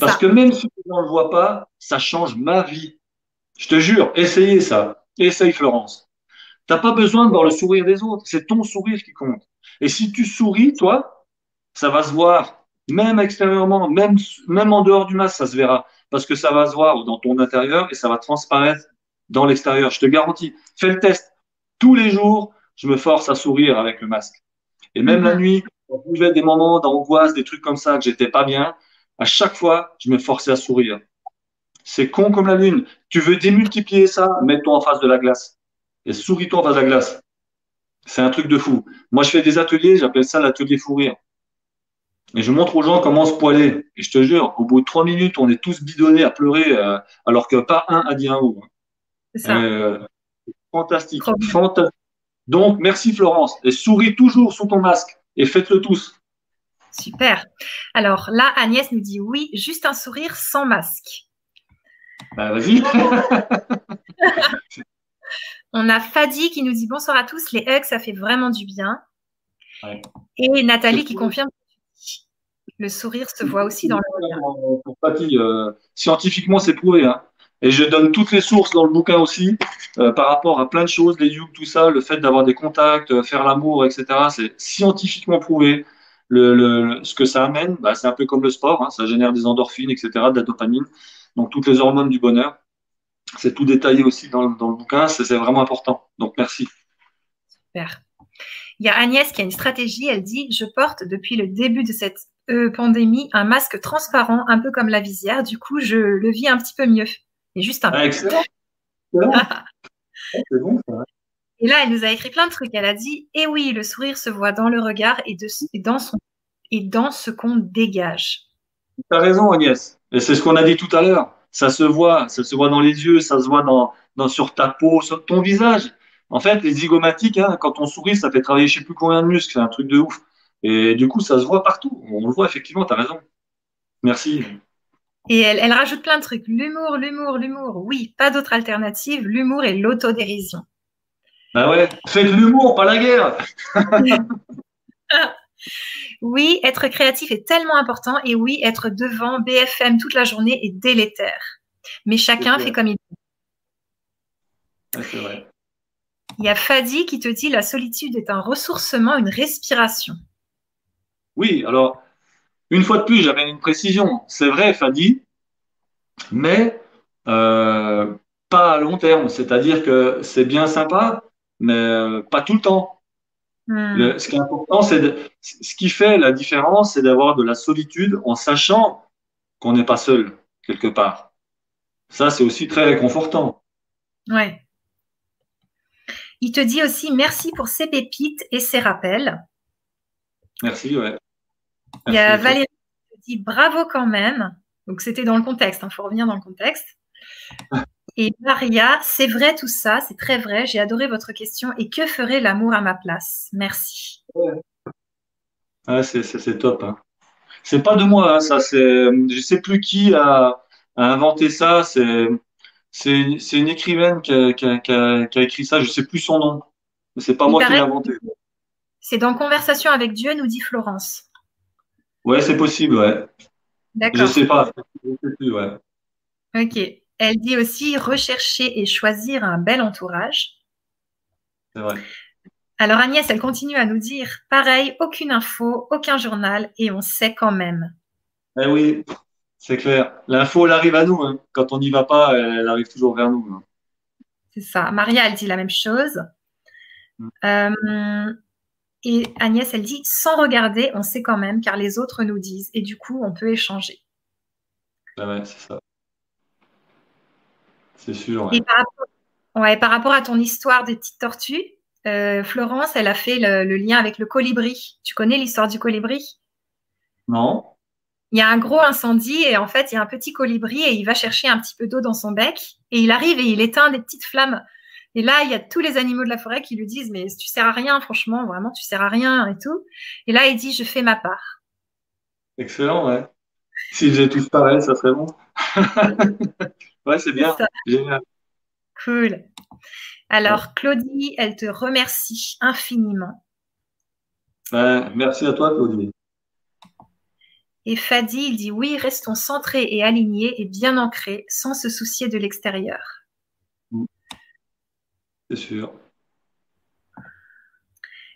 Parce que même si on ne le voit pas, ça change ma vie. Je te jure, essayez ça. Essaye Florence. T'as pas besoin de voir le sourire des autres. C'est ton sourire qui compte. Et si tu souris, toi, ça va se voir. Même extérieurement, même, même en dehors du masque, ça se verra. Parce que ça va se voir dans ton intérieur et ça va transparaître dans l'extérieur. Je te garantis. Fais le test. Tous les jours, je me force à sourire avec le masque. Et même la mhm. nuit, quand je des moments d'angoisse, des trucs comme ça, que j'étais pas bien, à chaque fois, je me forçais à sourire. C'est con comme la lune. Tu veux démultiplier ça, mets-toi en face de la glace. Et souris-toi en face de la glace. C'est un truc de fou. Moi, je fais des ateliers, j'appelle ça l'atelier fou rire. Et je montre aux gens comment se poiler. Et je te jure, au bout de trois minutes, on est tous bidonnés à pleurer, euh, alors que pas un a dit un mot. C'est ça. Euh, fantastique. fantastique. Donc, merci Florence. Et souris toujours sous ton masque et faites-le tous. Super. Alors là, Agnès nous dit oui, juste un sourire sans masque. Bah, vas-y. On a Fadi qui nous dit bonsoir à tous. Les hugs, ça fait vraiment du bien. Et Nathalie qui confirme le sourire se voit aussi dans le regard. Pour Fadi, euh, scientifiquement, c'est prouvé. Hein. Et je donne toutes les sources dans le bouquin aussi euh, par rapport à plein de choses, les yugs, tout ça, le fait d'avoir des contacts, euh, faire l'amour, etc. C'est scientifiquement prouvé. Le, le, ce que ça amène, bah, c'est un peu comme le sport, hein, ça génère des endorphines, etc., de la dopamine, donc toutes les hormones du bonheur. C'est tout détaillé aussi dans, dans le bouquin, c'est vraiment important. Donc merci. Super. Il y a Agnès qui a une stratégie, elle dit, je porte depuis le début de cette euh, pandémie un masque transparent, un peu comme la visière, du coup je le vis un petit peu mieux. Et juste un ah, excellent. bon, Et là, elle nous a écrit plein de trucs. Elle a dit Eh oui, le sourire se voit dans le regard et, dans, son, et dans ce qu'on dégage. Tu as raison, Agnès. Et c'est ce qu'on a dit tout à l'heure. Ça se voit, ça se voit dans les yeux, ça se voit dans, dans sur ta peau, sur ton visage. En fait, les zygomatiques, hein, quand on sourit, ça fait travailler je sais plus combien de muscles, c'est un truc de ouf. Et du coup, ça se voit partout. On le voit effectivement, tu as raison. Merci. Et elle, rajoute plein de trucs. L'humour, l'humour, l'humour. Oui, pas d'autre alternative. L'humour et l'autodérision. Bah ouais, faites l'humour, pas la guerre. oui, être créatif est tellement important. Et oui, être devant BFM toute la journée est délétère. Mais chacun fait comme il veut. c'est vrai. Il y a Fadi qui te dit la solitude est un ressourcement, une respiration. Oui, alors une fois de plus, j'avais une précision. C'est vrai, Fadi, mais euh, pas à long terme. C'est-à-dire que c'est bien sympa, mais euh, pas tout le temps. Hmm. ce qui est important, c'est ce qui fait la différence, c'est d'avoir de la solitude en sachant qu'on n'est pas seul quelque part. Ça, c'est aussi très réconfortant. Ouais. Il te dit aussi merci pour ces pépites et ces rappels. Merci, ouais. Il y a Valérie qui dit bravo quand même. Donc c'était dans le contexte, il hein, faut revenir dans le contexte. Et Maria, c'est vrai tout ça, c'est très vrai. J'ai adoré votre question. Et que ferait l'amour à ma place? Merci. c'est top. Hein. C'est pas de moi, hein, ça. C'est, je sais plus qui a, inventé ça. C'est, c'est, une écrivaine qui a, écrit ça. Je sais plus son nom. Mais c'est pas moi qui l'ai inventé. C'est dans Conversation avec Dieu, nous dit Florence. Ouais, c'est possible, ouais. D'accord. Je sais pas. Je sais plus, ouais. Ok. Elle dit aussi rechercher et choisir un bel entourage. C'est vrai. Alors Agnès, elle continue à nous dire pareil, aucune info, aucun journal et on sait quand même. Eh oui, C'est clair. L'info, elle arrive à nous. Hein. Quand on n'y va pas, elle arrive toujours vers nous. Hein. C'est ça. Maria, elle dit la même chose. Mm. Euh, et Agnès, elle dit, sans regarder, on sait quand même, car les autres nous disent. Et du coup, on peut échanger. Ah ouais, c'est ça. C'est sûr. Et par rapport, ouais, par rapport à ton histoire des petites tortues, euh, Florence, elle a fait le, lien avec le colibri. Tu connais l'histoire du colibri? Non. Il y a un gros incendie et en fait, il y a un petit colibri et il va chercher un petit peu d'eau dans son bec et il arrive et il éteint des petites flammes. Et là, il y a tous les animaux de la forêt qui lui disent mais tu sers à rien, franchement, vraiment, tu sers à rien et tout. Et là, il dit je fais ma part. Excellent, ouais. S'ils faisaient tous pareil, ça serait bon. ouais, c'est bien. Génial. Cool. Alors, Claudie, elle te remercie infiniment. merci à toi, Claudie. Et Fadi, il dit oui, restons centrés et alignés et bien ancrés, sans se soucier de l'extérieur. C'est sûr.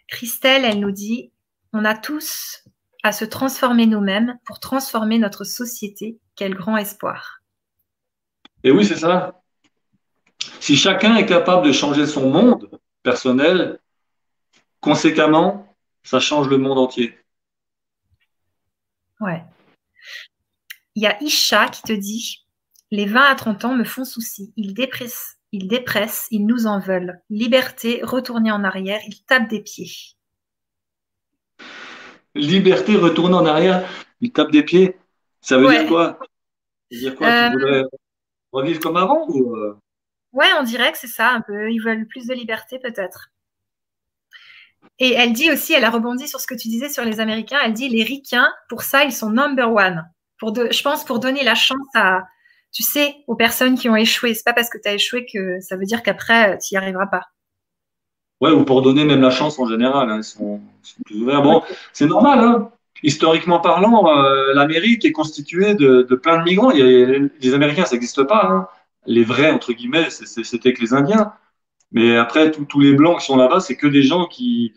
Christelle, elle nous dit on a tous à se transformer nous-mêmes pour transformer notre société. Quel grand espoir. Et oui, c'est ça. Si chacun est capable de changer son monde personnel, conséquemment, ça change le monde entier. Ouais. Il y a Isha qui te dit Les 20 à 30 ans me font souci. Ils dépressent, ils dépressent, ils nous en veulent. Liberté, retourner en arrière, ils tapent des pieds. Liberté, retourner en arrière, ils tapent des pieds. Ça veut dire quoi? Ça veut dire quoi? Tu euh, voudrais revivre comme avant ou... Euh? Ouais, on dirait que c'est ça un peu. Ils veulent plus de liberté peut-être. Et elle dit aussi, elle a rebondi sur ce que tu disais sur les Américains, elle dit les ricains, pour ça, ils sont number one. Pour de, je pense pour donner la chance à, tu sais, aux personnes qui ont échoué. C'est pas parce que tu as échoué que ça veut dire qu'après, tu n'y arriveras pas. Ouais, ou pour donner même la chance en général. Hein, ils, sont, plus ouverts. Bon, c'est normal. Hein. Historiquement parlant, euh, l'Amérique est constituée de, plein de migrants. Il les Américains, ça n'existe pas. Hein les vrais, entre guillemets, c'était que les Indiens. Mais après, tous les Blancs qui sont là-bas, c'est que des gens qui,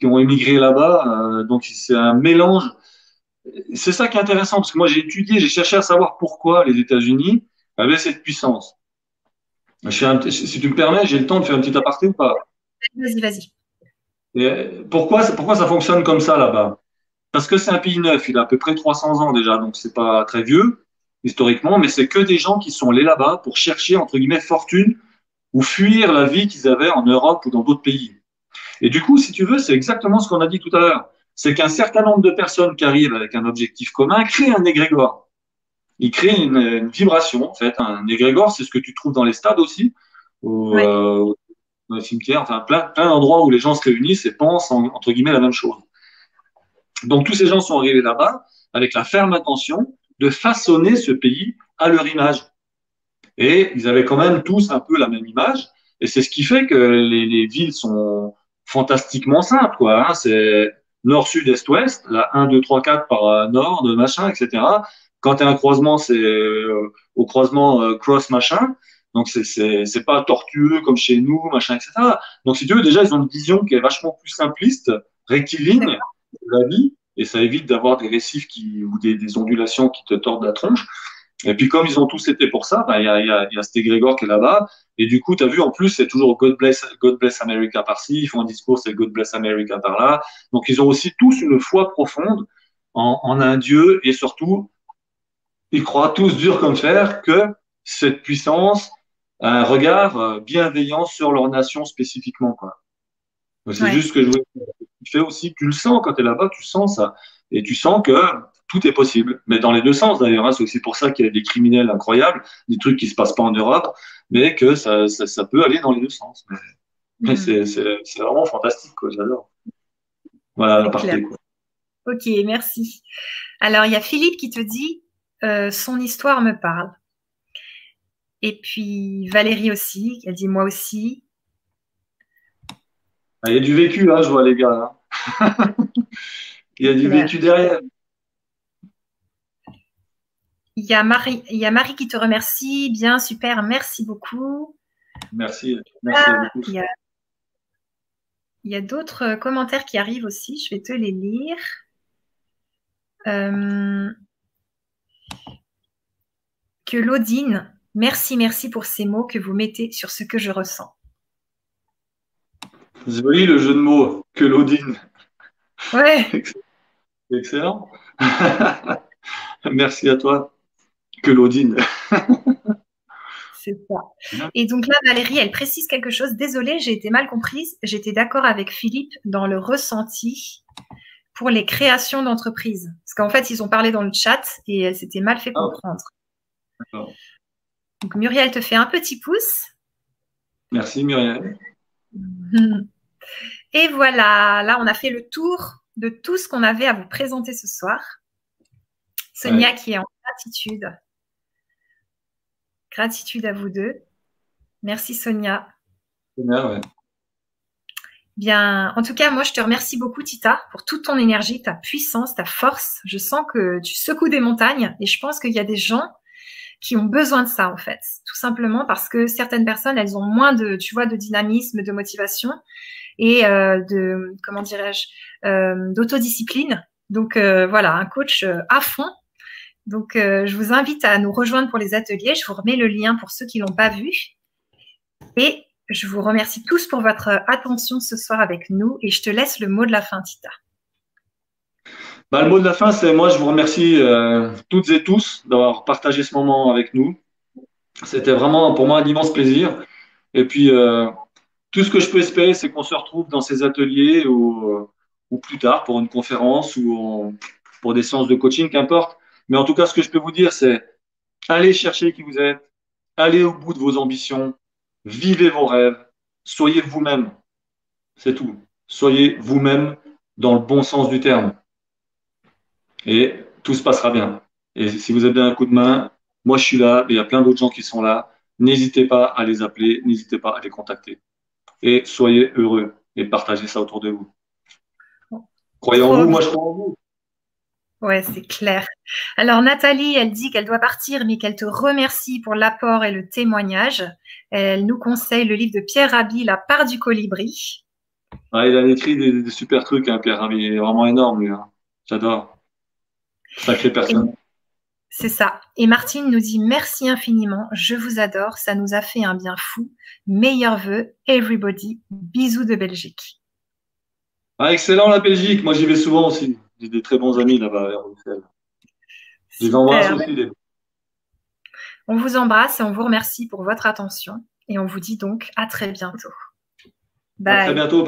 qui ont émigré là-bas. Euh, donc, c'est un mélange. C'est ça qui est intéressant, parce que moi, j'ai étudié, j'ai cherché à savoir pourquoi les États-Unis avaient cette puissance. si tu me permets, j'ai le temps de faire un petit aparté ou pas? Vas-y, vas-y. Pourquoi, pourquoi ça fonctionne comme ça là-bas? Parce que c'est un pays neuf, il a à peu près 300 ans déjà, donc c'est pas très vieux historiquement, mais c'est que des gens qui sont allés là-bas pour chercher, entre guillemets, fortune ou fuir la vie qu'ils avaient en Europe ou dans d'autres pays. Et du coup, si tu veux, c'est exactement ce qu'on a dit tout à l'heure. C'est qu'un certain nombre de personnes qui arrivent avec un objectif commun créent un égrégore. Ils créent une, vibration, en fait. Un égrégore, c'est ce que tu trouves dans les stades aussi, au, euh, dans les cimetières, enfin plein, plein d'endroits où les gens se réunissent et pensent, entre guillemets, la même chose. Donc tous ces gens sont arrivés là-bas avec la ferme intention de façonner ce pays à leur image. Et ils avaient quand même tous un peu la même image. Et c'est ce qui fait que les, villes sont fantastiquement simples. Quoi, hein. C'est nord, sud, est, ouest. Là, 1, 2, 3, 4 par nord, de machin, etc. Quand tu as un croisement, c'est euh, au croisement euh, cross machin. Donc, c'est pas tortueux comme chez nous, machin, etc. Donc, si tu veux, déjà, ils ont une vision qui est vachement plus simpliste, rectiligne de la vie et ça évite d'avoir des récifs qui, ou des, des, ondulations qui te tordent la tronche. Et puis comme ils ont tous été pour ça, ben, il y, a, y, a, y a cet égrégore qui est là-bas. Et du coup, tu as vu, en plus, c'est toujours God bless, God bless America par-ci, ils font un discours, c'est God bless America par-là. Donc ils ont aussi tous une foi profonde en, en un Dieu et surtout, ils croient tous dur comme fer que cette puissance a un regard euh, bienveillant sur leur nation spécifiquement. Quoi. C'est juste que je voulais tu fais aussi, tu le sens quand tu es là-bas, tu sens ça. Et tu sens que tout est possible. Mais dans les deux sens d'ailleurs. Hein. c'est aussi pour ça qu'il y a des criminels incroyables, des trucs qui se passent pas en Europe, mais que ça, ça, peut aller dans les deux sens. Mais, mm. c'est vraiment fantastique, quoi. J'adore. Voilà, la partie. Ok, merci. Alors, il y a Philippe qui te dit euh, son histoire me parle. Et puis Valérie aussi, elle dit moi aussi. Ah, il y a du vécu, hein, je vois les gars. Hein. Il y a du vécu derrière. Il y, a Marie, il y a Marie qui te remercie. Bien, super, merci beaucoup. Merci, merci ah, beaucoup. Il y a, d'autres commentaires qui arrivent aussi. Je vais te les lire. Euh, Claudine, merci, merci pour ces mots que vous mettez sur ce que je ressens. Joli le jeu de mots, Claudine. Ouais. Excellent. merci à toi, Claudine. C'est ça. Et donc là, Valérie, elle précise quelque chose. Désolée, j'ai été mal comprise. J'étais d'accord avec Philippe dans le ressenti pour les créations d'entreprises. Parce qu'en fait, ils ont parlé dans le chat et c'était mal fait ah. comprendre. Donc Muriel te fait un petit pouce. Merci Muriel. Et voilà, là on a fait le tour de tout ce qu'on avait à vous présenter ce soir. Sonia qui est en gratitude. Gratitude à vous deux. Merci Sonia. Sonia, Bien, en tout cas, moi, je te remercie beaucoup, Tita, pour toute ton énergie, ta puissance, ta force. Je sens que tu secoues des montagnes et je pense qu'il y a des gens qui ont besoin de ça, en fait. Tout simplement parce que certaines personnes, elles ont moins de, tu vois, de dynamisme, de motivation et euh, de, comment dirais-je, euh, d'autodiscipline. Donc, euh, voilà, un coach à fond donc, je vous invite à nous rejoindre pour les ateliers. Je vous remets le lien pour ceux qui l'ont pas vu. Et je vous remercie tous pour votre attention ce soir avec nous. Et je te laisse le mot de la fin, Tita. Bah, le mot de la fin, c'est moi, je vous remercie toutes et tous d'avoir partagé ce moment avec nous. C'était vraiment pour moi un immense plaisir. Et puis, tout ce que je peux espérer, c'est qu'on se retrouve dans ces ateliers ou, ou plus tard pour une conférence ou pour des séances de coaching, qu'importe. Mais en tout cas, ce que je peux vous dire, c'est allez chercher qui vous êtes, allez au bout de vos ambitions, vivez vos rêves, soyez vous-même. C'est tout. Soyez vous-même dans le bon sens du terme. Et tout se passera bien. Et si vous avez un coup de main, moi je suis là, il y a plein d'autres gens qui sont là. N'hésitez pas à les appeler, n'hésitez pas à les contacter. Et soyez heureux et partagez ça autour de vous. Croyez en vous, moi je crois en vous. Ouais, c'est clair. Alors Nathalie, elle dit qu'elle doit partir, mais qu'elle te remercie pour l'apport et le témoignage. Elle nous conseille le livre de Pierre Rabhi, La part du colibri. Ah, il a écrit des, super trucs, hein, Pierre Rabhi. Il est vraiment énorme, lui. Hein. J'adore. Sacrée personne. C'est ça. Et Martine nous dit merci infiniment. Je vous adore. Ça nous a fait un bien fou. Meilleurs vœux, everybody. Bisous de Belgique. Ah, excellent la Belgique. Moi, j'y vais souvent aussi. J'ai des très bons amis là-bas à Bruxelles. Je les embrasse aussi. On vous embrasse et on vous remercie pour votre attention. Et on vous dit donc à très bientôt. Bye. À très bientôt.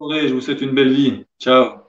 Je vous souhaite une belle vie. Ciao.